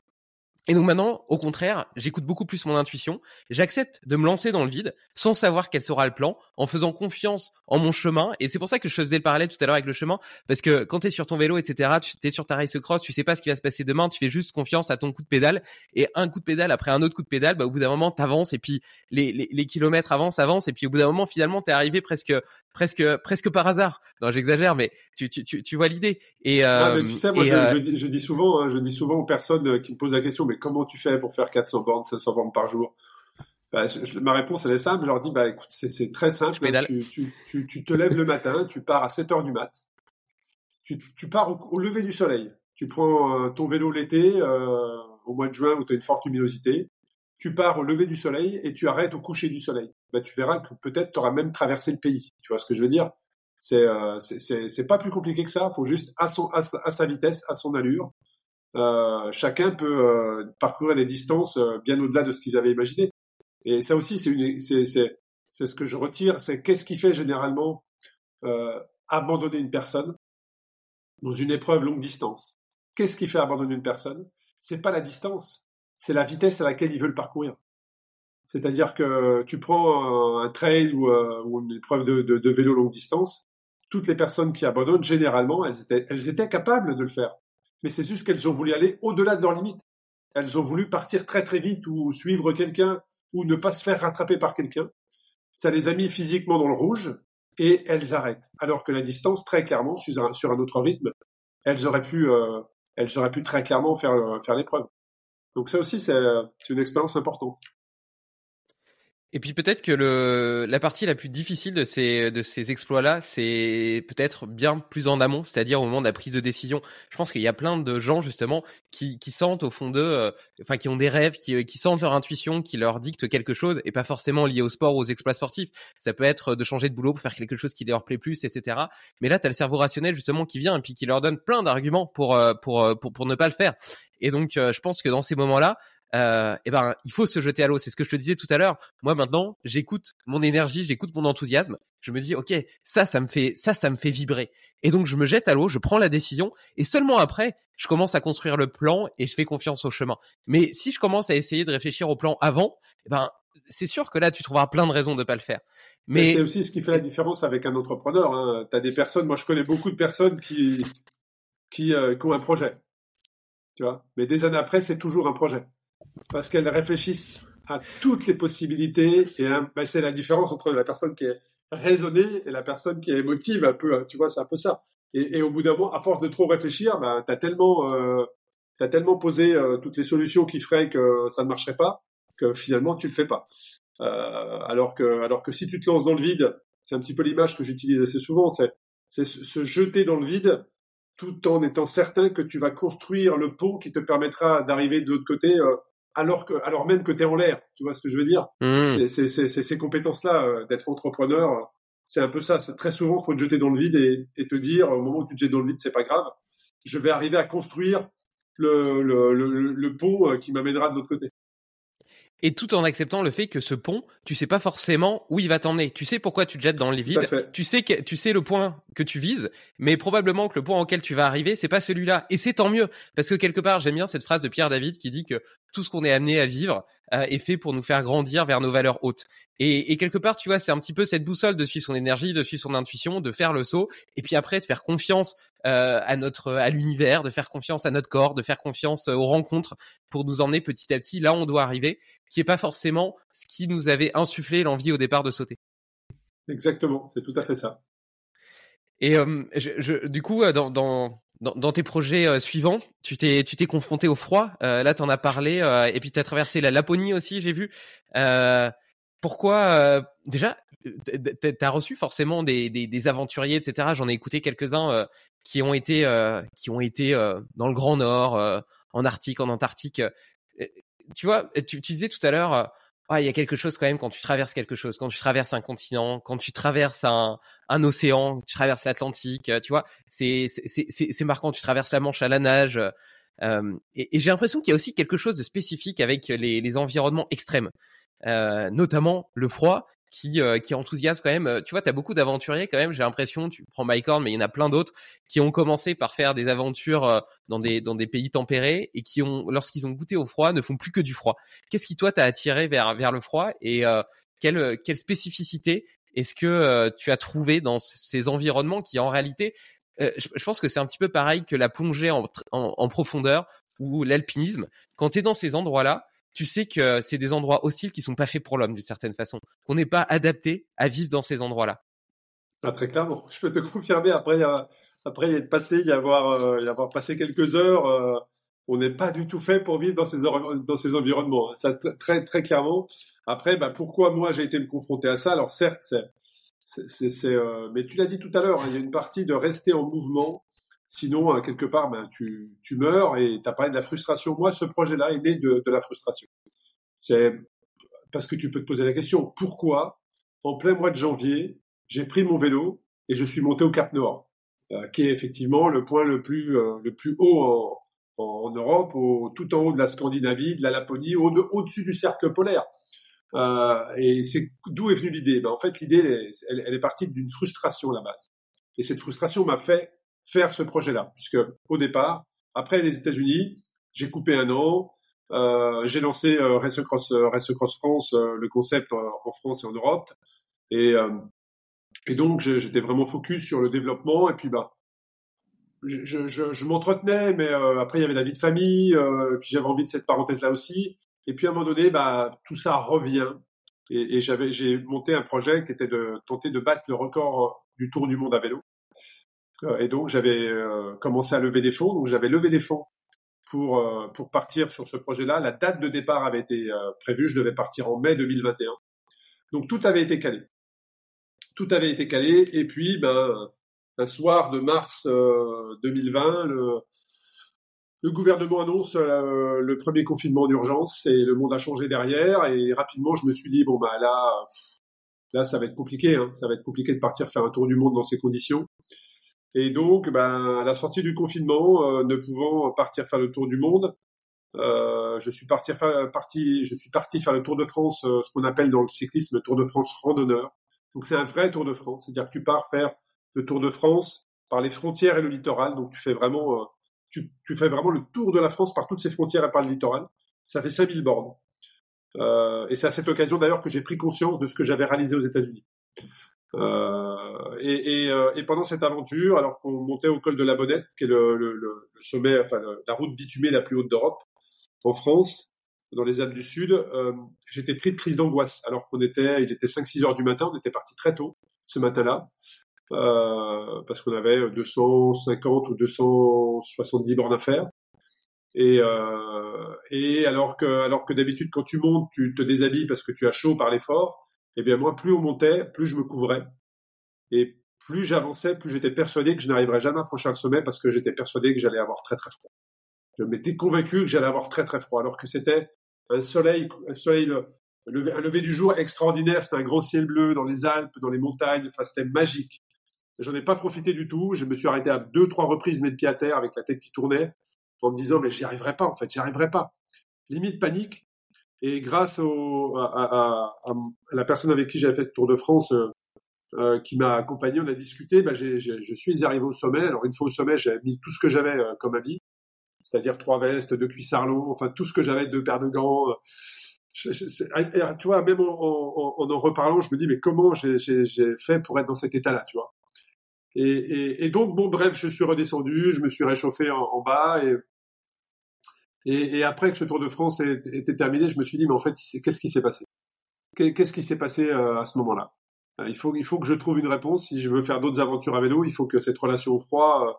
et donc maintenant, au contraire, j'écoute beaucoup plus mon intuition. J'accepte de me lancer dans le vide sans savoir quel sera le plan, en faisant confiance en mon chemin. Et c'est pour ça que je faisais le parallèle tout à l'heure avec le chemin, parce que quand tu es sur ton vélo, etc., tu es sur ta race cross, tu sais pas ce qui va se passer demain, tu fais juste confiance à ton coup de pédale. Et un coup de pédale après un autre coup de pédale, bah, au bout d'un moment, t'avances et puis les, les, les, kilomètres avancent, avancent. Et puis au bout d'un moment, finalement, t'es arrivé presque, presque, presque par hasard. Non, j'exagère, mais tu, tu, tu, tu vois l'idée. Et, euh, tu sais, moi, je, euh, je, je, dis souvent, hein, je dis souvent aux personnes qui me posent la question, mais comment tu fais pour faire 400 bornes, 500 bornes par jour? Bah, je, ma réponse elle est simple. Je leur dis bah écoute c'est très simple. Tu, tu, tu, tu, te lèves le matin, tu pars à 7 heures du mat. Tu, tu pars au, lever du soleil. Tu prends euh, ton vélo l'été, euh, au mois de juin où tu as une forte luminosité, tu pars au lever du soleil et tu arrêtes au coucher du soleil. Ben, tu verras que peut-être tu auras même traversé le pays. Tu vois ce que je veux dire? C'est euh, pas plus compliqué que ça. Il faut juste à, son, à, sa vitesse, à son allure. Euh, chacun peut euh, parcourir des distances euh, bien au-delà de ce qu'ils avaient imaginé. Et ça aussi, c'est ce que je retire. C'est qu'est-ce qui fait généralement abandonner une personne dans une épreuve longue distance? Qu'est-ce qui fait abandonner une personne? C'est pas la distance, c'est la vitesse à laquelle il veut le parcourir. C'est-à-dire que tu prends un, trail ou, euh, ou, une épreuve de, vélo longue distance, toutes les personnes qui abandonnent, généralement, elles étaient, capables de le faire. Mais c'est juste qu'elles ont voulu aller au-delà de leurs limites. Elles ont voulu partir très très vite ou suivre quelqu'un ou ne pas se faire rattraper par quelqu'un. Ça les a mis physiquement dans le rouge et elles arrêtent. Alors que la distance, très clairement, sur un, autre rythme, elles auraient pu, euh, elles auraient pu très clairement faire, euh, faire l'épreuve. Donc ça aussi, c'est une expérience importante. Et puis peut-être que le, la partie la plus difficile de ces, de ces exploits-là, c'est peut-être bien plus en amont, c'est-à-dire au moment de la prise de décision. Je pense qu'il y a plein de gens justement qui, qui sentent au fond d'eux, euh, enfin qui ont des rêves, qui, qui sentent leur intuition, qui leur dicte quelque chose, et pas forcément lié au sport ou aux exploits sportifs. Ça peut être de changer de boulot pour faire quelque chose qui leur plaît plus, etc. Mais là, tu as le cerveau rationnel justement qui vient et puis qui leur donne plein d'arguments pour, euh, pour, euh, pour, pour, ne pas le faire. Et donc, je pense que dans ces moments-là, euh, eh ben il faut se jeter à l'eau. C'est ce que je te disais tout à l'heure. Moi maintenant, j'écoute mon énergie, j'écoute mon enthousiasme. Je me dis ok, ça, ça me fait, ça, ça me fait vibrer. Et donc je me jette à l'eau, je prends la décision, et seulement après, je commence à construire le plan et je fais confiance au chemin. Mais si je commence à essayer de réfléchir au plan avant, eh ben c'est sûr que là tu trouveras plein de raisons de pas le faire. Mais, c'est aussi ce qui fait la différence avec un entrepreneur. Hein. Tu as des personnes, moi je connais beaucoup de personnes qui qui, euh, qui ont un projet, tu vois? Mais des années après, c'est toujours un projet parce qu'elles réfléchissent à toutes les possibilités et ben, c'est la différence entre la personne qui est raisonnée et la personne qui est émotive un peu. Hein, tu vois, c'est un peu ça. Et, au bout d'un moment, à force de trop réfléchir, ben, t'as tellement, euh, as tellement posé euh, toutes les solutions qui feraient que ça ne marcherait pas que finalement tu le fais pas. Euh, alors que, alors que si tu te lances dans le vide, c'est un petit peu l'image que j'utilise assez souvent, c'est, c'est se jeter dans le vide tout en étant certain que tu vas construire le pont qui te permettra d'arriver de l'autre côté euh, alors que, alors même que tu es en l'air. Tu vois ce que je veux dire? Mmh. C'est ces compétences-là euh, d'être entrepreneur. C'est un peu ça. Très souvent, faut te jeter dans le vide et, te dire, au moment où tu te jettes dans le vide, c'est pas grave. Je vais arriver à construire le, le, le pont euh, qui m'amènera de l'autre côté et tout en acceptant le fait que ce pont, tu sais pas forcément où il va t'emmener. Tu sais pourquoi tu te jettes dans les vides. Tu sais que tu sais le point que tu vises, mais probablement que le point auquel tu vas arriver, c'est pas celui-là. Et c'est tant mieux parce que quelque part, j'aime bien cette phrase de Pierre David qui dit que tout ce qu'on est amené à vivre euh, est fait pour nous faire grandir vers nos valeurs hautes. Et, quelque part, tu vois, c'est un petit peu cette boussole de suivre son énergie, de suivre son intuition, de faire le saut, et puis après de faire confiance euh, à notre, à l'univers, de faire confiance à notre corps, de faire confiance aux rencontres pour nous emmener petit à petit là où on doit arriver, qui est pas forcément ce qui nous avait insufflé l'envie au départ de sauter. Exactement, c'est tout à fait ça. Et euh, je, je, du coup, euh, dans, dans, dans, tes projets euh, suivants, tu t'es tu t'es confronté au froid. Euh, là, t'en as parlé, et puis t'as traversé la Laponie aussi, j'ai vu. pourquoi déjà T'as reçu forcément des, des, des aventuriers, etc. J'en ai écouté quelques-uns qui ont été qui ont été dans le Grand Nord, en Arctique, en Antarctique. Tu vois, tu, tu disais tout à l'heure il y a quelque chose quand même quand tu traverses quelque chose, quand tu traverses un continent, quand tu traverses un, un océan, tu traverses l'Atlantique, tu vois, c'est c'est marquant. Tu traverses la Manche à la nage. Euh, et, et j'ai l'impression qu'il y a aussi quelque chose de spécifique avec les, les environnements extrêmes, euh, notamment le froid qui euh, qui quand même. Euh, tu vois, tu as beaucoup d'aventuriers quand même. J'ai l'impression, tu prends Mike Horn, mais il y en a plein d'autres qui ont commencé par faire des aventures euh, dans des pays tempérés et qui lorsqu'ils ont goûté au froid, ne font plus que du froid. Qu'est-ce qui toi t'a attiré vers le froid et quelle quelle spécificité est-ce que tu as trouvé dans ces environnements qui en réalité je, pense que c'est un petit peu pareil que la plongée en, en profondeur ou l'alpinisme. Quand tu es dans ces endroits-là, tu sais que c'est des endroits hostiles qui sont pas faits pour l'homme d'une certaine façon, qu'on n'est pas adapté à vivre dans ces endroits-là. Ah, très clairement, je peux te confirmer. Après, après y être passé, y avoir, euh, y avoir passé quelques heures, euh, on n'est pas du tout fait pour vivre dans ces dans ces environnements. Hein. Ça très très clairement. Après, bah, pourquoi moi j'ai été me confronter à ça? Alors certes, euh, mais tu l'as dit tout à l'heure, hein, il y a une partie de rester en mouvement, Sinon, quelque part, ben, tu, tu meurs et tu as parlé de la frustration. Moi, ce projet-là est né de, de la frustration. C'est parce que tu peux te poser la question, pourquoi, en plein mois de janvier, j'ai pris mon vélo et je suis monté au Cap Nord, euh, qui est effectivement le point le plus, euh, le plus haut en, en Europe, tout en haut de la Scandinavie, de la Laponie, au-dessus du cercle polaire. Euh, et c'est d'où est venue l'idée? Ben, En fait, l'idée, elle, elle, est partie d'une frustration à la base. Et cette frustration m'a fait faire ce projet-là, puisque au départ, après les États-Unis, j'ai coupé un an, euh, j'ai lancé euh, Race Cross, euh, Race Cross France, euh, le concept en France et en Europe, et, et donc j'étais vraiment focus sur le développement. Et puis bah, je, je, je m'entretenais, mais après il y avait la vie de famille, puis j'avais envie de cette parenthèse-là aussi. Et puis à un moment donné, bah, tout ça revient. Et, et j'avais, j'ai monté un projet qui était de tenter de battre le record du Tour du monde à vélo. Et donc j'avais commencé à lever des fonds. Donc j'avais levé des fonds pour, euh, pour partir sur ce projet-là. La date de départ avait été euh, prévue, je devais partir en mai 2021. Donc tout avait été calé. Tout avait été calé. Et puis, ben, un soir de mars 2020, euh, le, gouvernement annonce le premier confinement d'urgence et le monde a changé derrière. Et rapidement, je me suis dit, bon, bah là, là, ça va être compliqué. Hein. Ça va être compliqué de partir faire un tour du monde dans ces conditions. Et donc, ben, à la sortie du confinement, euh, ne pouvant partir faire le tour du monde, euh, je suis parti faire, parti, je suis parti faire le Tour de France, euh, ce qu'on appelle dans le cyclisme le Tour de France randonneur. Donc c'est un vrai Tour de France, c'est-à-dire que tu pars faire le Tour de France par les frontières et le littoral. Donc tu fais vraiment, euh, tu, tu, fais vraiment le tour de la France par toutes ces frontières et par le littoral. Ça fait 5000 bornes. et c'est à cette occasion d'ailleurs que j'ai pris conscience de ce que j'avais réalisé aux États-Unis. Euh, et, et, euh, et, pendant cette aventure, alors qu'on montait au col de la Bonnette, qui est le, le, le sommet, enfin la route bitumée la plus haute d'Europe, en France, dans les Alpes du Sud, euh, j'étais pris de crise d'angoisse. Alors qu'on était, il était 5-6 heures du matin, on était parti très tôt ce matin-là, euh, parce qu'on avait 250 ou 270 bornes à faire. Et, euh, et alors que, alors que d'habitude, quand tu montes, tu te déshabilles parce que tu as chaud par l'effort. Eh bien, moi, plus on montait, plus je me couvrais. Et plus j'avançais, plus j'étais persuadé que je n'arriverais jamais à franchir le sommet parce que j'étais persuadé que j'allais avoir très très froid. Je m'étais convaincu que j'allais avoir très très froid, alors que c'était un soleil, un soleil, un lever du jour extraordinaire. C'était un grand ciel bleu dans les Alpes, dans les montagnes. Enfin, c'était magique. J'en ai pas profité du tout. Je me suis arrêté à deux, trois reprises, mes pieds à terre, avec la tête qui tournait, en me disant mais j'y arriverai pas. En fait, j'y arriverai pas. Limite panique. Et grâce au, à, à, à, la personne avec qui j'avais fait ce Tour de France, euh, euh, qui m'a accompagné, on a discuté. Bah, j'ai, j'ai, je suis arrivé au sommet. Alors une fois au sommet, j'ai mis tout ce que j'avais euh, comme habit, c'est-à-dire trois vestes, deux cuissards longs, enfin tout ce que j'avais, deux paires de gants. Tu vois, même en, en, en, en reparlant, je me dis mais comment j'ai, j'ai, fait pour être dans cet état-là, tu vois? Et, et, et, donc bon, bref, je suis redescendu, je me suis réchauffé en, en bas et et, et, après que ce Tour de France était terminé, je me suis dit, mais en fait, qu'est-ce qui s'est passé? Qu'est-ce qui s'est passé euh, à ce moment-là? Euh, il faut, il faut que je trouve une réponse. Si je veux faire d'autres aventures à vélo, il faut que cette relation au froid, euh,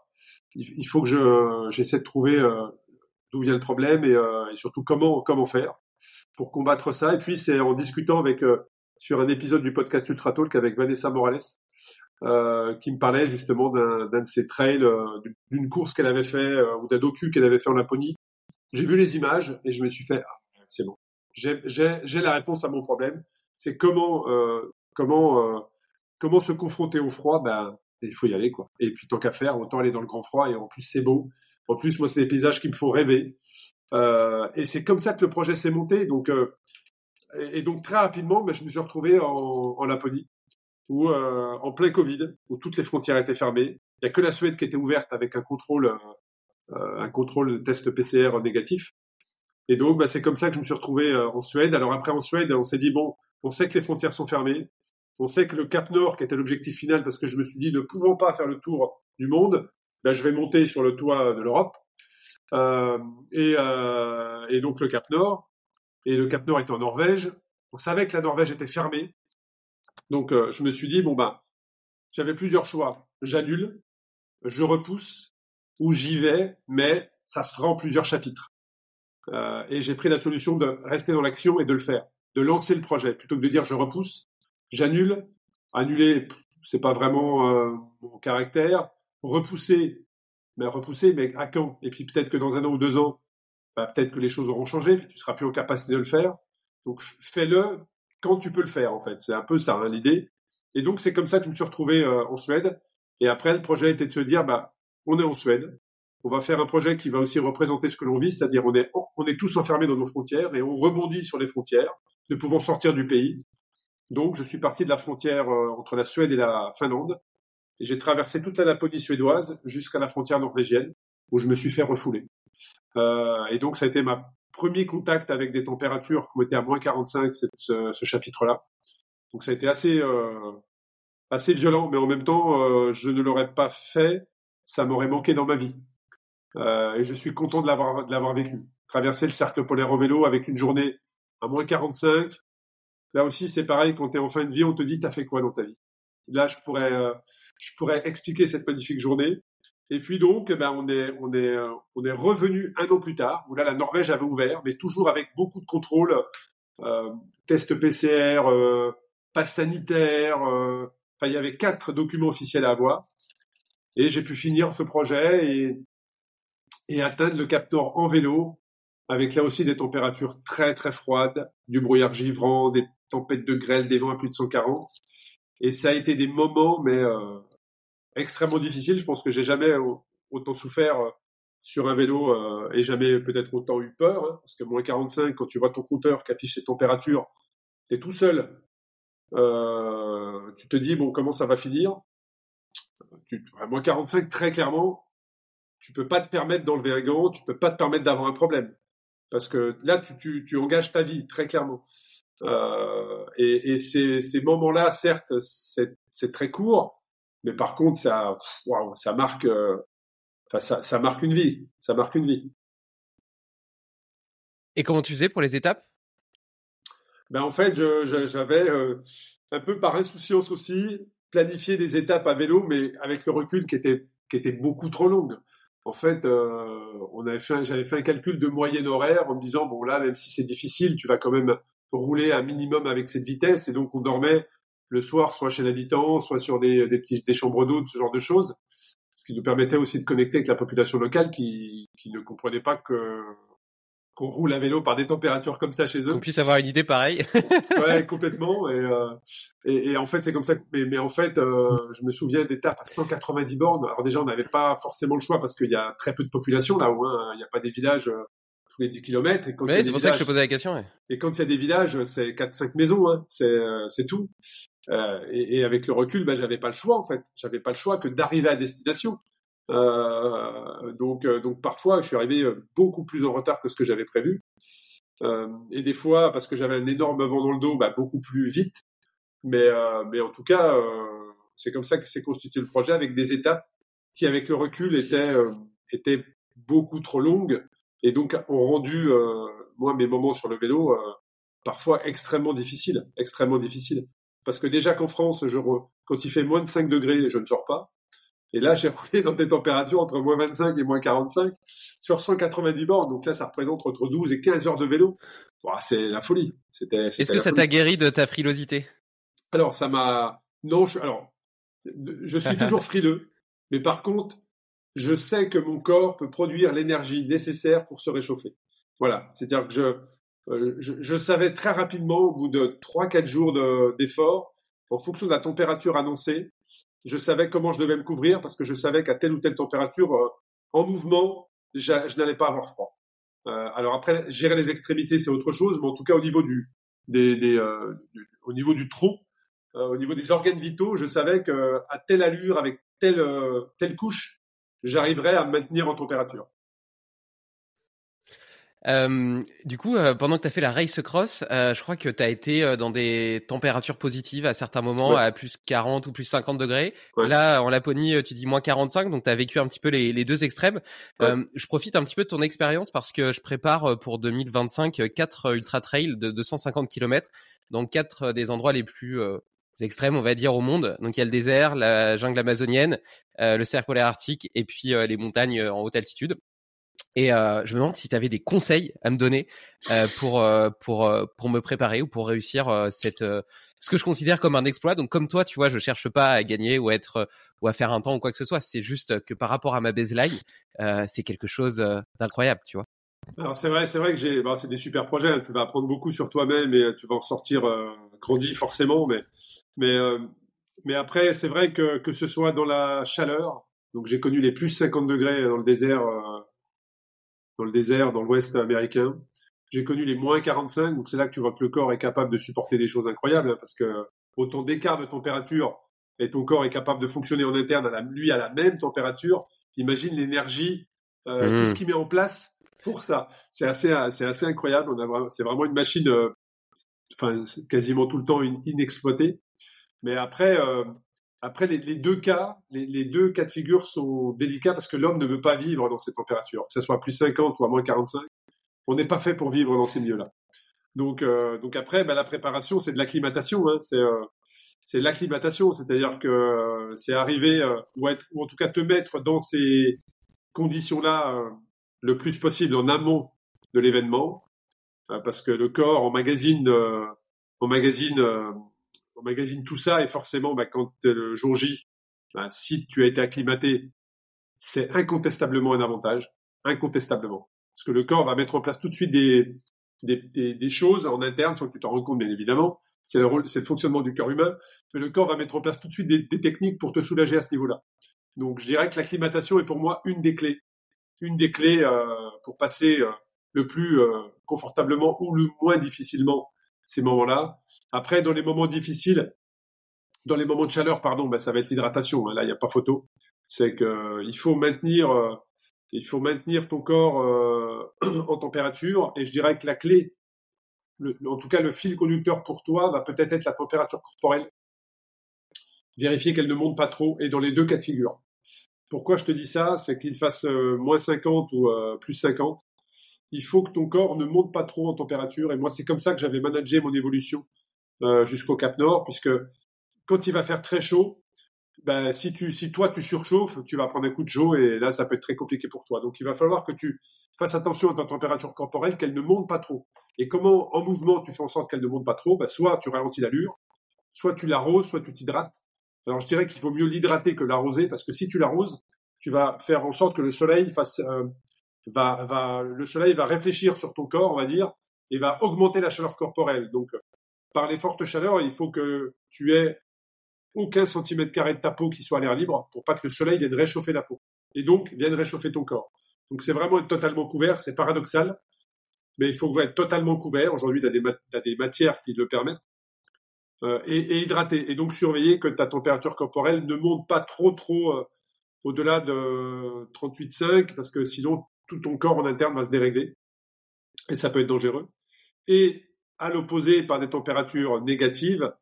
il faut que je, j'essaie de trouver d'où vient le problème et, et, surtout comment, comment faire pour combattre ça. Et puis, c'est en discutant avec, sur un épisode du podcast Ultra Talk avec Vanessa Morales, euh, qui me parlait justement d'un, d'un de ces trails, d'une course qu'elle avait fait ou d'un docu qu'elle avait fait en Laponie, j'ai vu les images et je me suis fait, ah, c'est bon. J'ai la réponse à mon problème. C'est comment, euh, comment, euh, comment se confronter au froid? Ben, il faut y aller, quoi. Et puis, tant qu'à faire, autant aller dans le grand froid. Et en plus, c'est beau. En plus, moi, c'est des paysages qui me font rêver. Euh, et c'est comme ça que le projet s'est monté. Donc, et, donc, très rapidement, ben, je me suis retrouvé en, en Laponie, où, en plein Covid, où toutes les frontières étaient fermées. Il n'y a que la Suède qui était ouverte avec un contrôle un contrôle de test PCR négatif. Et donc, bah, c'est comme ça que je me suis retrouvé euh, en Suède. Alors après, en Suède, on s'est dit, bon, on sait que les frontières sont fermées. On sait que le Cap Nord, qui était l'objectif final, parce que je me suis dit, ne pouvant pas faire le tour du monde, ben, je vais monter sur le toit de l'Europe. Euh, et, euh, donc le Cap Nord. Et le Cap Nord était en Norvège. On savait que la Norvège était fermée. Donc euh, je me suis dit, bon ben, j'avais plusieurs choix. J'annule, je repousse, où j'y vais, mais ça se fera en plusieurs chapitres. Euh, et j'ai pris la solution de rester dans l'action et de le faire, de lancer le projet, plutôt que de dire je repousse, j'annule. Annuler, c'est pas vraiment euh, mon caractère. Repousser, mais repousser, mais à quand? Et puis peut-être que dans un an ou deux ans, bah, peut-être que les choses auront changé, puis tu seras plus en capacité de le faire. Donc fais-le quand tu peux le faire, en fait. C'est un peu ça, hein, l'idée. Et donc c'est comme ça que je me suis retrouvé euh, en Suède. Et après, le projet était de se dire, bah, on est en Suède, on va faire un projet qui va aussi représenter ce que l'on vit, c'est-à-dire on est, on est tous enfermés dans nos frontières et on rebondit sur les frontières, ne pouvant sortir du pays. Donc je suis parti de la frontière euh, entre la Suède et la Finlande et j'ai traversé toute la Laponie suédoise jusqu'à la frontière norvégienne où je me suis fait refouler. Euh, et donc ça a été ma premier contact avec des températures qui ont à moins 45, ce, ce chapitre-là. Donc ça a été assez euh, assez violent, mais en même temps, je ne l'aurais pas fait, ça m'aurait manqué dans ma vie. Euh, et je suis content de l'avoir vécu. Traverser le cercle polaire au vélo avec une journée à moins 45. Là aussi, c'est pareil. Quand tu es en fin de vie, on te dit t'as fait quoi dans ta vie? Là, je pourrais euh, je pourrais expliquer cette magnifique journée. Et puis donc, eh ben, euh, on est revenu un an plus tard où là la Norvège avait ouvert, mais toujours avec beaucoup de contrôles, euh, tests PCR, euh, passe sanitaire. Il y avait quatre documents officiels à avoir. Et j'ai pu finir ce projet et et atteindre le Cap Nord en vélo, avec là aussi des températures très très froides, du brouillard givrant, des tempêtes de grêle, des vents à plus de 140. Et ça a été des moments, mais euh, extrêmement difficiles. Je pense que j'ai jamais autant souffert euh, sur un vélo euh, et jamais peut-être autant eu peur, hein, parce que moins 45, quand tu vois ton compteur qui affiche ses températures, tu es tout seul. Euh, tu te dis, bon, comment ça va finir? Tu, Moins 45, très clairement, tu peux pas te permettre d'enlever un gant, tu peux pas te permettre d'avoir un problème. Parce que là, tu, tu, tu engages ta vie, très clairement. Euh, et, et ces, ces moments-là, certes, c'est très court, mais par contre, ça, ça marque, euh, ça, ça marque une vie. Ça marque une vie. Et comment tu faisais pour les étapes? Ben en fait, j'avais euh, un peu par insouciance aussi planifié des étapes à vélo, mais avec le recul qui était qui était beaucoup trop longue. En fait, euh, on avait fait, j'avais fait un calcul de moyenne horaire en me disant bon là, même si c'est difficile, tu vas quand même rouler un minimum avec cette vitesse, et donc on dormait le soir soit chez l'habitant, soit sur des, des petits des chambres d'eau, ce genre de choses, ce qui nous permettait aussi de connecter avec la population locale qui, qui ne comprenait pas que qu'on roule à vélo par des températures comme ça chez eux. Qu'on puisse avoir une idée pareille. ouais, complètement. Et, euh, et, et, en fait, c'est comme ça. Que, mais, mais, en fait, euh, je me souviens d'étapes à 190 bornes. Alors déjà, on n'avait pas forcément le choix parce qu'il y a très peu de population là où hein. il n'y a pas des villages euh, tous les 10 km. Et ouais, c'est pour ça que je te posais la question. Ouais. Et quand il y a des villages, c'est 4-5 maisons. Hein. C'est c'est tout. Et, et, avec le recul, ben, j'avais pas le choix en fait. J'avais pas le choix que d'arriver à destination. Euh, donc, euh, donc parfois, je suis arrivé euh, beaucoup plus en retard que ce que j'avais prévu. et des fois, parce que j'avais un énorme vent dans le dos, bah, beaucoup plus vite. Mais, mais en tout cas, c'est comme ça que s'est constitué le projet avec des étapes qui, avec le recul, étaient, étaient beaucoup trop longues et donc ont rendu moi mes moments sur le vélo parfois extrêmement difficiles, extrêmement difficiles. Parce que déjà qu'en France, quand il fait moins de 5 degrés, je ne sors pas. Et là, j'ai roulé dans des températures entre moins 25 et moins 45 sur 190 bornes. Donc là, ça représente entre 12 et 15 heures de vélo. c'est la folie. C'était. Est-ce que ça t'a guéri de ta frilosité? Alors, ça m'a. Non, je... alors, je suis toujours frileux, mais par contre, je sais que mon corps peut produire l'énergie nécessaire pour se réchauffer. Voilà. C'est-à-dire que je, euh, je, je, savais très rapidement, au bout de 3-4 jours d'effort, en fonction de la température annoncée, je savais comment je devais me couvrir parce que je savais qu'à telle ou telle température, euh, en mouvement, je, n'allais pas avoir froid. Euh, alors après, gérer les extrémités, c'est autre chose, mais en tout cas au niveau du, des, des euh, au niveau du tronc, euh, au niveau des organes vitaux, je savais que à telle allure, avec telle euh, telle couche, j'arriverais à me maintenir en température. Euh, du coup, euh, pendant que tu as fait la race cross, euh, je crois que tu as été euh, dans des températures positives à certains moments, ouais. à plus 40 ou plus 50 degrés. Ouais. Là, en Laponie, tu dis moins 45, donc tu as vécu un petit peu les, les deux extrêmes. Ouais. je profite un petit peu de ton expérience parce que je prépare pour 2025 quatre ultra trails de 250 km, donc quatre des endroits les plus extrêmes, on va dire, au monde. Donc il y a le désert, la jungle amazonienne, le cercle polaire arctique et puis les montagnes en haute altitude. Et euh, je me demande si tu avais des conseils à me donner euh, pour euh, pour euh, pour me préparer ou pour réussir euh, cette euh, ce que je considère comme un exploit. Donc comme toi, tu vois, je cherche pas à gagner ou à être ou à faire un temps ou quoi que ce soit. C'est juste que par rapport à ma baseline, c'est quelque chose d'incroyable, tu vois. Alors c'est vrai, c'est vrai que j'ai, bah, c'est des super projets. Hein. Tu vas apprendre beaucoup sur toi-même et tu vas en sortir grandi forcément. Mais mais mais après, c'est vrai que que ce soit dans la chaleur. Donc j'ai connu les plus 50 degrés dans le désert dans le désert, dans l'ouest américain. J'ai connu les moins 45, donc c'est là que tu vois que le corps est capable de supporter des choses incroyables, hein, parce que autant d'écart de température et ton corps est capable de fonctionner en interne, à la, lui à la même température. Imagine l'énergie, euh, tout ce mmh. qu'il met en place pour ça. C'est assez, c'est assez incroyable. On a, c'est vraiment une machine, euh, enfin quasiment tout le temps inexploitée. Mais après, euh, après, les, deux cas, les, deux cas de figure sont délicats parce que l'homme ne veut pas vivre dans ces températures, que ce soit à plus 50 ou à moins 45. On n'est pas fait pour vivre dans ces milieux-là. Donc, euh, donc après, ben, la préparation, c'est de l'acclimatation. Hein, c'est euh, c'est l'acclimatation, c'est-à-dire que euh, c'est arriver ou, être, ou en tout cas te mettre dans ces conditions-là le plus possible en amont de l'événement, parce que le corps emmagasine, magazine on magazine tout ça et forcément, bah, quand le jour J, bah, si tu as été acclimaté, c'est incontestablement un avantage, incontestablement. Parce que le corps va mettre en place tout de suite des, des, choses en interne, sans que tu t'en rends compte bien évidemment. C'est le, rôle, c'est le fonctionnement du corps humain. Le corps va mettre en place tout de suite des, techniques pour te soulager à ce niveau-là. Donc je dirais que l'acclimatation est pour moi une des clés. Une des clés euh, pour passer euh, le plus euh, confortablement ou le moins difficilement ces moments-là. Après, dans les moments difficiles, dans les moments de chaleur, pardon, ben, ça va être l'hydratation. Hein. Là, il n'y a pas photo. C'est que euh, faut maintenir, euh, il faut maintenir ton corps euh, en température. Et je dirais que la clé, en tout cas le fil conducteur pour toi, va peut-être être la température corporelle. Vérifier qu'elle ne monte pas trop. Et dans les deux cas de figure. Pourquoi je te dis ça? C'est qu'il fasse moins 50 ou plus 50 il faut que ton corps ne monte pas trop en température. Et moi, c'est comme ça que j'avais managé mon évolution euh, jusqu'au Cap Nord, puisque quand il va faire très chaud, ben, si, tu, si toi tu surchauffes, tu vas prendre un coup de chaud et là, ça peut être très compliqué pour toi. Donc, il va falloir que tu fasses attention à ta température corporelle, qu'elle ne monte pas trop. Et comment, en mouvement, tu fais en sorte qu'elle ne monte pas trop? Ben, Soit tu ralentis l'allure, soit tu l'arroses, soit tu t'hydrates. Alors, je dirais qu'il vaut mieux l'hydrater que l'arroser, parce que si tu l'arroses, tu vas faire en sorte que le soleil fasse euh, va, va, le soleil va réfléchir sur ton corps, on va dire, et va augmenter la chaleur corporelle. Donc, par les fortes chaleurs, il faut que tu aies aucun centimètre carré de ta peau qui soit à l'air libre pour pas que le soleil vienne réchauffer la peau. Et donc, vienne réchauffer ton corps. Donc, c'est vraiment être totalement couvert. C'est paradoxal, mais il faut être totalement couvert. Aujourd'hui, tu as, des matières qui le permettent. Euh, et, et, hydrater. Et donc, surveiller que ta température corporelle ne monte pas trop, trop euh, au-delà de 38,5 parce que sinon, tout ton corps en interne va se dérégler et ça peut être dangereux. Et à l'opposé, par des températures négatives,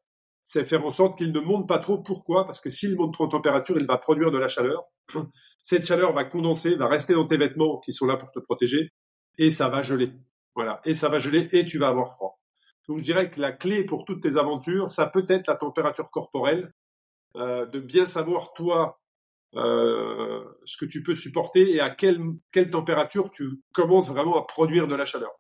c'est faire en sorte qu'il ne monte pas trop. Pourquoi? Parce que s'il monte trop en température, il va produire de la chaleur. Cette chaleur va condenser, va rester dans tes vêtements qui sont là pour te protéger, et ça va geler. Voilà, et ça va geler et tu vas avoir froid. Donc je dirais que la clé pour toutes tes aventures, ça peut être la température corporelle, euh, de bien savoir toi euh, ce que tu peux supporter et à quelle, quelle température tu commences vraiment à produire de la chaleur.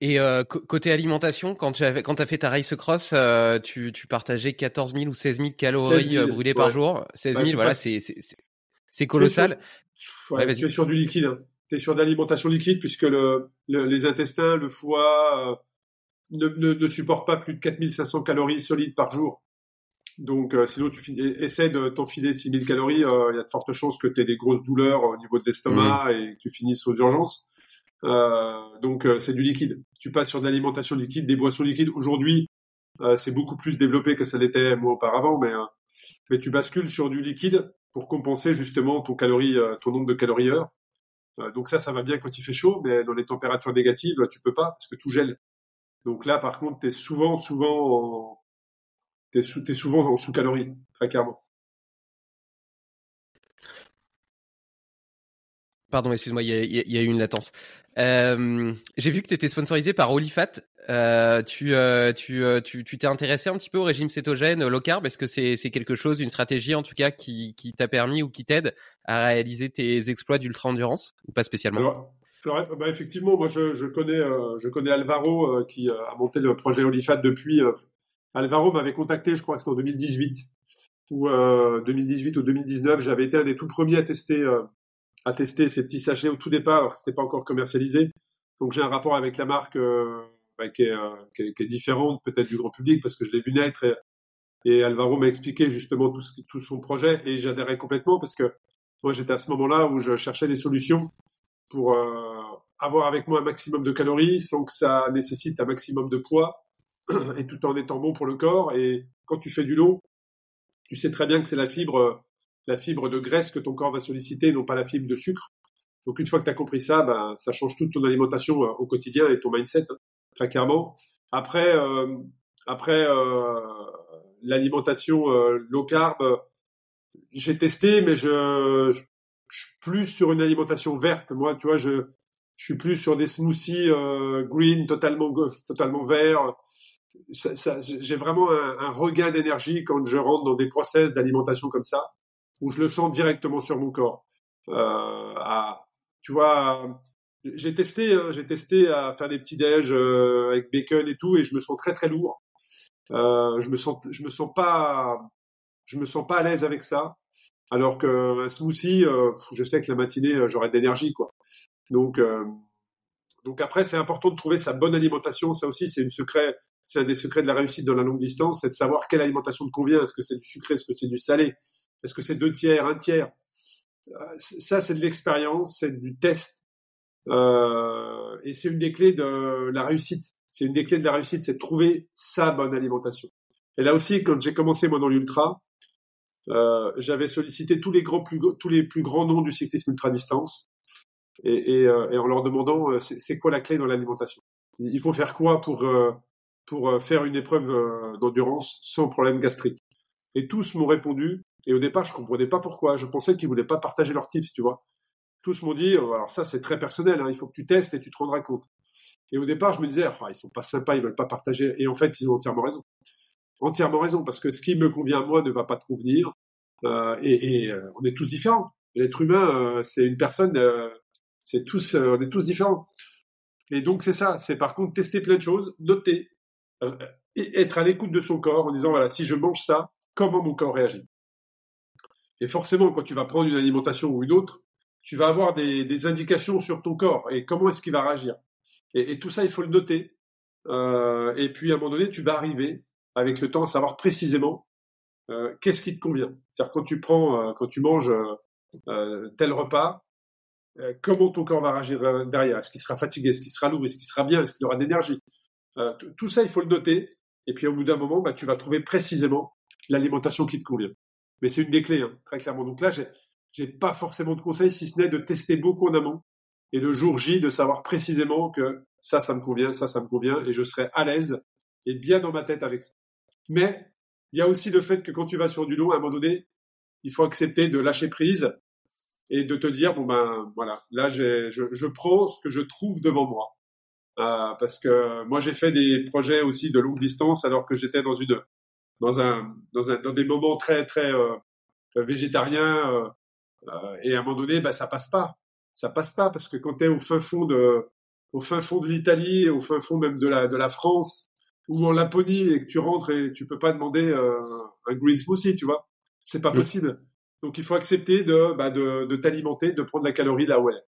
Et euh, côté alimentation, quand tu as, quand as fait ta race cross, euh, tu, tu partageais 14 000 ou 16 000 calories brûlées par jour. 16 000, voilà, c'est colossal. tu es sur du liquide. Hein. Tu es sur de l'alimentation liquide puisque le, les intestins, le foie ne, ne, ne supportent pas plus de 4500 calories solides par jour. Donc, euh, sinon, tu essaie de t'enfiler 6000 calories. Euh, il y a de fortes chances que tu aies des grosses douleurs au niveau de l'estomac mmh. et que tu finisses aux urgences. Euh, donc, c'est du liquide. Tu passes sur de l'alimentation liquide, des boissons liquides. Aujourd'hui, c'est beaucoup plus développé que ça l'était moi auparavant, mais, mais tu bascules sur du liquide pour compenser justement ton, calorie, ton nombre de calories heure. donc ça, ça va bien quand il fait chaud, mais dans les températures négatives, tu peux pas parce que tout gèle. Donc là, par contre, tu es souvent, souvent en, tu es, souvent en sous-calories, très clairement. Pardon, excuse-moi, il y, y a, eu une latence. Euh, j'ai vu que tu étais sponsorisé par Olifat. Euh, tu, euh, tu, euh, tu, tu t'es intéressé un petit peu au régime cétogène low carb? Est-ce que c'est, quelque chose, une stratégie en tout cas qui, qui t'a permis ou qui t'aide à réaliser tes exploits d'ultra endurance ou pas spécialement? Alors, bah, effectivement, moi je, je connais, je connais Alvaro qui a monté le projet Olifat depuis. Alvaro m'avait contacté, je crois que c'était en 2018 ou 2018 ou 2019. J'avais été un des tout premiers à tester à tester ces petits sachets au tout départ, c'était pas encore commercialisé. Donc j'ai un rapport avec la marque euh, bah, euh, qui, est, différente peut-être du grand public parce que je l'ai vu naître et, Alvaro m'a expliqué justement tout, tout son projet et j'adhérais complètement parce que moi j'étais à ce moment-là où je cherchais des solutions pour euh, avoir avec moi un maximum de calories sans que ça nécessite un maximum de poids et tout en étant bon pour le corps. Et quand tu fais du long, tu sais très bien que c'est la fibre la fibre de graisse que ton corps va solliciter, non pas la fibre de sucre. Donc une fois que tu as compris ça, ben, ça change toute ton alimentation euh, au quotidien et ton mindset, hein, très clairement. Après, euh, après euh, l'alimentation low carb, j'ai testé, mais je, suis plus sur une alimentation verte. Moi, tu vois, je, je suis plus sur des smoothies green, totalement, totalement verts. J'ai vraiment un, regain d'énergie quand je rentre dans des process d'alimentation comme ça où je le sens directement sur mon corps. Euh, tu vois, j'ai testé, hein, j'ai testé à faire des petits déj euh, avec bacon et tout, et je me sens très très lourd. Euh, je me sens, je me sens pas, je me sens pas à l'aise avec ça. Alors qu'un smoothie, euh, je sais que la matinée j'aurai de l'énergie quoi. Donc, donc après c'est important de trouver sa bonne alimentation. Ça aussi c'est une secret, c'est un des secrets de la réussite dans la longue distance, c'est de savoir quelle alimentation te convient. Est-ce que c'est du sucré, est-ce que c'est du salé, est-ce que c'est deux tiers, un tiers? Euh, Ça, c'est de l'expérience, c'est du test. Euh, et c'est une des clés de la réussite. C'est une des clés de la réussite, c'est de trouver sa bonne alimentation. Et là aussi, quand j'ai commencé moi dans l'ultra, euh, j'avais sollicité tous les plus grands noms du cyclisme ultra distance et, en leur demandant c'est quoi la clé dans l'alimentation? Il faut faire quoi pour pour faire une épreuve d'endurance sans problème gastrique. Et tous m'ont répondu et au départ, je comprenais pas pourquoi. Je pensais qu'ils voulaient pas partager leurs tips, tu vois. Tous m'ont dit, oh, alors ça c'est très personnel, hein, il faut que tu testes et tu te rendras compte. Et au départ, je me disais, oh, ils sont pas sympas, ils veulent pas partager. Et en fait, ils ont entièrement raison. Entièrement raison, parce que ce qui me convient à moi ne va pas te convenir. Euh, et, euh, on est tous différents. L'être humain, euh, c'est une personne, euh, c'est tous, euh, on est tous différents. Et donc c'est ça. C'est par contre tester plein de choses, noter, être à l'écoute de son corps en disant voilà, si je mange ça, comment mon corps réagit? Et forcément, quand tu vas prendre une alimentation ou une autre, tu vas avoir des, indications sur ton corps et comment est-ce qu'il va réagir. Et, tout ça, il faut le noter. Euh, et puis, à un moment donné, tu vas arriver, avec le temps, à savoir précisément euh, qu'est-ce qui te convient. C'est-à-dire, quand tu prends, euh, quand tu manges euh, tel repas, euh, comment ton corps va réagir derrière? Est-ce qu'il sera fatigué? Est-ce qu'il sera lourd? Est-ce qu'il sera bien? Est-ce qu'il aura d'énergie Tout ça, il faut le noter. Et puis, au bout d'un moment, bah, tu vas trouver précisément l'alimentation qui te convient. Mais c'est une des clés, hein, très clairement. Donc là, j'ai pas forcément de conseils, si ce n'est de tester beaucoup en amont et le jour J, de savoir précisément que ça, ça me convient, ça, ça me convient, et je serai à l'aise et bien dans ma tête avec ça. Mais il y a aussi le fait que quand tu vas sur du long, à un moment donné, il faut accepter de lâcher prise et de te dire bon ben voilà, là je prends ce que je trouve devant moi. Euh, parce que moi j'ai fait des projets aussi de longue distance alors que j'étais dans une dans un dans un dans des moments très très euh, végétariens euh, et à un moment donné bah ça passe pas. Ça passe pas parce que quand tu es au fin fond de au fin fond de l'Italie au fin fond même de la de la France ou en Laponie et que tu rentres et tu peux pas demander euh, un green smoothie tu vois c'est pas possible. Donc il faut accepter de bah, de, de t'alimenter de prendre la calorie là où elle est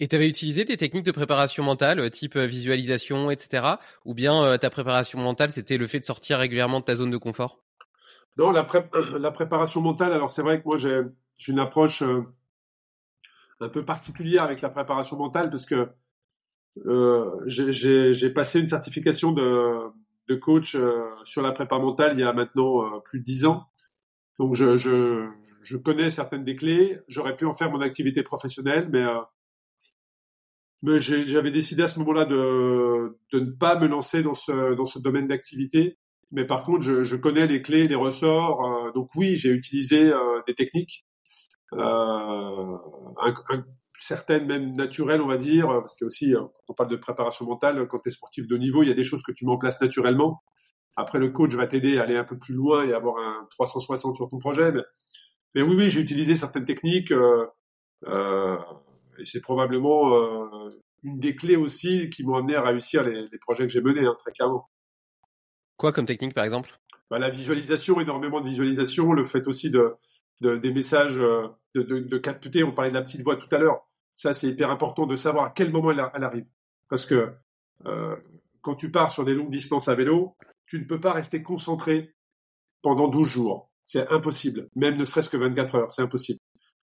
et tu avais utilisé des techniques de préparation mentale, euh, type euh, visualisation, etc. Ou bien euh, ta préparation mentale, c'était le fait de sortir régulièrement de ta zone de confort? Non, la, pré la préparation mentale, alors c'est vrai que moi j'ai une approche un peu particulière avec la préparation mentale parce que j'ai passé une certification de, coach sur la prépa mentale il y a maintenant plus de dix ans. Donc je connais certaines des clés. J'aurais pu en faire mon activité professionnelle, mais mais j'avais décidé à ce moment-là de, de ne pas me lancer dans ce, dans ce domaine d'activité. Mais par contre, je, je, connais les clés, les ressorts. Euh, donc oui, j'ai utilisé euh, des techniques. euh, certaines même naturelles, on va dire, parce que aussi, quand on parle de préparation mentale, quand tu es sportif de haut niveau, il y a des choses que tu mets en place naturellement. Après, le coach va t'aider à aller un peu plus loin et avoir un 360 sur ton projet. Mais, oui, oui, j'ai utilisé certaines techniques euh, et c'est probablement euh, une des clés aussi qui m'ont amené à réussir les, projets que j'ai menés, hein, très clairement. Quoi comme technique, par exemple? Bah, La visualisation, énormément de visualisation, le fait aussi de, des messages de, de, capter. On parlait de la petite voix tout à l'heure. Ça, c'est hyper important de savoir à quel moment elle, elle arrive. Parce que quand tu pars sur des longues distances à vélo, tu ne peux pas rester concentré pendant 12 jours. C'est impossible. Même ne serait-ce que 24 heures, c'est impossible.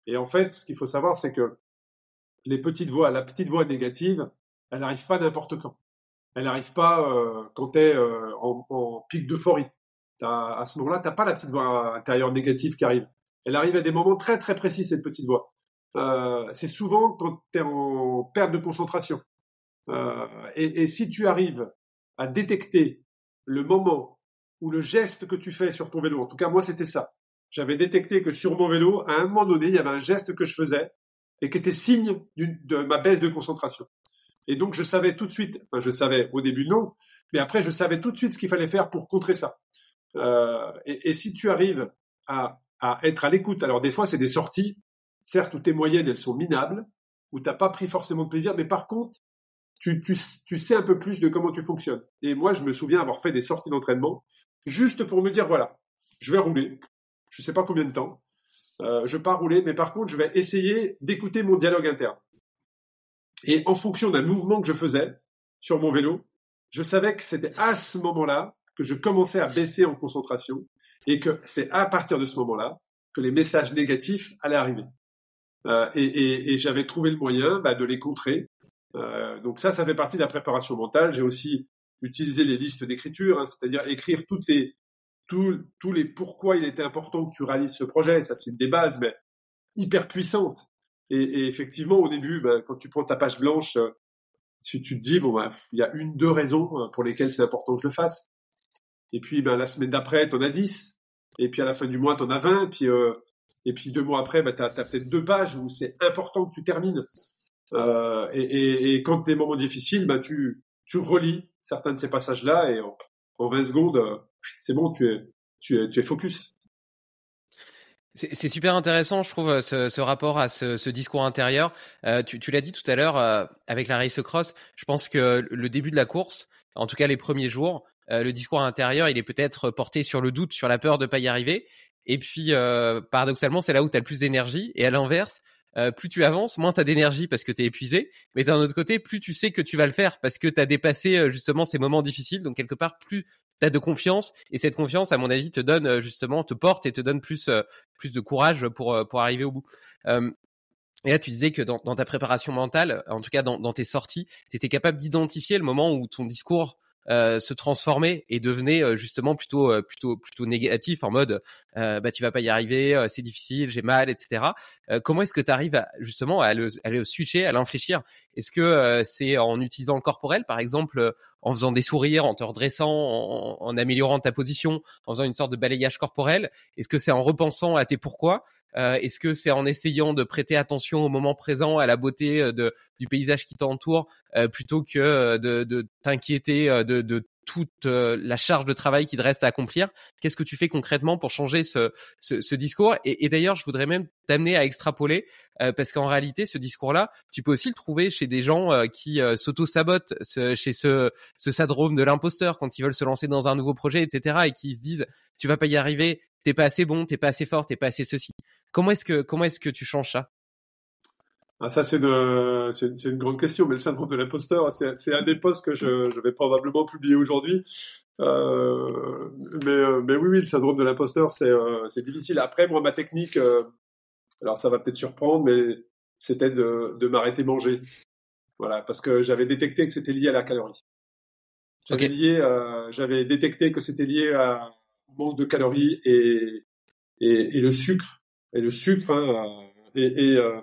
Et en fait, ce qu'il faut savoir, c'est que les petites voix, la petite voix négative, elle n'arrive pas n'importe quand. Elle n'arrive pas euh, quand tu es euh, en, pic d'euphorie. À ce moment-là, tu pas la petite voix intérieure négative qui arrive. Elle arrive à des moments très très précis, cette petite voix. Euh, c'est souvent quand tu es en perte de concentration. Et, et, si tu arrives à détecter le moment ou le geste que tu fais sur ton vélo, en tout cas moi c'était ça, j'avais détecté que sur mon vélo, à un moment donné, il y avait un geste que je faisais et qui était signe de ma baisse de concentration. Et donc je savais tout de suite, enfin je savais au début non, mais après je savais tout de suite ce qu'il fallait faire pour contrer ça. Euh, et, si tu arrives à, être à l'écoute, alors des fois c'est des sorties, certes où tes moyennes elles sont minables, où tu n'as pas pris forcément de plaisir, mais par contre tu, tu, tu, sais un peu plus de comment tu fonctionnes. Et moi, je me souviens avoir fait des sorties d'entraînement juste pour me dire, voilà, je vais rouler. Je ne sais pas combien de temps. Euh, je pars rouler, mais par contre, je vais essayer d'écouter mon dialogue interne. Et en fonction d'un mouvement que je faisais sur mon vélo, je savais que c'était à ce moment-là que je commençais à baisser en concentration et que c'est à partir de ce moment-là que les messages négatifs allaient arriver. Euh, et, et, et j'avais trouvé le moyen bah, de les contrer euh, donc ça, ça fait partie de la préparation mentale. J'ai aussi utilisé les listes d'écriture, hein, c'est-à-dire écrire toutes les, tous, les pourquoi il était important que tu réalises ce projet. Ça, c'est une des bases, mais hyper puissante. Et, effectivement, au début, ben, quand tu prends ta page blanche, euh, tu, tu te dis, bon, ben, il y a une, deux raisons euh, pour lesquelles c'est important que je le fasse. Et puis, ben, la semaine d'après, tu en as dix. Et puis, à la fin du mois, tu en as vingt. Et puis, euh, et puis deux mois après, ben, tu as, peut-être deux pages où c'est important que tu termines. Et, et, et, quand des moments difficiles, bah, tu, tu relis certains de ces passages-là et en, en 20 secondes, c'est bon, tu es, tu es, tu es focus. C'est super intéressant, je trouve, ce, ce rapport à ce, discours intérieur. Euh, tu, l'as dit tout à l'heure euh, avec la race cross. Je pense que le début de la course, en tout cas les premiers jours, euh, le discours intérieur, il est peut-être porté sur le doute, sur la peur de pas y arriver. Et puis, paradoxalement, c'est là où tu as le plus d'énergie. Et à l'inverse, euh, plus tu avances, moins tu as d'énergie parce que tu es épuisé. Mais d'un autre côté, plus tu sais que tu vas le faire parce que tu as dépassé euh, justement ces moments difficiles. Donc quelque part, plus tu as de confiance. Et cette confiance, à mon avis, te donne euh, justement, te porte et te donne plus, plus de courage pour, pour arriver au bout. et là, tu disais que dans, dans, ta préparation mentale, en tout cas dans, dans tes sorties, tu étais capable d'identifier le moment où ton discours euh, se transformer et devenait euh, justement plutôt euh, plutôt plutôt négatif en mode bah tu vas pas y arriver, c'est difficile, j'ai mal, etc. comment est-ce que tu arrives justement à le, à le switcher, à l'infléchir? Est-ce que c'est en utilisant le corporel, par exemple, en faisant des sourires, en te redressant, en, en améliorant ta position, en faisant une sorte de balayage corporel? Est-ce que c'est en repensant à tes pourquoi? Euh, Est-ce que c'est en essayant de prêter attention au moment présent, à la beauté euh, de, du paysage qui t'entoure, euh, plutôt que de, de t'inquiéter de, de toute la charge de travail qui te reste à accomplir? Qu'est-ce que tu fais concrètement pour changer ce, ce, ce discours? Et, d'ailleurs, je voudrais même t'amener à extrapoler, parce qu'en réalité, ce discours-là, tu peux aussi le trouver chez des gens qui s'auto-sabotent, chez ce, ce syndrome de l'imposteur quand ils veulent se lancer dans un nouveau projet, etc., et qui se disent, tu vas pas y arriver, t'es pas assez bon, t'es pas assez fort, t'es pas assez ceci. Comment est-ce que comment est-ce que tu changes ça? Ah, ça, c'est une, c'est, une, grande question, mais le syndrome de l'imposteur, c'est, c'est un des postes que je, je vais probablement publier aujourd'hui. Euh, mais, euh, mais oui, oui, le syndrome de l'imposteur, c'est, euh, c'est difficile. Après, moi, ma technique, euh, alors ça va peut-être surprendre, mais c'était de, de m'arrêter manger. Voilà, parce que j'avais détecté que c'était lié à la calorie. J'avais, lié, j'avais détecté que c'était lié à manque de calories et, et, le sucre. Et le sucre, hein, et, et euh,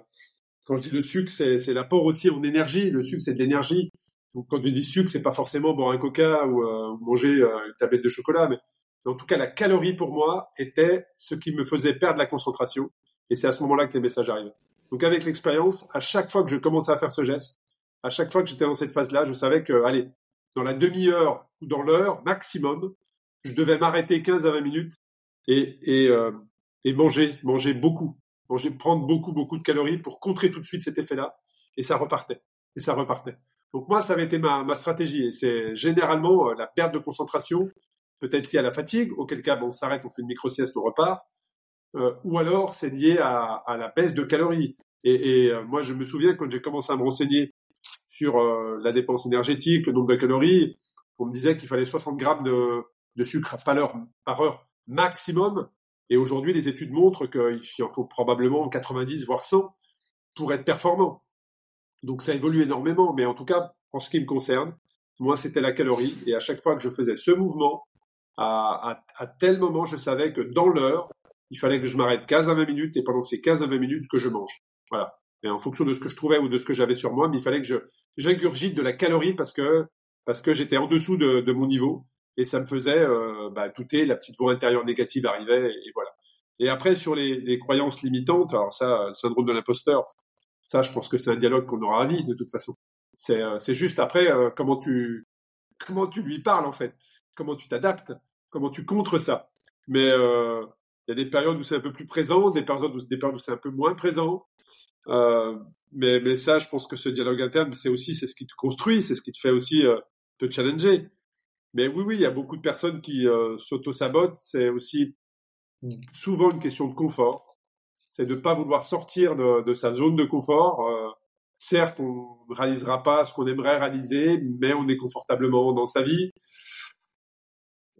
quand je dis le sucre, c'est l'apport aussi en énergie. Le sucre, c'est de l'énergie. Donc quand je dis sucre, c'est pas forcément boire un coca ou, euh, manger euh, une tablette de chocolat, mais en tout cas, la calorie pour moi était ce qui me faisait perdre la concentration Et c'est à ce moment-là que les messages arrivent. Donc avec l'expérience, à chaque fois que je commençais à faire ce geste, à chaque fois que j'étais dans cette phase-là, je savais que, allez, dans la demi-heure ou dans l'heure maximum, je devais m'arrêter 15 à 20 minutes et, et, euh, et manger, manger beaucoup, manger, prendre beaucoup, beaucoup de calories pour contrer tout de suite cet effet-là. Et ça repartait. Et ça repartait. Donc moi, ça avait été ma, ma stratégie. Et c'est généralement euh, la perte de concentration, peut-être liée à la fatigue, auquel cas, bon, on s'arrête, on fait une micro-sieste, on repart. Euh, ou alors, c'est lié à, à, la baisse de calories. Et, et euh, moi, je me souviens quand j'ai commencé à me renseigner sur euh, la dépense énergétique, le nombre de calories, on me disait qu'il fallait 60 grammes de, de sucre par heure, par heure maximum. Et aujourd'hui, les études montrent qu'il en faut probablement 90, voire 100 pour être performant. Donc ça évolue énormément, mais en tout cas, en ce qui me concerne, moi, c'était la calorie. Et à chaque fois que je faisais ce mouvement, à, à, tel moment, je savais que dans l'heure, il fallait que je m'arrête 15 à 20 minutes et pendant ces 15 à 20 minutes que je mange. Voilà. Et en fonction de ce que je trouvais ou de ce que j'avais sur moi, il fallait que je j'ingurgite de la calorie parce que parce que j'étais en dessous de, de, mon niveau et ça me faisait euh, bah, douter, la petite voix intérieure négative arrivait et, voilà. Et après sur les, croyances limitantes, alors ça, le syndrome de l'imposteur, ça, je pense que c'est un dialogue qu'on aura à vie de toute façon. C'est euh, juste après euh, comment tu comment tu lui parles en fait, comment tu t'adaptes, comment tu contres ça. Mais euh, il y a des périodes où c'est un peu plus présent, des périodes où, où c'est un peu moins présent. Euh, mais, mais ça, je pense que ce dialogue interne, c'est aussi c'est ce qui te construit, c'est ce qui te fait aussi euh, te challenger. Mais oui, oui, il y a beaucoup de personnes qui euh, s'auto-sabotent. C'est aussi souvent une question de confort. C'est de ne pas vouloir sortir de, sa zone de confort. Euh, certes, on ne réalisera pas ce qu'on aimerait réaliser, mais on est confortablement dans sa vie.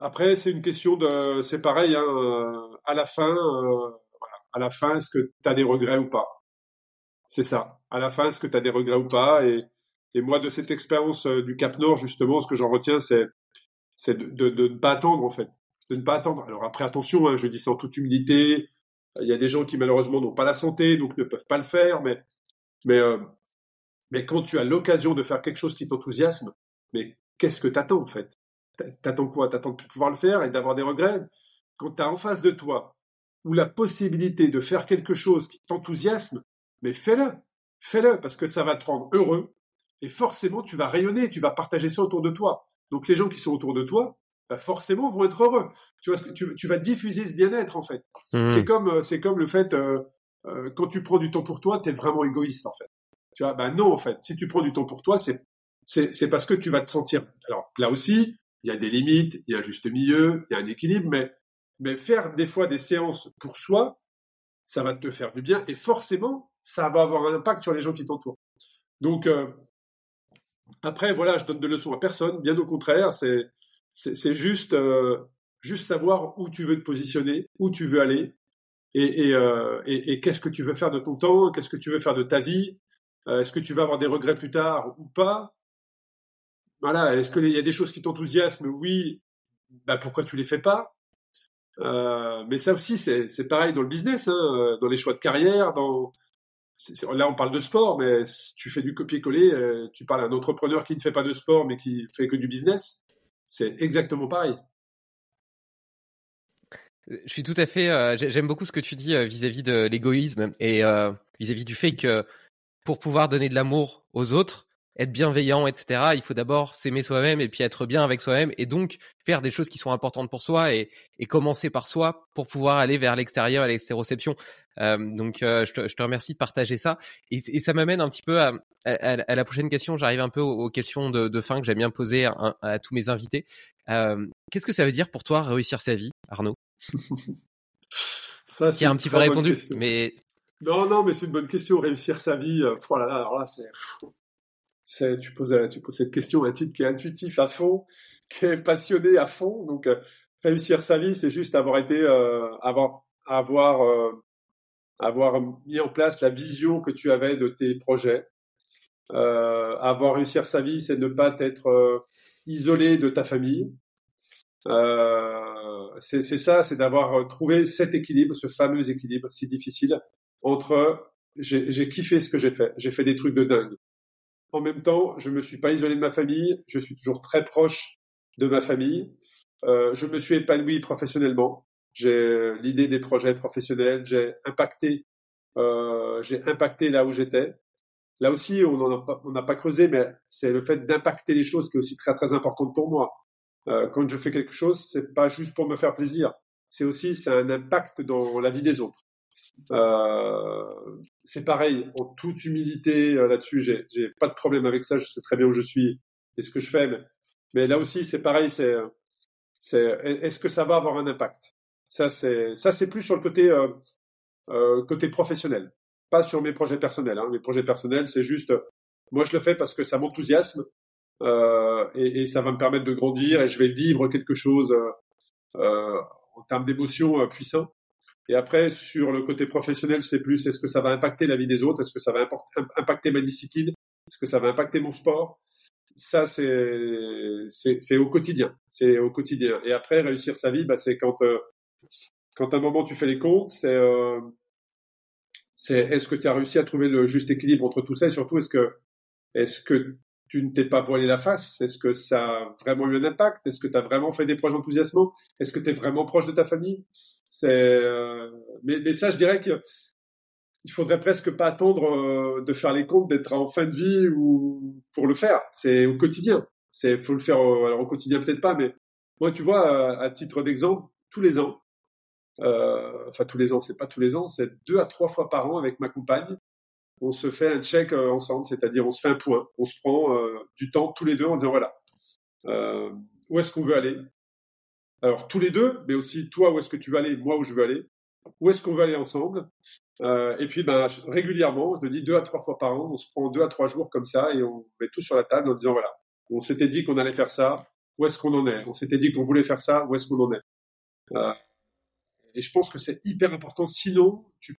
Après, c'est une question de, c'est pareil, hein, euh, à la fin, à la fin, est-ce que tu as des regrets ou pas? C'est ça. À la fin, est-ce que tu as des regrets ou pas? Et, moi, de cette expérience du Cap Nord, justement, ce que j'en retiens, c'est, c'est de, ne pas attendre, en fait, de ne pas attendre. Alors après, attention, hein, je dis ça en toute humilité. Il y a des gens qui malheureusement n'ont pas la santé, donc ne peuvent pas le faire, mais, mais, euh, mais quand tu as l'occasion de faire quelque chose qui t'enthousiasme, mais qu'est-ce que t'attends en fait? T'attends quoi? T'attends de pouvoir le faire et d'avoir des regrets? Quand tu as en face de toi ou la possibilité de faire quelque chose qui t'enthousiasme, mais fais-le, fais-le parce que ça va te rendre heureux et forcément tu vas rayonner, tu vas partager ça autour de toi. Donc les gens qui sont autour de toi, bah forcément vont être heureux. Tu vois, tu, tu vas diffuser ce bien-être en fait. Mmh. C'est comme c'est comme le fait euh, euh, quand tu prends du temps pour toi, tu es vraiment égoïste en fait. Tu vois, ben non en fait. Si tu prends du temps pour toi, c'est c'est parce que tu vas te sentir. Alors là aussi, il y a des limites, il y a un juste milieu, il y a un équilibre, mais, mais faire des fois des séances pour soi, ça va te faire du bien et forcément, ça va avoir un impact sur les gens qui t'entourent. Donc, euh, après, voilà, je donne de leçons à personne, bien au contraire, c'est, c'est, juste, euh, juste savoir où tu veux te positionner, où tu veux aller euh, et, et qu'est-ce que tu veux faire de ton temps, qu'est-ce que tu veux faire de ta vie, euh, est-ce que tu vas avoir des regrets plus tard ou pas voilà, est-ce qu'il y a des choses qui t'enthousiasment Oui. Bah, pourquoi tu les fais pas? Mais ça aussi, c'est pareil dans le business, hein, dans les choix de carrière. Dans là, on parle de sport, mais si tu fais du copier-coller, euh, tu parles à un entrepreneur qui ne fait pas de sport, mais qui fait que du business. C'est exactement pareil. Je suis tout à fait. Euh, J'aime beaucoup ce que tu dis vis-à-vis -vis de l'égoïsme et vis-à-vis -vis du fait que pour pouvoir donner de l'amour aux autres, être bienveillant, etc. Il faut d'abord s'aimer soi-même et puis être bien avec soi-même et donc faire des choses qui sont importantes pour soi et, et commencer par soi pour pouvoir aller vers l'extérieur, à l'extéroception. Euh, donc euh, je, te, je, te, remercie de partager ça et, et ça m'amène un petit peu à, à, à, la prochaine question. J'arrive un peu aux, aux questions de, de, fin que j'aime bien poser à, à, tous mes invités. Euh, Qu'est-ce que ça veut dire pour toi réussir sa vie, Arnaud? Ça, qui a un petit peu répondu, mais non, non, mais c'est une bonne question. Réussir sa vie, voilà, euh, alors là, c'est tu poses, tu poses cette question à un type qui est intuitif à fond, qui est passionné à fond. Donc, euh, réussir sa vie, c'est juste avoir été, euh, avoir, avoir, euh, avoir mis en place la vision que tu avais de tes projets. Euh, avoir réussir sa vie, c'est ne pas être euh, isolé de ta famille. c'est ça, c'est d'avoir trouvé cet équilibre, ce fameux équilibre si difficile entre j'ai kiffé ce que j'ai fait, j'ai fait des trucs de dingue en même temps, je me suis pas isolé de ma famille, je suis toujours très proche de ma famille. Euh, je me suis épanoui professionnellement. J'ai l'idée des projets professionnels, j'ai impacté euh, j'ai impacté là où j'étais. Là aussi, on n'a pas, pas, creusé, mais c'est le fait d'impacter les choses qui est aussi très très important pour moi. Euh, quand je fais quelque chose, c'est pas juste pour me faire plaisir, c'est aussi c'est un impact dans la vie des autres. Euh, c'est pareil, en toute humilité euh, là-dessus, j'ai, j'ai pas de problème avec ça, je sais très bien où je suis et ce que je fais, mais, mais là aussi c'est pareil, c'est, c'est est-ce que ça va avoir un impact? Ça c'est ça c'est plus sur le côté euh, euh, côté professionnel, pas sur mes projets personnels. Hein. Mes projets personnels, c'est juste moi je le fais parce que ça m'enthousiasme euh, et, et, ça va me permettre de grandir et je vais vivre quelque chose euh, en termes d'émotions puissants. Et après, sur le côté professionnel, c'est plus est-ce que ça va impacter la vie des autres? Est-ce que ça va impacter ma discipline? Est-ce que ça va impacter mon sport? Ça, c'est au quotidien. C'est au quotidien. Et après, réussir sa vie, bah, c'est quand euh, quand à un moment tu fais les comptes, c'est euh, est-ce que tu as réussi à trouver le juste équilibre entre tout ça? Et surtout est-ce que est-ce que tu ne t'es pas voilé la face? Est-ce que ça a vraiment eu un impact? Est-ce que tu as vraiment fait des projets enthousiasmants Est-ce que tu es vraiment proche de ta famille? Mais, mais, ça, je dirais que il faudrait presque pas attendre euh, de faire les comptes, d'être en fin de vie ou pour le faire. C'est au quotidien. C'est faut le faire. Au... alors au quotidien peut-être pas, mais moi, tu vois, à, titre d'exemple, tous les ans, euh, enfin tous les ans, c'est pas tous les ans, c'est deux à trois fois par an avec ma compagne on se fait un check euh, ensemble, c'est-à-dire on se fait un point, on se prend euh, du temps tous les deux en disant voilà, euh, où est-ce qu'on veut aller? Alors tous les deux, mais aussi toi où est-ce que tu veux aller, moi où je veux aller, où est-ce qu'on veut aller ensemble Et puis ben régulièrement, je te dis deux à trois fois par an, on se prend deux à trois jours comme ça et on met tout sur la table en disant voilà, on s'était dit qu'on allait faire ça, où est-ce qu'on en est? On s'était dit qu'on voulait faire ça, où est-ce qu'on en est? Et je pense que c'est hyper important. Sinon, tu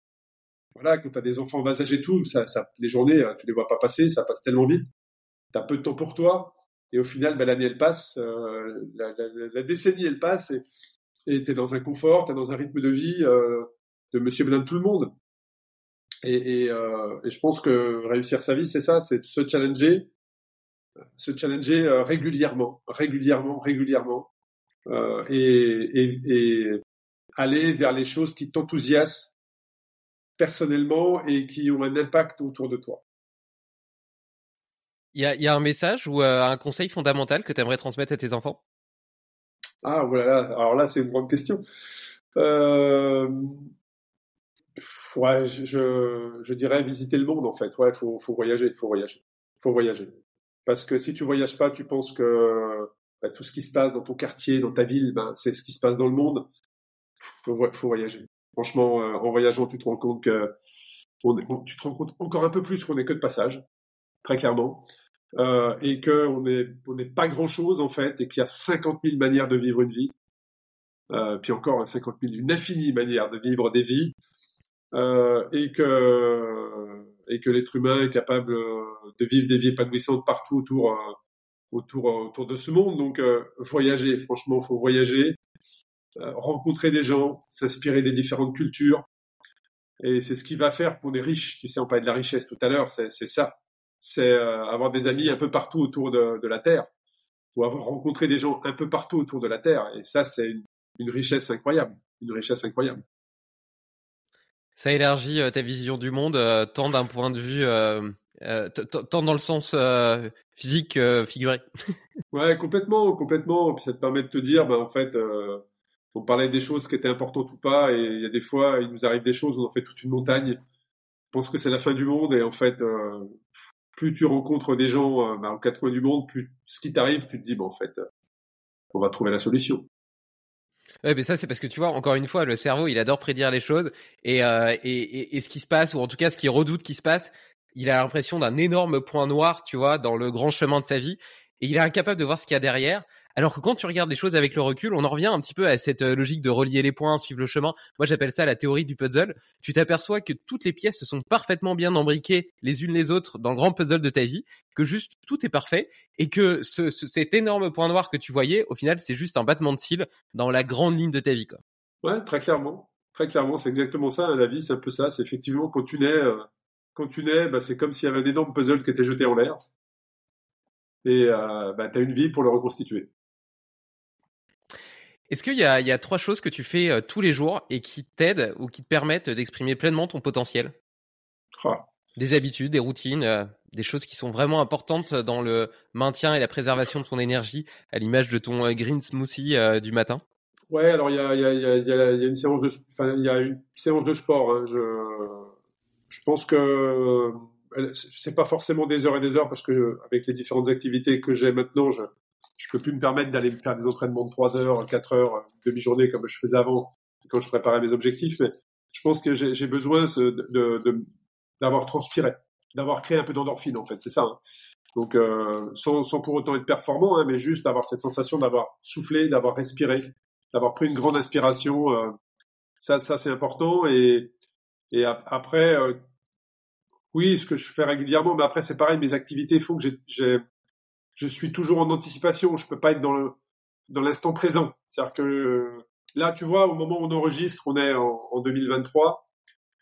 voilà, quand tu as des enfants en bas âge et tout, ça, ça, les journées, euh, tu les vois pas passer, ça passe tellement vite. Tu as peu de temps pour toi. Et au final, ben, l'année, elle passe, euh, la, la, la, décennie, elle passe, et tu es dans un confort, tu es dans un rythme de vie euh, de monsieur Blin de tout le monde. Et, et, euh, et, je pense que réussir sa vie, c'est ça, c'est se challenger, se challenger euh, régulièrement, régulièrement, régulièrement, euh, et, et, aller vers les choses qui t'enthousiasment personnellement et qui ont un impact autour de toi. Il y a, y a, un message ou euh, un conseil fondamental que tu aimerais transmettre à tes enfants? Ah voilà, alors là c'est une grande question. Euh... Ouais, je, dirais visiter le monde en fait. Ouais, faut, voyager, faut voyager, faut voyager. Parce que si tu voyages pas, tu penses que bah, tout ce qui se passe dans ton quartier, dans ta ville, ben, c'est ce qui se passe dans le monde. Faut, faut voyager. Franchement, euh, en voyageant, tu te rends compte que tu te rends compte encore un peu plus qu'on n'est que de passage, très clairement, euh, et qu'on n'est on pas grand chose en fait, et qu'il y a 50 000 manières de vivre une vie, euh, puis encore 50 000, une infinie manière de vivre des vies, euh, et que l'être humain est capable de vivre des vies épanouissantes partout autour autour autour de ce monde. Donc voyager, franchement, faut voyager. Rencontrer des gens, s'inspirer des différentes cultures. Et c'est ce qui va faire qu'on est riche. Tu sais, on parlait de la richesse tout à l'heure, c'est ça. C'est euh, avoir des amis un peu partout autour de, de, la Terre, ou avoir rencontré des gens un peu partout autour de la Terre. Et ça, c'est une, une, richesse incroyable. Une richesse incroyable. Ça élargit euh, ta vision du monde, tant d'un point de vue, euh, tant dans le sens physique figuré. ouais, complètement, complètement. Puis ça te permet de te dire, ben, en fait, on parlait des choses qui étaient importantes ou pas, et il y a des fois, il nous arrive des choses, on en fait toute une montagne. Je pense que c'est la fin du monde, et en fait, euh, plus tu rencontres des gens euh, bah, aux quatre coins du monde, plus ce qui t'arrive, tu te dis, bon, en fait, on va trouver la solution. Ouais, mais ça c'est parce que tu vois, encore une fois, le cerveau, il adore prédire les choses et, euh, et, et, ce qui se passe, ou en tout cas ce qu'il redoute qui se passe, il a l'impression d'un énorme point noir, tu vois, dans le grand chemin de sa vie, et il est incapable de voir ce qu'il y a derrière. Alors que quand tu regardes les choses avec le recul, on en revient un petit peu à cette euh, logique de relier les points, suivre le chemin. Moi, j'appelle ça la théorie du puzzle. Tu t'aperçois que toutes les pièces se sont parfaitement bien embriquées les unes les autres dans le grand puzzle de ta vie, que juste tout est parfait et que ce, cet énorme point noir que tu voyais, au final, c'est juste un battement de cils dans la grande ligne de ta vie. Ouais, très clairement. Très clairement, c'est exactement ça. La vie, c'est un peu ça. C'est effectivement quand tu nais, euh, quand tu nais, bah, c'est comme s'il y avait un énorme puzzle qui était jeté en l'air. Et euh, bah, tu as une vie pour le reconstituer. Est-ce qu'il y a, il y a trois choses que tu fais euh, tous les jours et qui t'aident ou qui te permettent d'exprimer pleinement ton potentiel? Ah. Des habitudes, des routines, euh, des choses qui sont vraiment importantes dans le maintien et la préservation de ton énergie, à l'image de ton euh, green smoothie du matin? Ouais, alors il y a, y, a, y, a, y a, une séance de, enfin, il y a une séance de sport. Hein. Je, je pense que c'est pas forcément des heures et des heures parce que avec les différentes activités que j'ai maintenant, je je peux plus me permettre d'aller me faire des entraînements de 3 heures, 4 heures, demi-journée comme je faisais avant quand je préparais mes objectifs. Mais je pense que j'ai besoin d'avoir transpiré, d'avoir créé un peu d'endorphine en fait. C'est ça. Hein. Donc euh, sans, pour autant être performant, hein, mais juste avoir cette sensation d'avoir soufflé, d'avoir respiré, d'avoir pris une grande inspiration. Euh, ça, ça c'est important. Et, et après, euh, oui, ce que je fais régulièrement, mais après c'est pareil, mes activités font que j'ai, je suis toujours en anticipation. Je peux pas être dans le dans l'instant présent. C'est-à-dire que là, tu vois, au moment où on enregistre, on est en, en 2023.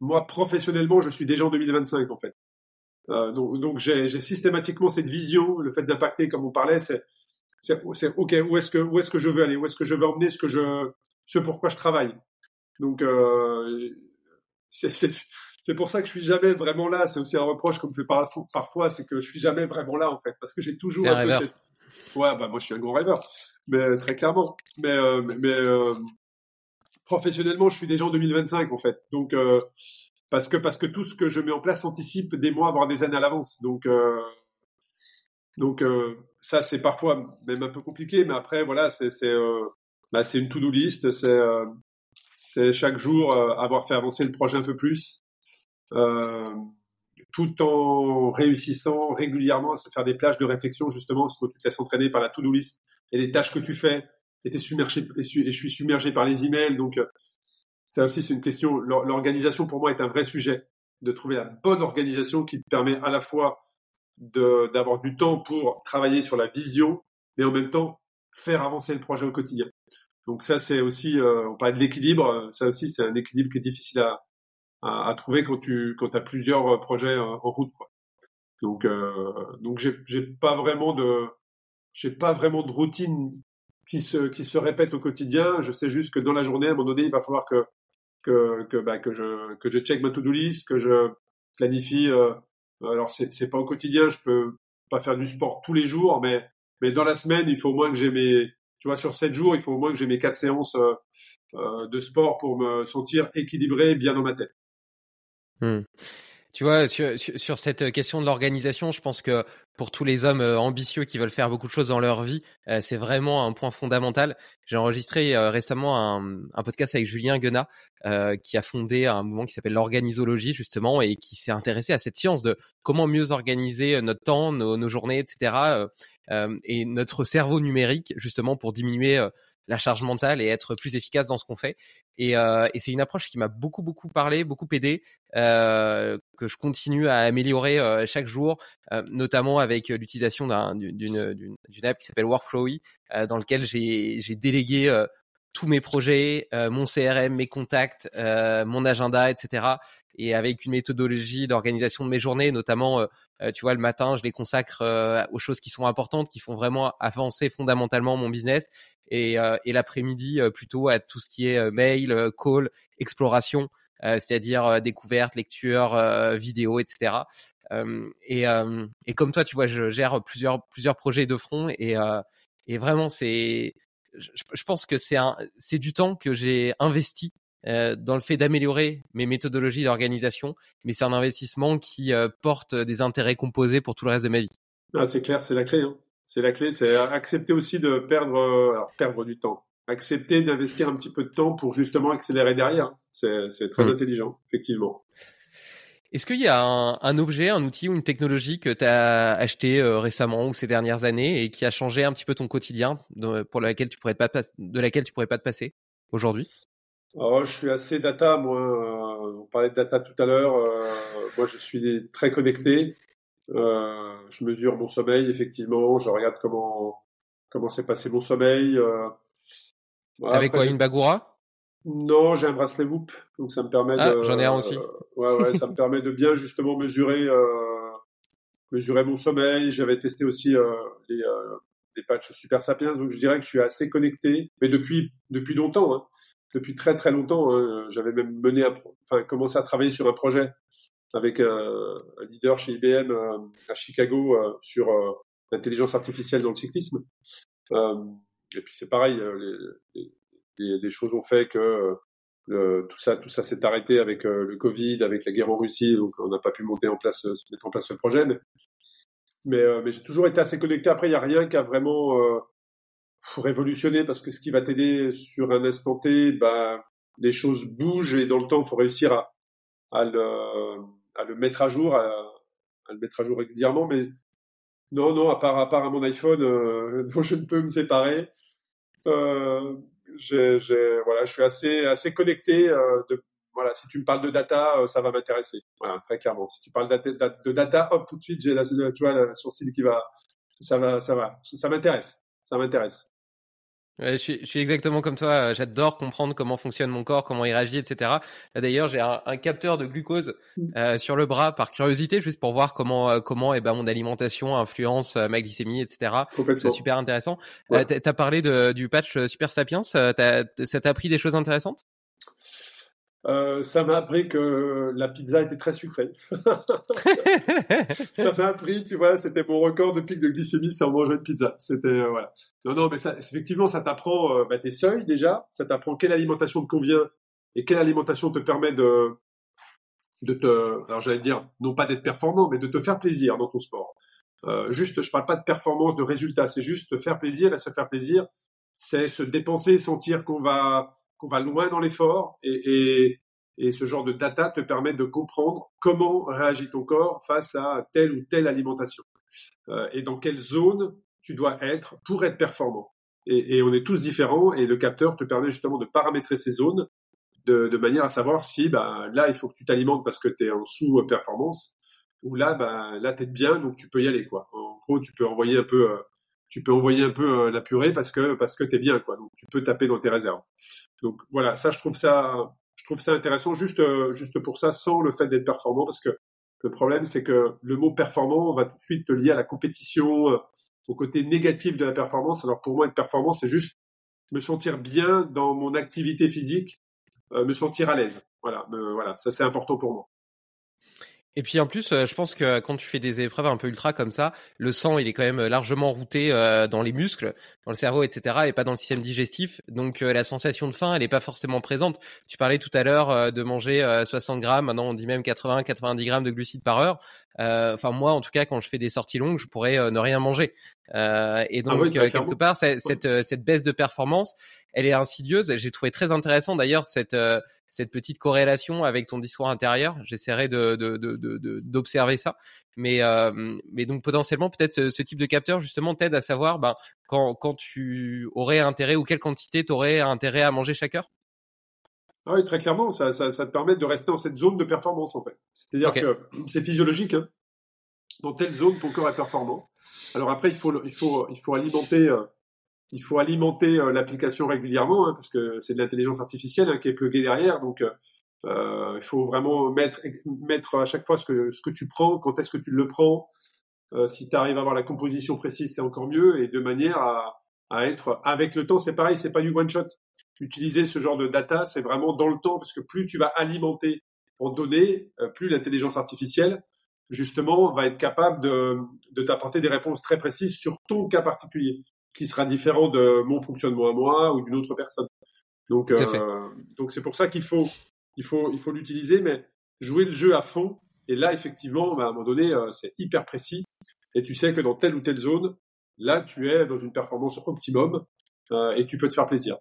Moi, professionnellement, je suis déjà en 2025 en fait. Euh, donc, donc j'ai systématiquement cette vision, le fait d'impacter, comme on parlait, c'est c'est ok. Où est-ce que où est-ce que je veux aller? Où est-ce que je veux emmener ce que je ce pourquoi je travaille? Donc euh, c'est pour ça que je suis jamais vraiment là. C'est aussi un reproche qu'on me fait par, parfois, c'est que je suis jamais vraiment là en fait, parce que j'ai toujours un, peu cette... Ouais, bah moi je suis un gros rêveur, mais très clairement. Mais euh, mais euh, professionnellement, je suis déjà en 2025 en fait. Donc euh, parce que parce que tout ce que je mets en place anticipe des mois voire des années à l'avance. Donc donc ça c'est parfois même un peu compliqué, mais après voilà c'est c'est bah, c'est une to-do list, c'est c'est chaque jour avoir fait avancer le projet un peu plus tout en réussissant régulièrement à se faire des plages de réflexion, justement, parce que tu te laisses entraîner par la to-do list et les tâches que tu fais, et, submergé, et, je suis submergé par les emails, donc euh, ça aussi c'est une question. L'organisation pour moi est un vrai sujet, de trouver la bonne organisation qui te permet à la fois d'avoir du temps pour travailler sur la vision, mais en même temps faire avancer le projet au quotidien. Donc ça c'est aussi, euh, on parlait de l'équilibre, ça aussi c'est un équilibre qui est difficile à, à, à, trouver quand tu quand as plusieurs euh, projets euh, en route. Quoi. Donc euh, donc j'ai j'ai pas vraiment de j'ai pas vraiment de routine qui se qui se répète au quotidien. Je sais juste que dans la journée, à un moment donné, il va falloir que que que bah, que je que je check ma to-do list, que je planifie. Euh, alors c'est c'est pas au quotidien, je peux pas faire du sport tous les jours, mais mais dans la semaine, il faut au moins que j'ai mes tu vois sur sept jours, il faut au moins que j'ai mes quatre séances euh, de sport pour me sentir équilibré, bien dans ma tête. Mmh. Tu vois, sur, sur, cette question de l'organisation, je pense que pour tous les hommes euh, ambitieux qui veulent faire beaucoup de choses dans leur vie, euh, c'est vraiment un point fondamental. J'ai enregistré euh, récemment un, un, podcast avec Julien Guenat, qui a fondé un mouvement qui s'appelle l'organisologie justement et qui s'est intéressé à cette science de comment mieux organiser notre temps, nos, nos journées, etc. et notre cerveau numérique justement pour diminuer la charge mentale et être plus efficace dans ce qu'on fait. Et, euh, c'est une approche qui m'a beaucoup beaucoup parlé, beaucoup aidé, euh, que je continue à améliorer euh, chaque jour, notamment avec l'utilisation d'une app qui s'appelle Workflowy, dans lequel j'ai j'ai délégué tous mes projets, mon CRM, mes contacts, mon agenda, etc. Et avec une méthodologie d'organisation de mes journées, notamment, tu vois, le matin, je les consacre aux choses qui sont importantes, qui font vraiment avancer fondamentalement mon business et, euh, et l'après-midi euh, plutôt à tout ce qui est euh, mail, call, exploration, c'est-à-dire découverte, lecture, vidéo, etc. et, comme toi, tu vois, je gère plusieurs plusieurs projets de front et, vraiment c'est je, pense que c'est un c'est du temps que j'ai investi dans le fait d'améliorer mes méthodologies d'organisation, mais c'est un investissement qui porte des intérêts composés pour tout le reste de ma vie. Ah, c'est clair, c'est la clé. Hein c'est la clé, c'est accepter aussi de perdre, euh, alors perdre du temps. Accepter d'investir un petit peu de temps pour justement accélérer derrière. C'est très mm. intelligent, effectivement. Est-ce qu'il y a un, objet, un outil ou une technologie que tu as acheté euh, récemment ou ces dernières années et qui a changé un petit peu ton quotidien, pour laquelle tu pourrais pas de laquelle tu pourrais pas te passer aujourd'hui? Oh, Je suis assez data, moi. Euh, on parlait de data tout à l'heure. moi, je suis très connecté. Euh, je mesure mon sommeil, effectivement. Je regarde comment comment s'est passé mon sommeil. Euh, Avec quoi, une bagoura? Non, j'ai un bracelet Whoop, donc ça me permet ah, de. J'en ai un aussi. Euh, ouais, ouais, ça me permet de bien justement mesurer mesurer mon sommeil. J'avais testé aussi les les patchs Super Sapiens, donc je dirais que je suis assez connecté, mais depuis depuis longtemps. Hein. Depuis très très longtemps, hein. j'avais même mené, enfin commencé à travailler sur un projet avec un leader chez IBM à Chicago sur l'intelligence artificielle dans le cyclisme. et puis c'est pareil, les, les, choses ont fait que tout ça, tout ça s'est arrêté avec le Covid, avec la guerre en Russie, donc on n'a pas pu monter en place, mettre en place ce projet. Mais, mais, mais j'ai toujours été assez connecté. Après, il n'y a rien qui a vraiment révolutionner parce que ce qui va t'aider sur un instant T, bah, les choses bougent et dans le temps, il faut réussir à, à, le, à le mettre à jour, à, le mettre à jour régulièrement. Mais non, non, à part à, part à mon iPhone euh, dont je ne peux me séparer, euh, voilà, je suis assez, assez connecté. Euh, de, voilà, si tu me parles de data, ça va m'intéresser. Très clairement. Si tu parles de, de data, hop, tout de suite, j'ai la, la sourcil qui va, ça va, ça va, ça m'intéresse, ça m'intéresse je, suis, exactement comme toi. J'adore comprendre comment fonctionne mon corps, comment il réagit, etc. D'ailleurs, j'ai un, capteur de glucose mmh. euh, sur le bras par curiosité, juste pour voir comment euh, comment eh ben, mon alimentation influence euh, ma glycémie, etc. C'est super intéressant. Ouais. tu as parlé de, du patch Super Sapiens. ça t'a appris des choses intéressantes? Euh, ça m'a appris que la pizza était très sucrée. ça m'a appris, tu vois, c'était mon record de pic de glycémie, c'est en mangeant une pizza. C'était euh, voilà. Non, non, mais ça, effectivement, ça t'apprend euh, bah, tes seuils déjà, ça t'apprend quelle alimentation te convient et quelle alimentation te permet de de te, alors j'allais dire, non pas d'être performant, mais de te faire plaisir dans ton sport. Euh, juste, je parle pas de performance, de résultat, c'est juste te faire plaisir et se faire plaisir, c'est se dépenser, sentir qu'on va qu'on va loin dans l'effort et, et, ce genre de data te permet de comprendre comment réagit ton corps face à telle ou telle alimentation euh, et dans quelle zone tu dois être pour être performant. Et, on est tous différents et le capteur te permet justement de paramétrer ces zones de, manière à savoir si bah, là il faut que tu t'alimentes parce que tu es en sous-performance ou là bah, là tu es bien donc tu peux y aller quoi. En gros tu peux envoyer un peu euh, tu peux envoyer un peu euh, la purée parce que parce que t'es bien quoi. Donc tu peux taper dans tes réserves. Donc voilà, ça je trouve ça je trouve ça intéressant juste euh, juste pour ça sans le fait d'être performant parce que le problème c'est que le mot performant va tout de suite te lier à la compétition, euh, au côté négatif de la performance. Alors pour moi être performant c'est juste me sentir bien dans mon activité physique, me sentir à l'aise. Voilà, voilà, ça c'est important pour moi. Et puis en plus, euh, je pense que quand tu fais des épreuves un peu ultra comme ça, le sang il est quand même largement routé euh, dans les muscles, dans le cerveau, etc., et pas dans le système digestif. Donc euh, la sensation de faim, elle est pas forcément présente. Tu parlais tout à l'heure de manger 60 grammes, maintenant on dit même 80, 90 grammes de glucides par heure. Enfin moi, en tout cas, quand je fais des sorties longues, je pourrais ne rien manger. et ah donc quelque part, cette, cette baisse de performance, elle est insidieuse. J'ai trouvé très intéressant d'ailleurs cette cette petite corrélation avec ton discours intérieur. J'essaierai de, d'observer ça. Mais, euh, mais donc potentiellement, peut-être ce, type de capteur justement t'aide à savoir ben, quand, quand tu aurais intérêt ou quelle quantité tu aurais intérêt à manger chaque heure? Ah oui, très clairement, ça, ça, te permet de rester dans cette zone de performance en fait. C'est-à-dire que c'est physiologique. Hein. Dans telle zone, ton corps est performant. Alors après, il faut, il faut, il faut alimenter euh, il faut alimenter euh, l'application régulièrement hein, parce que c'est de l'intelligence artificielle hein, qui est pluguée derrière. Donc, euh, euh, il faut vraiment mettre, à chaque fois ce que, tu prends, quand est-ce que tu le prends. si tu arrives à avoir la composition précise, c'est encore mieux et de manière à, à être avec le temps. C'est pareil, c'est pas du one shot. Utiliser ce genre de data, c'est vraiment dans le temps parce que plus tu vas alimenter en données, plus l'intelligence artificielle justement va être capable de, de t'apporter des réponses très précises sur ton cas particulier qui sera différent de mon fonctionnement à moi ou d'une autre personne. Donc, euh, donc c'est pour ça qu'il faut, il faut, il faut l'utiliser, mais jouer le jeu à fond. Et là, effectivement, bah, à un moment donné, euh, c'est hyper précis. Et tu sais que dans telle ou telle zone, là, tu es dans une performance optimum euh, et tu peux te faire plaisir.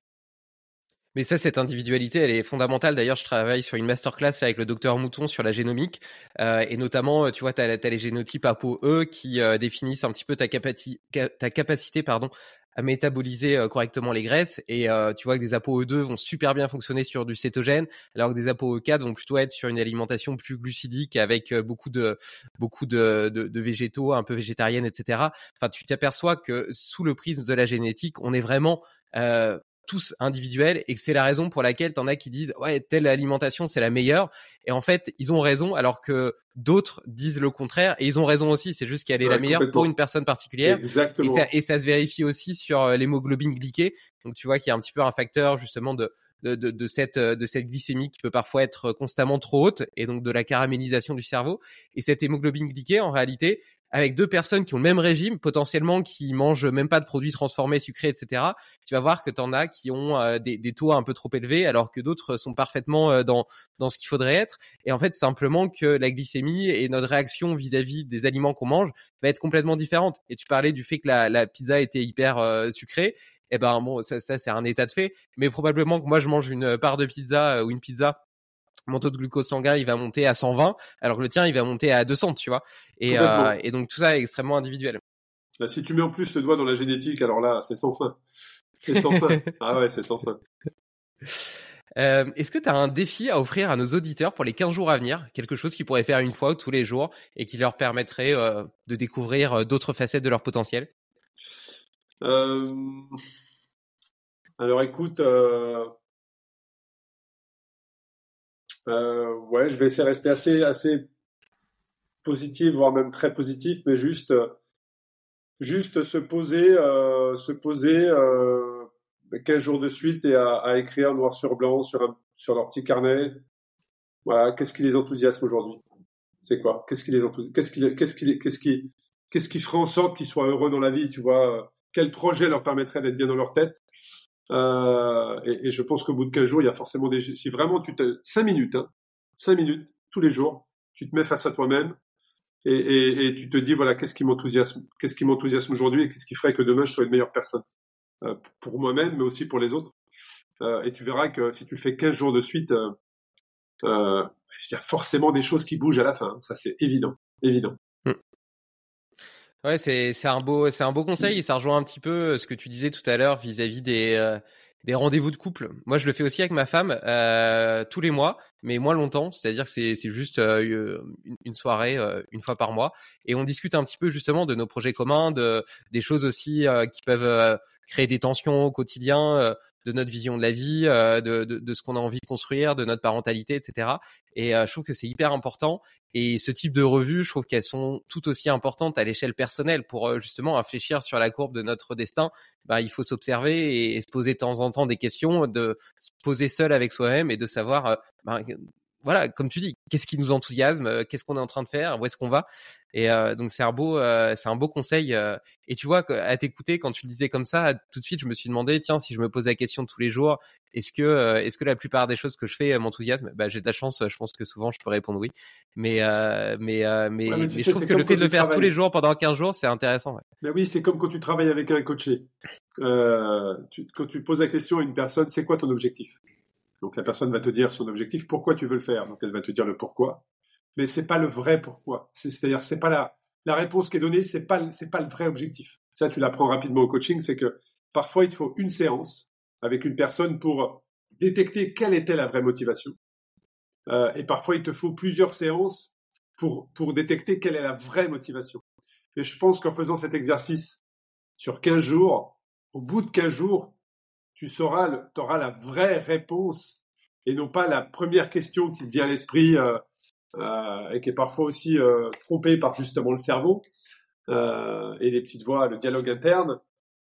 Mais ça, cette individualité, elle est fondamentale. D'ailleurs, je travaille sur une masterclass avec le docteur Mouton sur la génomique. Euh, et notamment, tu vois, tu as, les génotypes ApoE qui euh, définissent un petit peu ta, ta capacité pardon, à métaboliser euh, correctement les graisses. Et tu vois que des ApoE2 vont super bien fonctionner sur du cétogène, alors que des ApoE4 vont plutôt être sur une alimentation plus glucidique avec beaucoup de beaucoup de, de, de végétaux, un peu végétarienne, etc. Enfin, tu t'aperçois que sous le prisme de la génétique, on est vraiment euh, tous individuels et que c'est la raison pour laquelle t'en as qui disent ouais telle alimentation c'est la meilleure. Et en fait ils ont raison alors que d'autres disent le contraire. Et ils ont raison aussi c'est juste qu'elle est la meilleure pour une personne particulière. Exactement. Et, ça, et ça se vérifie aussi sur euh, l'hémoglobine glyquée. Donc tu vois qu'il y a un petit peu un facteur justement de de, de, de, cette, de cette glycémie qui peut parfois être constamment trop haute et donc de la caramélisation du cerveau. Et cette hémoglobine glyquée, en réalité, avec deux personnes qui ont le même régime, potentiellement qui mangent même pas de produits transformés, sucrés, etc., tu vas voir que tu en as qui ont euh, des, taux un peu trop élevés, alors que d'autres sont parfaitement euh, dans, dans ce qu'il faudrait être. Et en fait, simplement que la glycémie et notre réaction vis-à-vis des aliments qu'on mange va être complètement différente. Et tu parlais du fait que la, la pizza était hyper euh, sucrée. Eh ben bon, ça, ça c'est un état de fait. Mais probablement que moi, je mange une part de pizza ou une pizza mon taux de glucose sanguin il va monter à 120 alors que le tien il va monter à 200 tu vois. Et, euh, et donc tout ça est extrêmement individuel. Là, si tu mets en plus le doigt dans la génétique alors là c'est sans fin. C'est sans fin. Ah ouais c'est sans fin. Euh, Est-ce que tu as un défi à offrir à nos auditeurs pour les 15 jours à venir? Quelque chose qu'ils pourraient faire une fois ou tous les jours et qui leur permettrait euh, de découvrir d'autres facettes de leur potentiel? Euh... Alors écoute, euh, ouais, je vais essayer de rester assez, assez positif, voire même très positif, mais juste, juste se poser, euh, se poser euh, 15 jours de suite et à, à, écrire noir sur blanc sur, leur petit carnet. Qu'est-ce qui les enthousiasme aujourd'hui? C'est quoi? Qu'est-ce qui les enthousiasme Qu'est-ce qui, qu'est-ce qui, qu'est-ce qui, qu'est-ce qui ferait en sorte qu'ils soient heureux dans la vie Tu vois? Quel projet leur permettrait d'être bien dans leur tête? Euh, et, et, je pense qu'au bout de 15 jours, il y a forcément des... Si vraiment tu te... 5 minutes, hein, 5 minutes, tous les jours, tu te mets face à toi-même et, et, et, tu te dis, voilà, qu'est-ce qui m'enthousiasme Qu'est-ce qui m'enthousiasme aujourd'hui et qu'est-ce qui ferait que demain, je sois une meilleure personne euh, Pour moi-même, mais aussi pour les autres. Euh, et tu verras que si tu le fais 15 jours de suite, euh, euh, il y a forcément des choses qui bougent à la fin. Ça, c'est évident. Évident. Ouais, c'est c'est un beau c'est un beau conseil et ça rejoint un petit peu ce que tu disais tout à l'heure vis-à-vis des euh, des rendez-vous de couple. Moi, je le fais aussi avec ma femme euh, tous les mois, mais moins longtemps. C'est-à-dire que c'est c'est juste euh, une, soirée euh, une fois par mois et on discute un petit peu justement de nos projets communs, de des choses aussi euh, qui peuvent créer des tensions au quotidien, de notre vision de la vie, de, de, de ce qu'on a envie de construire, de notre parentalité, etc. Et je trouve que c'est hyper important. Et ce type de revues, je trouve qu'elles sont tout aussi importantes à l'échelle personnelle pour justement réfléchir sur la courbe de notre destin. Bah, il faut s'observer et se poser de temps en temps des questions, de se poser seul avec soi-même et de savoir bah, voilà, comme tu dis, qu'est-ce qui nous enthousiasme, euh, qu'est-ce qu'on est en train de faire, où est-ce qu'on va? Et euh, donc c'est un beau, euh, c'est un beau conseil. Euh. et tu vois, à t'écouter quand tu le disais comme ça, tout de suite, je me suis demandé, tiens, si je me pose la question tous les jours, est-ce que, est-ce que la plupart des choses que je fais m'enthousiasment? Bah, j'ai de la chance. Je pense que souvent, je peux répondre oui. Mais, mais, mais, ouais, mais, mais je trouve que le fait de le faire tous les jours pendant 15 jours, c'est intéressant. Ouais. Mais oui, c'est comme quand tu travailles avec un coaché. Tu, quand tu poses la question à une personne, c'est quoi ton objectif? Donc la personne va te dire son objectif, pourquoi tu veux le faire. Donc elle va te dire le pourquoi, mais c'est pas le vrai pourquoi. C'est-à-dire c'est pas la la réponse qui est donnée, c'est pas c'est pas le vrai objectif. Ça tu l'apprends rapidement au coaching, c'est que parfois il te faut une séance avec une personne pour détecter quelle était la vraie motivation. Euh, et parfois il te faut plusieurs séances pour pour détecter quelle est la vraie motivation. Et je pense qu'en faisant cet exercice sur 15 jours, au bout de 15 jours, tu sauras, tu auras la vraie réponse et non pas la première question qui te vient à l'esprit euh, euh, et qui est parfois aussi euh, trompée par justement le cerveau euh, et les petites voix, le dialogue interne.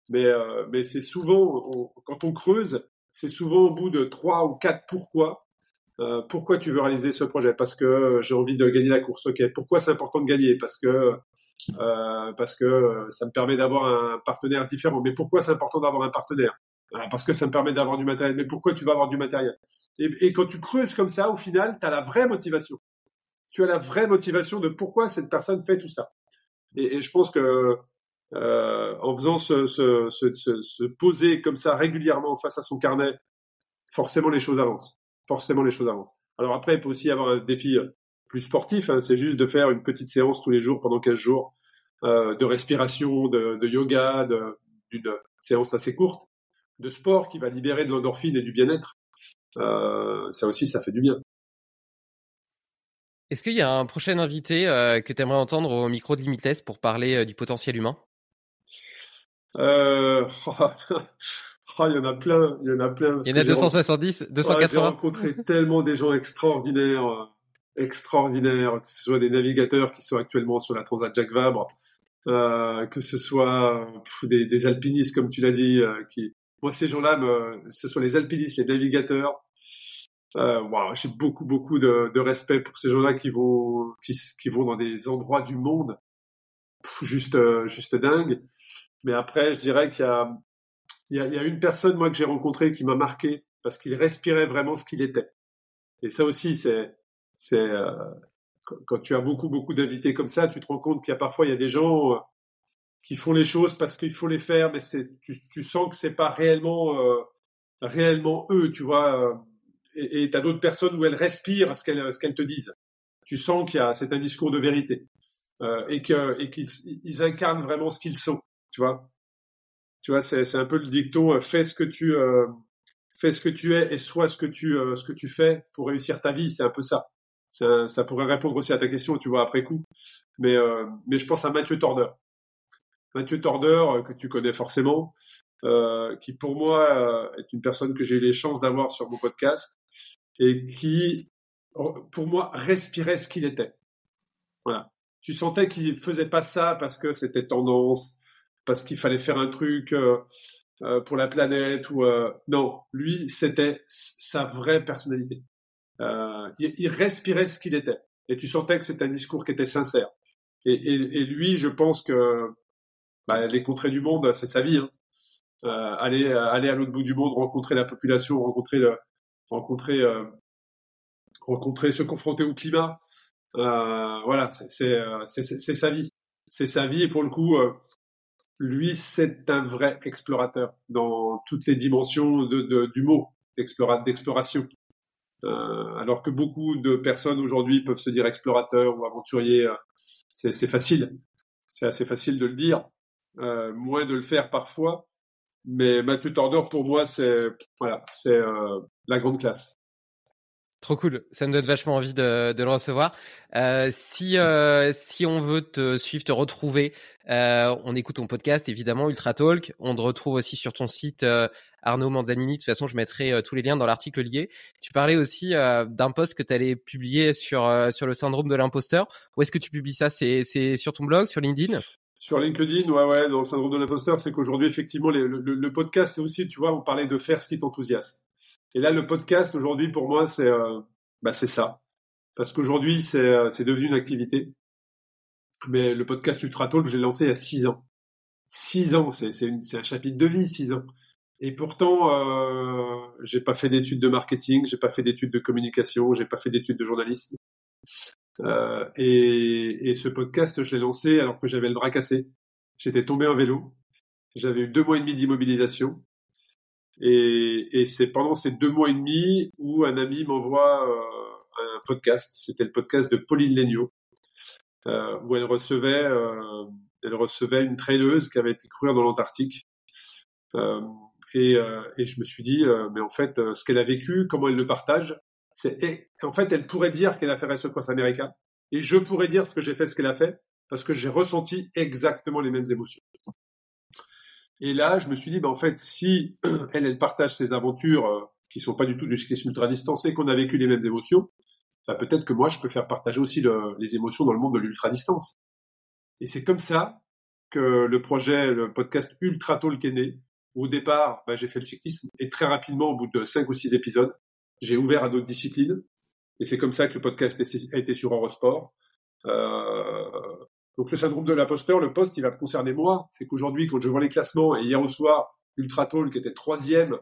Mais, euh, mais c'est souvent, quand on creuse, c'est souvent au bout de trois ou quatre pourquoi. Euh, pourquoi tu veux réaliser ce projet? Parce que j'ai envie de gagner la course. Ok. Pourquoi c'est important de gagner? Parce que parce que ça me permet d'avoir un partenaire différent. Mais pourquoi c'est important d'avoir un partenaire? Parce que ça me permet d'avoir du matériel. Mais pourquoi tu vas avoir du matériel? Et, quand tu creuses comme ça, au final, tu as la vraie motivation. Tu as la vraie motivation de pourquoi cette personne fait tout ça. Et, je pense que euh, en faisant se, se, se, se, poser comme ça régulièrement face à son carnet, forcément les choses avancent. Forcément les choses avancent. Alors après, il peut aussi y avoir un défi plus sportif. Hein, c'est juste de faire une petite séance tous les jours pendant 15 jours euh, de respiration, de yoga, d'une séance assez courte de sport qui va libérer de l'endorphine et du bien-être, euh, ça aussi, ça fait du bien. Est-ce qu'il y a un prochain invité euh, que tu aimerais entendre au micro de Limitless pour parler euh, du potentiel humain? Euh... oh, il y en a plein, il y en a plein. Il y en a 270, 280. J'ai rencontré tellement des gens extraordinaires, euh, extraordinaires, que ce soit des navigateurs qui sont actuellement sur la Transat Jacques Vabre, euh, que ce soit pff, des, des, alpinistes, comme tu l'as dit, qui, moi, ces gens-là, ce sont les alpinistes, les navigateurs. Euh, j'ai beaucoup, beaucoup de, respect pour ces gens-là qui vont, dans des endroits du monde juste, euh, juste dingue. Mais après, je dirais qu'il y a, une personne moi que j'ai rencontrée qui m'a marqué parce qu'il respirait vraiment ce qu'il était. Et ça aussi, c'est euh, quand tu as beaucoup, beaucoup d'invités comme ça, tu te rends compte qu'il y a parfois il y a des gens euh, qui font les choses parce qu'il faut les faire, mais c'est, tu, tu sens que c'est pas réellement, euh, réellement eux, tu vois. Euh, et tu as d'autres personnes où elles respirent ce qu'elles, ce qu'elles te disent. Tu sens qu'il y a, c'est un discours de vérité euh, et que, et qu'ils ils incarnent vraiment ce qu'ils sont, tu vois. Tu vois, c'est, c'est un peu le dicton fais ce que tu, fais ce que tu es et sois ce que tu, ce que tu fais pour réussir ta vie. C'est un peu ça. Ça, ça, pourrait répondre aussi à ta question, tu vois, après coup. Mais, mais je pense à Mathieu Torder. Mathieu Tordeur, euh, que tu connais forcément, euh, qui pour moi euh, est une personne que j'ai eu les chances d'avoir sur mon podcast et qui, pour moi, respirait ce qu'il était. Voilà. Tu sentais qu'il faisait pas ça parce que c'était tendance, parce qu'il fallait faire un truc euh, pour la planète ou non. Lui, c'était sa vraie personnalité. Il, il, respirait ce qu'il était et tu sentais que c'était un discours qui était sincère. Et, et, et lui, je pense que bah, les contrées du monde, c'est sa vie. Hein. Euh, aller, aller à l'autre bout du monde, rencontrer la population, rencontrer, le, rencontrer, euh, rencontrer, se confronter au climat. Euh, voilà, euh, c'est sa vie. C'est sa vie et pour le coup, euh, lui, c'est un vrai explorateur dans toutes les dimensions de, du mot d'exploration. Euh, alors que beaucoup de personnes aujourd'hui peuvent se dire explorateurs ou aventuriers, c'est facile. C'est assez facile de le dire euh, moins de le faire parfois. Mais Mathieu Tordor, pour moi, c'est voilà, c'est euh, la grande classe. Trop cool, ça me donne vachement envie de, de le recevoir. Euh, si euh, si on veut te suivre, te retrouver, euh, on écoute ton podcast évidemment Ultra Talk. On te retrouve aussi sur ton site euh, Arnaud Manzanini. De toute façon, je mettrai euh, tous les liens dans l'article lié. Tu parlais aussi d'un post que tu allais publier sur sur le syndrome de l'imposteur. Où est-ce que tu publies ça? C'est c'est sur ton blog, sur LinkedIn? Sur LinkedIn, ouais, ouais, dans le syndrome de l'imposteur, c'est qu'aujourd'hui, effectivement, le, podcast, c'est aussi, tu vois, on parlait de faire ce qui t'enthousiasme. Et là, le podcast, aujourd'hui, pour moi, c'est euh, bah, ça. Parce qu'aujourd'hui, c'est euh, c'est devenu une activité. Mais le podcast Ultra Talk, je l'ai lancé il y a six ans. Six ans, c'est un chapitre de vie, six ans. Et pourtant, euh, j'ai pas fait d'études de marketing, j'ai pas fait d'études de communication, j'ai pas fait d'études de journalisme. Euh, et, et, ce podcast, je l'ai lancé alors que j'avais le bras cassé. J'étais tombé en vélo. J'avais eu deux mois et demi d'immobilisation. Et, et c'est pendant ces deux mois et demi où un ami m'envoie euh, un podcast. C'était le podcast de Pauline Legnaud, euh, où elle recevait, elle recevait une traileuse qui avait été courir dans l'Antarctique. Et, et, je me suis dit, mais en fait, ce qu'elle a vécu, comment elle le partage, en fait, elle pourrait dire qu'elle a fait Race Cross America, et je pourrais dire ce que j'ai fait, ce qu'elle a fait, parce que j'ai ressenti exactement les mêmes émotions. Et là, je me suis dit, bah, en fait, si elle, elle partage ses aventures euh, qui sont pas du tout du cyclisme ultra distancé, qu'on a vécu les mêmes émotions, bah, peut-être que moi, je peux faire partager aussi le, les émotions dans le monde de l'ultra distance. Et c'est comme ça que le projet, le podcast Ultra Talk est né. Au départ, bah, j'ai fait le cyclisme et très rapidement, au bout de cinq ou six épisodes, j'ai ouvert à d'autres disciplines. Et c'est comme ça que le podcast a été sur Eurosport. Euh, donc le syndrome de l'imposteur, le poste, il va me concerner moi. C'est qu'aujourd'hui, quand je vois les classements, et hier au soir, Ultra Talk qui était troisième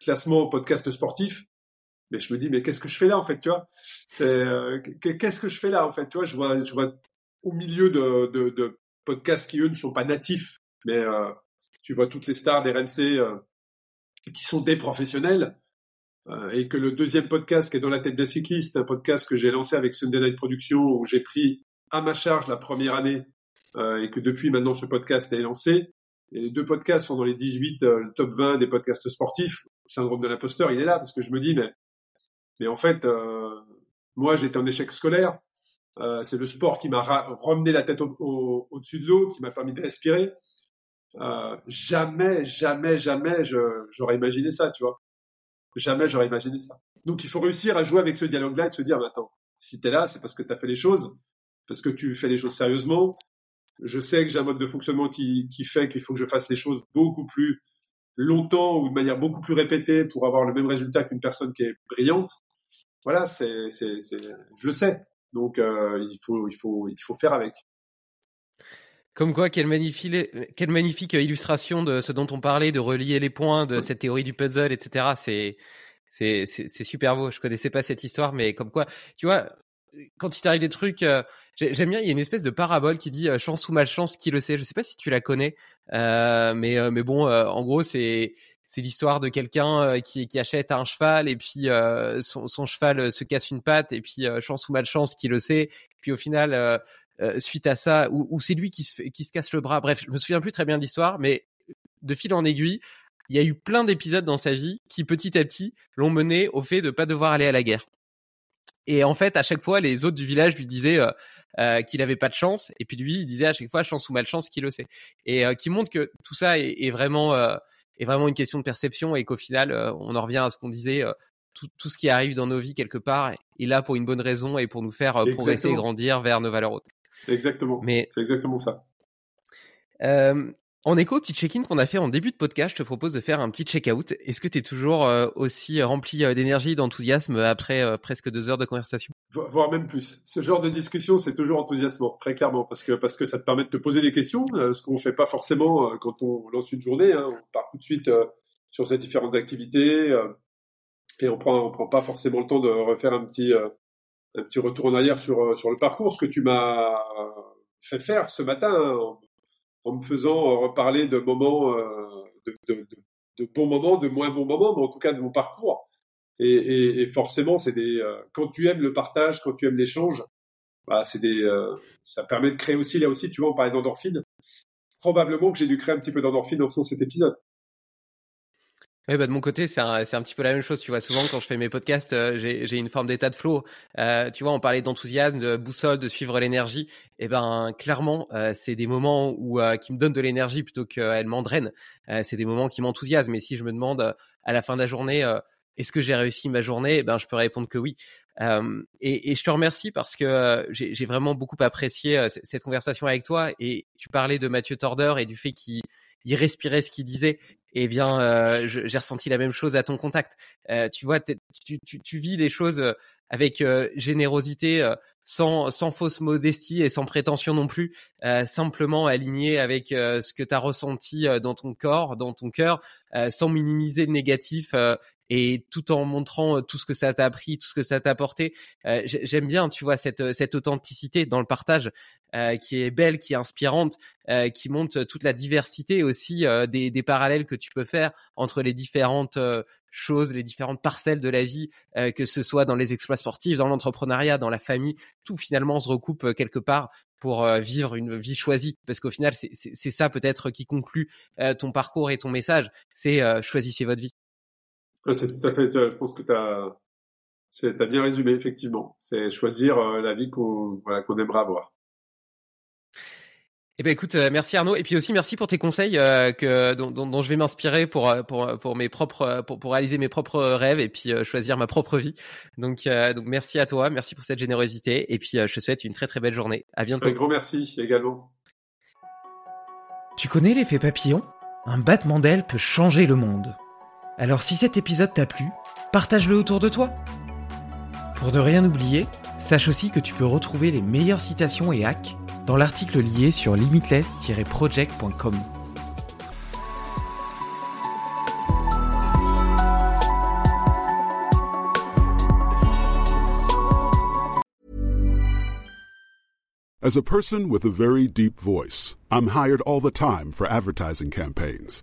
classement podcast sportif, mais je me dis, mais qu'est-ce que je fais là, en fait, tu vois? Euh, Qu'est-ce que je fais là, en fait, tu vois? Je vois, je vois au milieu de, podcasts qui, eux, ne sont pas natifs, mais euh, tu vois toutes les stars d'RMC euh, qui sont des professionnels, et que le deuxième podcast qui est dans la tête d'un cycliste, un podcast que j'ai lancé avec Sunday Night Production, où j'ai pris à ma charge la première année, euh, et que depuis maintenant ce podcast est lancé. Et les deux podcasts sont dans les 18, euh, le top 20 des podcasts sportifs. Le syndrome de l'imposteur, il est là, parce que je me dis, mais, mais en fait, moi j'étais en échec scolaire. c'est le sport qui m'a ramené la tête au-dessus de l'eau, qui m'a permis de respirer. jamais, jamais, jamais, j'aurais imaginé ça, tu vois. Jamais j'aurais imaginé ça. Donc il faut réussir à jouer avec ce dialogue-là et se dire, attends, si tu es là, c'est parce que tu as fait les choses, parce que tu fais les choses sérieusement. Je sais que j'ai un mode de fonctionnement qui, qui fait qu'il faut que je fasse les choses beaucoup plus longtemps ou de manière beaucoup plus répétée pour avoir le même résultat qu'une personne qui est brillante, voilà, c'est, c'est, c'est, je le sais. Donc euh, il faut, il faut, il faut faire avec. Comme quoi, quelle magnifique, quelle magnifique illustration de ce dont on parlait, de relier les points, de cette théorie du puzzle, etc. C'est, c'est, c'est, super beau. Je connaissais pas cette histoire, mais comme quoi, tu vois, quand il t'arrive des trucs, euh, j'aime bien. Il y a une espèce de parabole qui dit euh, chance ou malchance, qui le sait. Je sais pas si tu la connais, euh, mais mais bon, en gros, c'est c'est l'histoire de quelqu'un qui, qui achète un cheval et puis son, son, cheval se casse une patte et puis chance ou malchance qui le sait. Puis au final, suite à ça, ou, c'est lui qui se, qui se casse le bras. Bref, je me souviens plus très bien de l'histoire, mais de fil en aiguille, il y a eu plein d'épisodes dans sa vie qui petit à petit l'ont mené au fait de pas devoir aller à la guerre. Et en fait, à chaque fois, les autres du village lui disaient euh, euh, qu'il avait pas de chance, et puis lui, il disait à chaque fois chance ou malchance qu'il le sait, et euh, qui montre que tout ça est, est vraiment est vraiment une question de perception, et qu'au final, on en revient à ce qu'on disait. Tout, tout, ce qui arrive dans nos vies quelque part est là pour une bonne raison et pour nous faire progresser et grandir vers nos valeurs hautes. Exactement. Mais c'est exactement ça. Euh, en écho au petit check-in qu'on a fait en début de podcast, je te propose de faire un petit check-out. Est-ce que tu es toujours euh, aussi rempli euh, d'énergie, d'enthousiasme après euh, presque deux heures de conversation? Voire même plus. Ce genre de discussion, c'est toujours enthousiasmant, très clairement, parce que, parce que ça te permet de te poser des questions, ce qu'on ne fait pas forcément quand on lance une journée. Hein. On part tout de suite sur ces différentes activités et on prend, on prend pas forcément le temps de refaire un petit, un petit retour en arrière sur, sur le parcours, ce que tu m'as fait faire ce matin. Hein, en me faisant euh, reparler de moments, euh, de, de, de, bons moments, de moins bons moments, mais en tout cas de mon parcours. Et, et, et forcément, c'est des euh, quand tu aimes le partage, quand tu aimes l'échange, bah, c'est des ça permet de créer aussi là aussi, tu vois, on parlait d'endorphine. Probablement que j'ai dû créer un petit peu d'endorphine en faisant cet épisode. Oui, bah de mon côté, c'est un, un petit peu la même chose. Tu vois, souvent quand je fais mes podcasts, euh, j'ai, une forme d'état de flow. Euh, tu vois, on parlait d'enthousiasme, de boussole, de suivre l'énergie. Et eh ben, clairement, euh, c'est des moments où euh, qui me donnent de l'énergie plutôt qu'elle m'endraine. c'est des moments qui m'enthousiasment. Et si je me demande à la fin de la journée, est-ce que j'ai réussi ma journée? Eh Ben, je peux répondre que oui. Et, et, je te remercie parce que j'ai, vraiment beaucoup apprécié cette conversation avec toi. Et tu parlais de Mathieu Torder et du fait qu'il il respirait ce qu'il disait eh bien, euh, j'ai ressenti la même chose à ton contact. Euh, tu vois, tu, tu, tu, vis les choses euh, avec générosité, sans, sans fausse modestie et sans prétention non plus, simplement aligné avec ce que tu as ressenti dans ton corps, dans ton cœur, sans minimiser le négatif et tout en montrant tout ce que ça t'a appris, tout ce que ça t'a apporté. J'aime bien, tu vois, cette, cette authenticité dans le partage qui est belle, qui est inspirante, qui montre toute la diversité aussi des, des parallèles que tu peux faire entre les différentes choses, les différentes parcelles de la vie, que ce soit dans les exploits sportifs, dans l'entrepreneuriat, dans la famille, tout finalement se recoupe quelque part pour vivre une vie choisie. Parce qu'au final, c'est ça peut-être qui conclut ton parcours et ton message, c'est choisissez votre vie. C'est tout à fait, je pense que tu as, as, bien résumé, effectivement. C'est choisir la vie qu'on voilà, qu'on aimerait avoir. Eh ben écoute, euh, merci Arnaud, et puis aussi merci pour tes conseils euh, que dont, dont, je vais m'inspirer pour euh, pour pour mes propres pour, pour réaliser mes propres rêves et puis choisir ma propre vie. Donc donc merci à toi, merci pour cette générosité, et puis je te souhaite une très très belle journée. À bientôt. Un grand merci également. Tu connais l'effet papillon? Un battement d'aile peut changer le monde. Alors si cet épisode t'a plu, partage-le autour de toi. Pour ne rien oublier, sache aussi que tu peux retrouver les meilleures citations et hacks dans l'article lié sur limitless-project.com. As a person with a very deep voice, I'm hired all the time for advertising campaigns.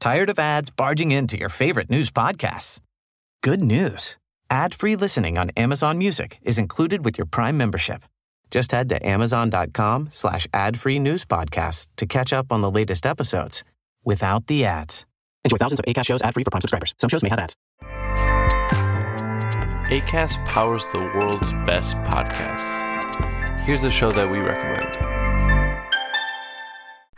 Tired of ads barging into your favorite news podcasts? Good news. Ad-free listening on Amazon Music is included with your Prime membership. Just head to amazon.com slash ad-free news podcasts to catch up on the latest episodes without the ads. Enjoy thousands of ACAST shows ad-free for Prime subscribers. Some shows may have ads. ACAST powers the world's best podcasts. Here's a show that we recommend.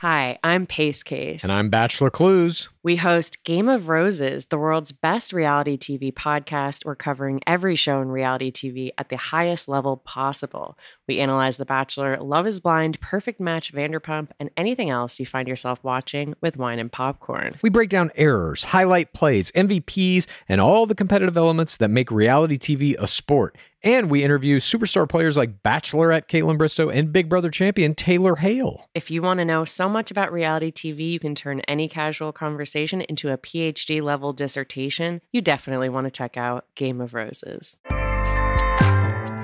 Hi, I'm Pace Case. And I'm Bachelor Clues. We host Game of Roses, the world's best reality TV podcast. We're covering every show in reality TV at the highest level possible. We analyze The Bachelor, Love is Blind, Perfect Match, Vanderpump, and anything else you find yourself watching with wine and popcorn. We break down errors, highlight plays, MVPs, and all the competitive elements that make reality TV a sport. And we interview superstar players like Bachelorette Caitlin Bristow and Big Brother champion Taylor Hale. If you want to know so much about reality TV, you can turn any casual conversation into a PhD level dissertation. You definitely want to check out Game of Roses.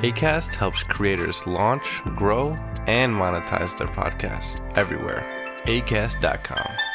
ACAST helps creators launch, grow, and monetize their podcasts everywhere. ACAST.com.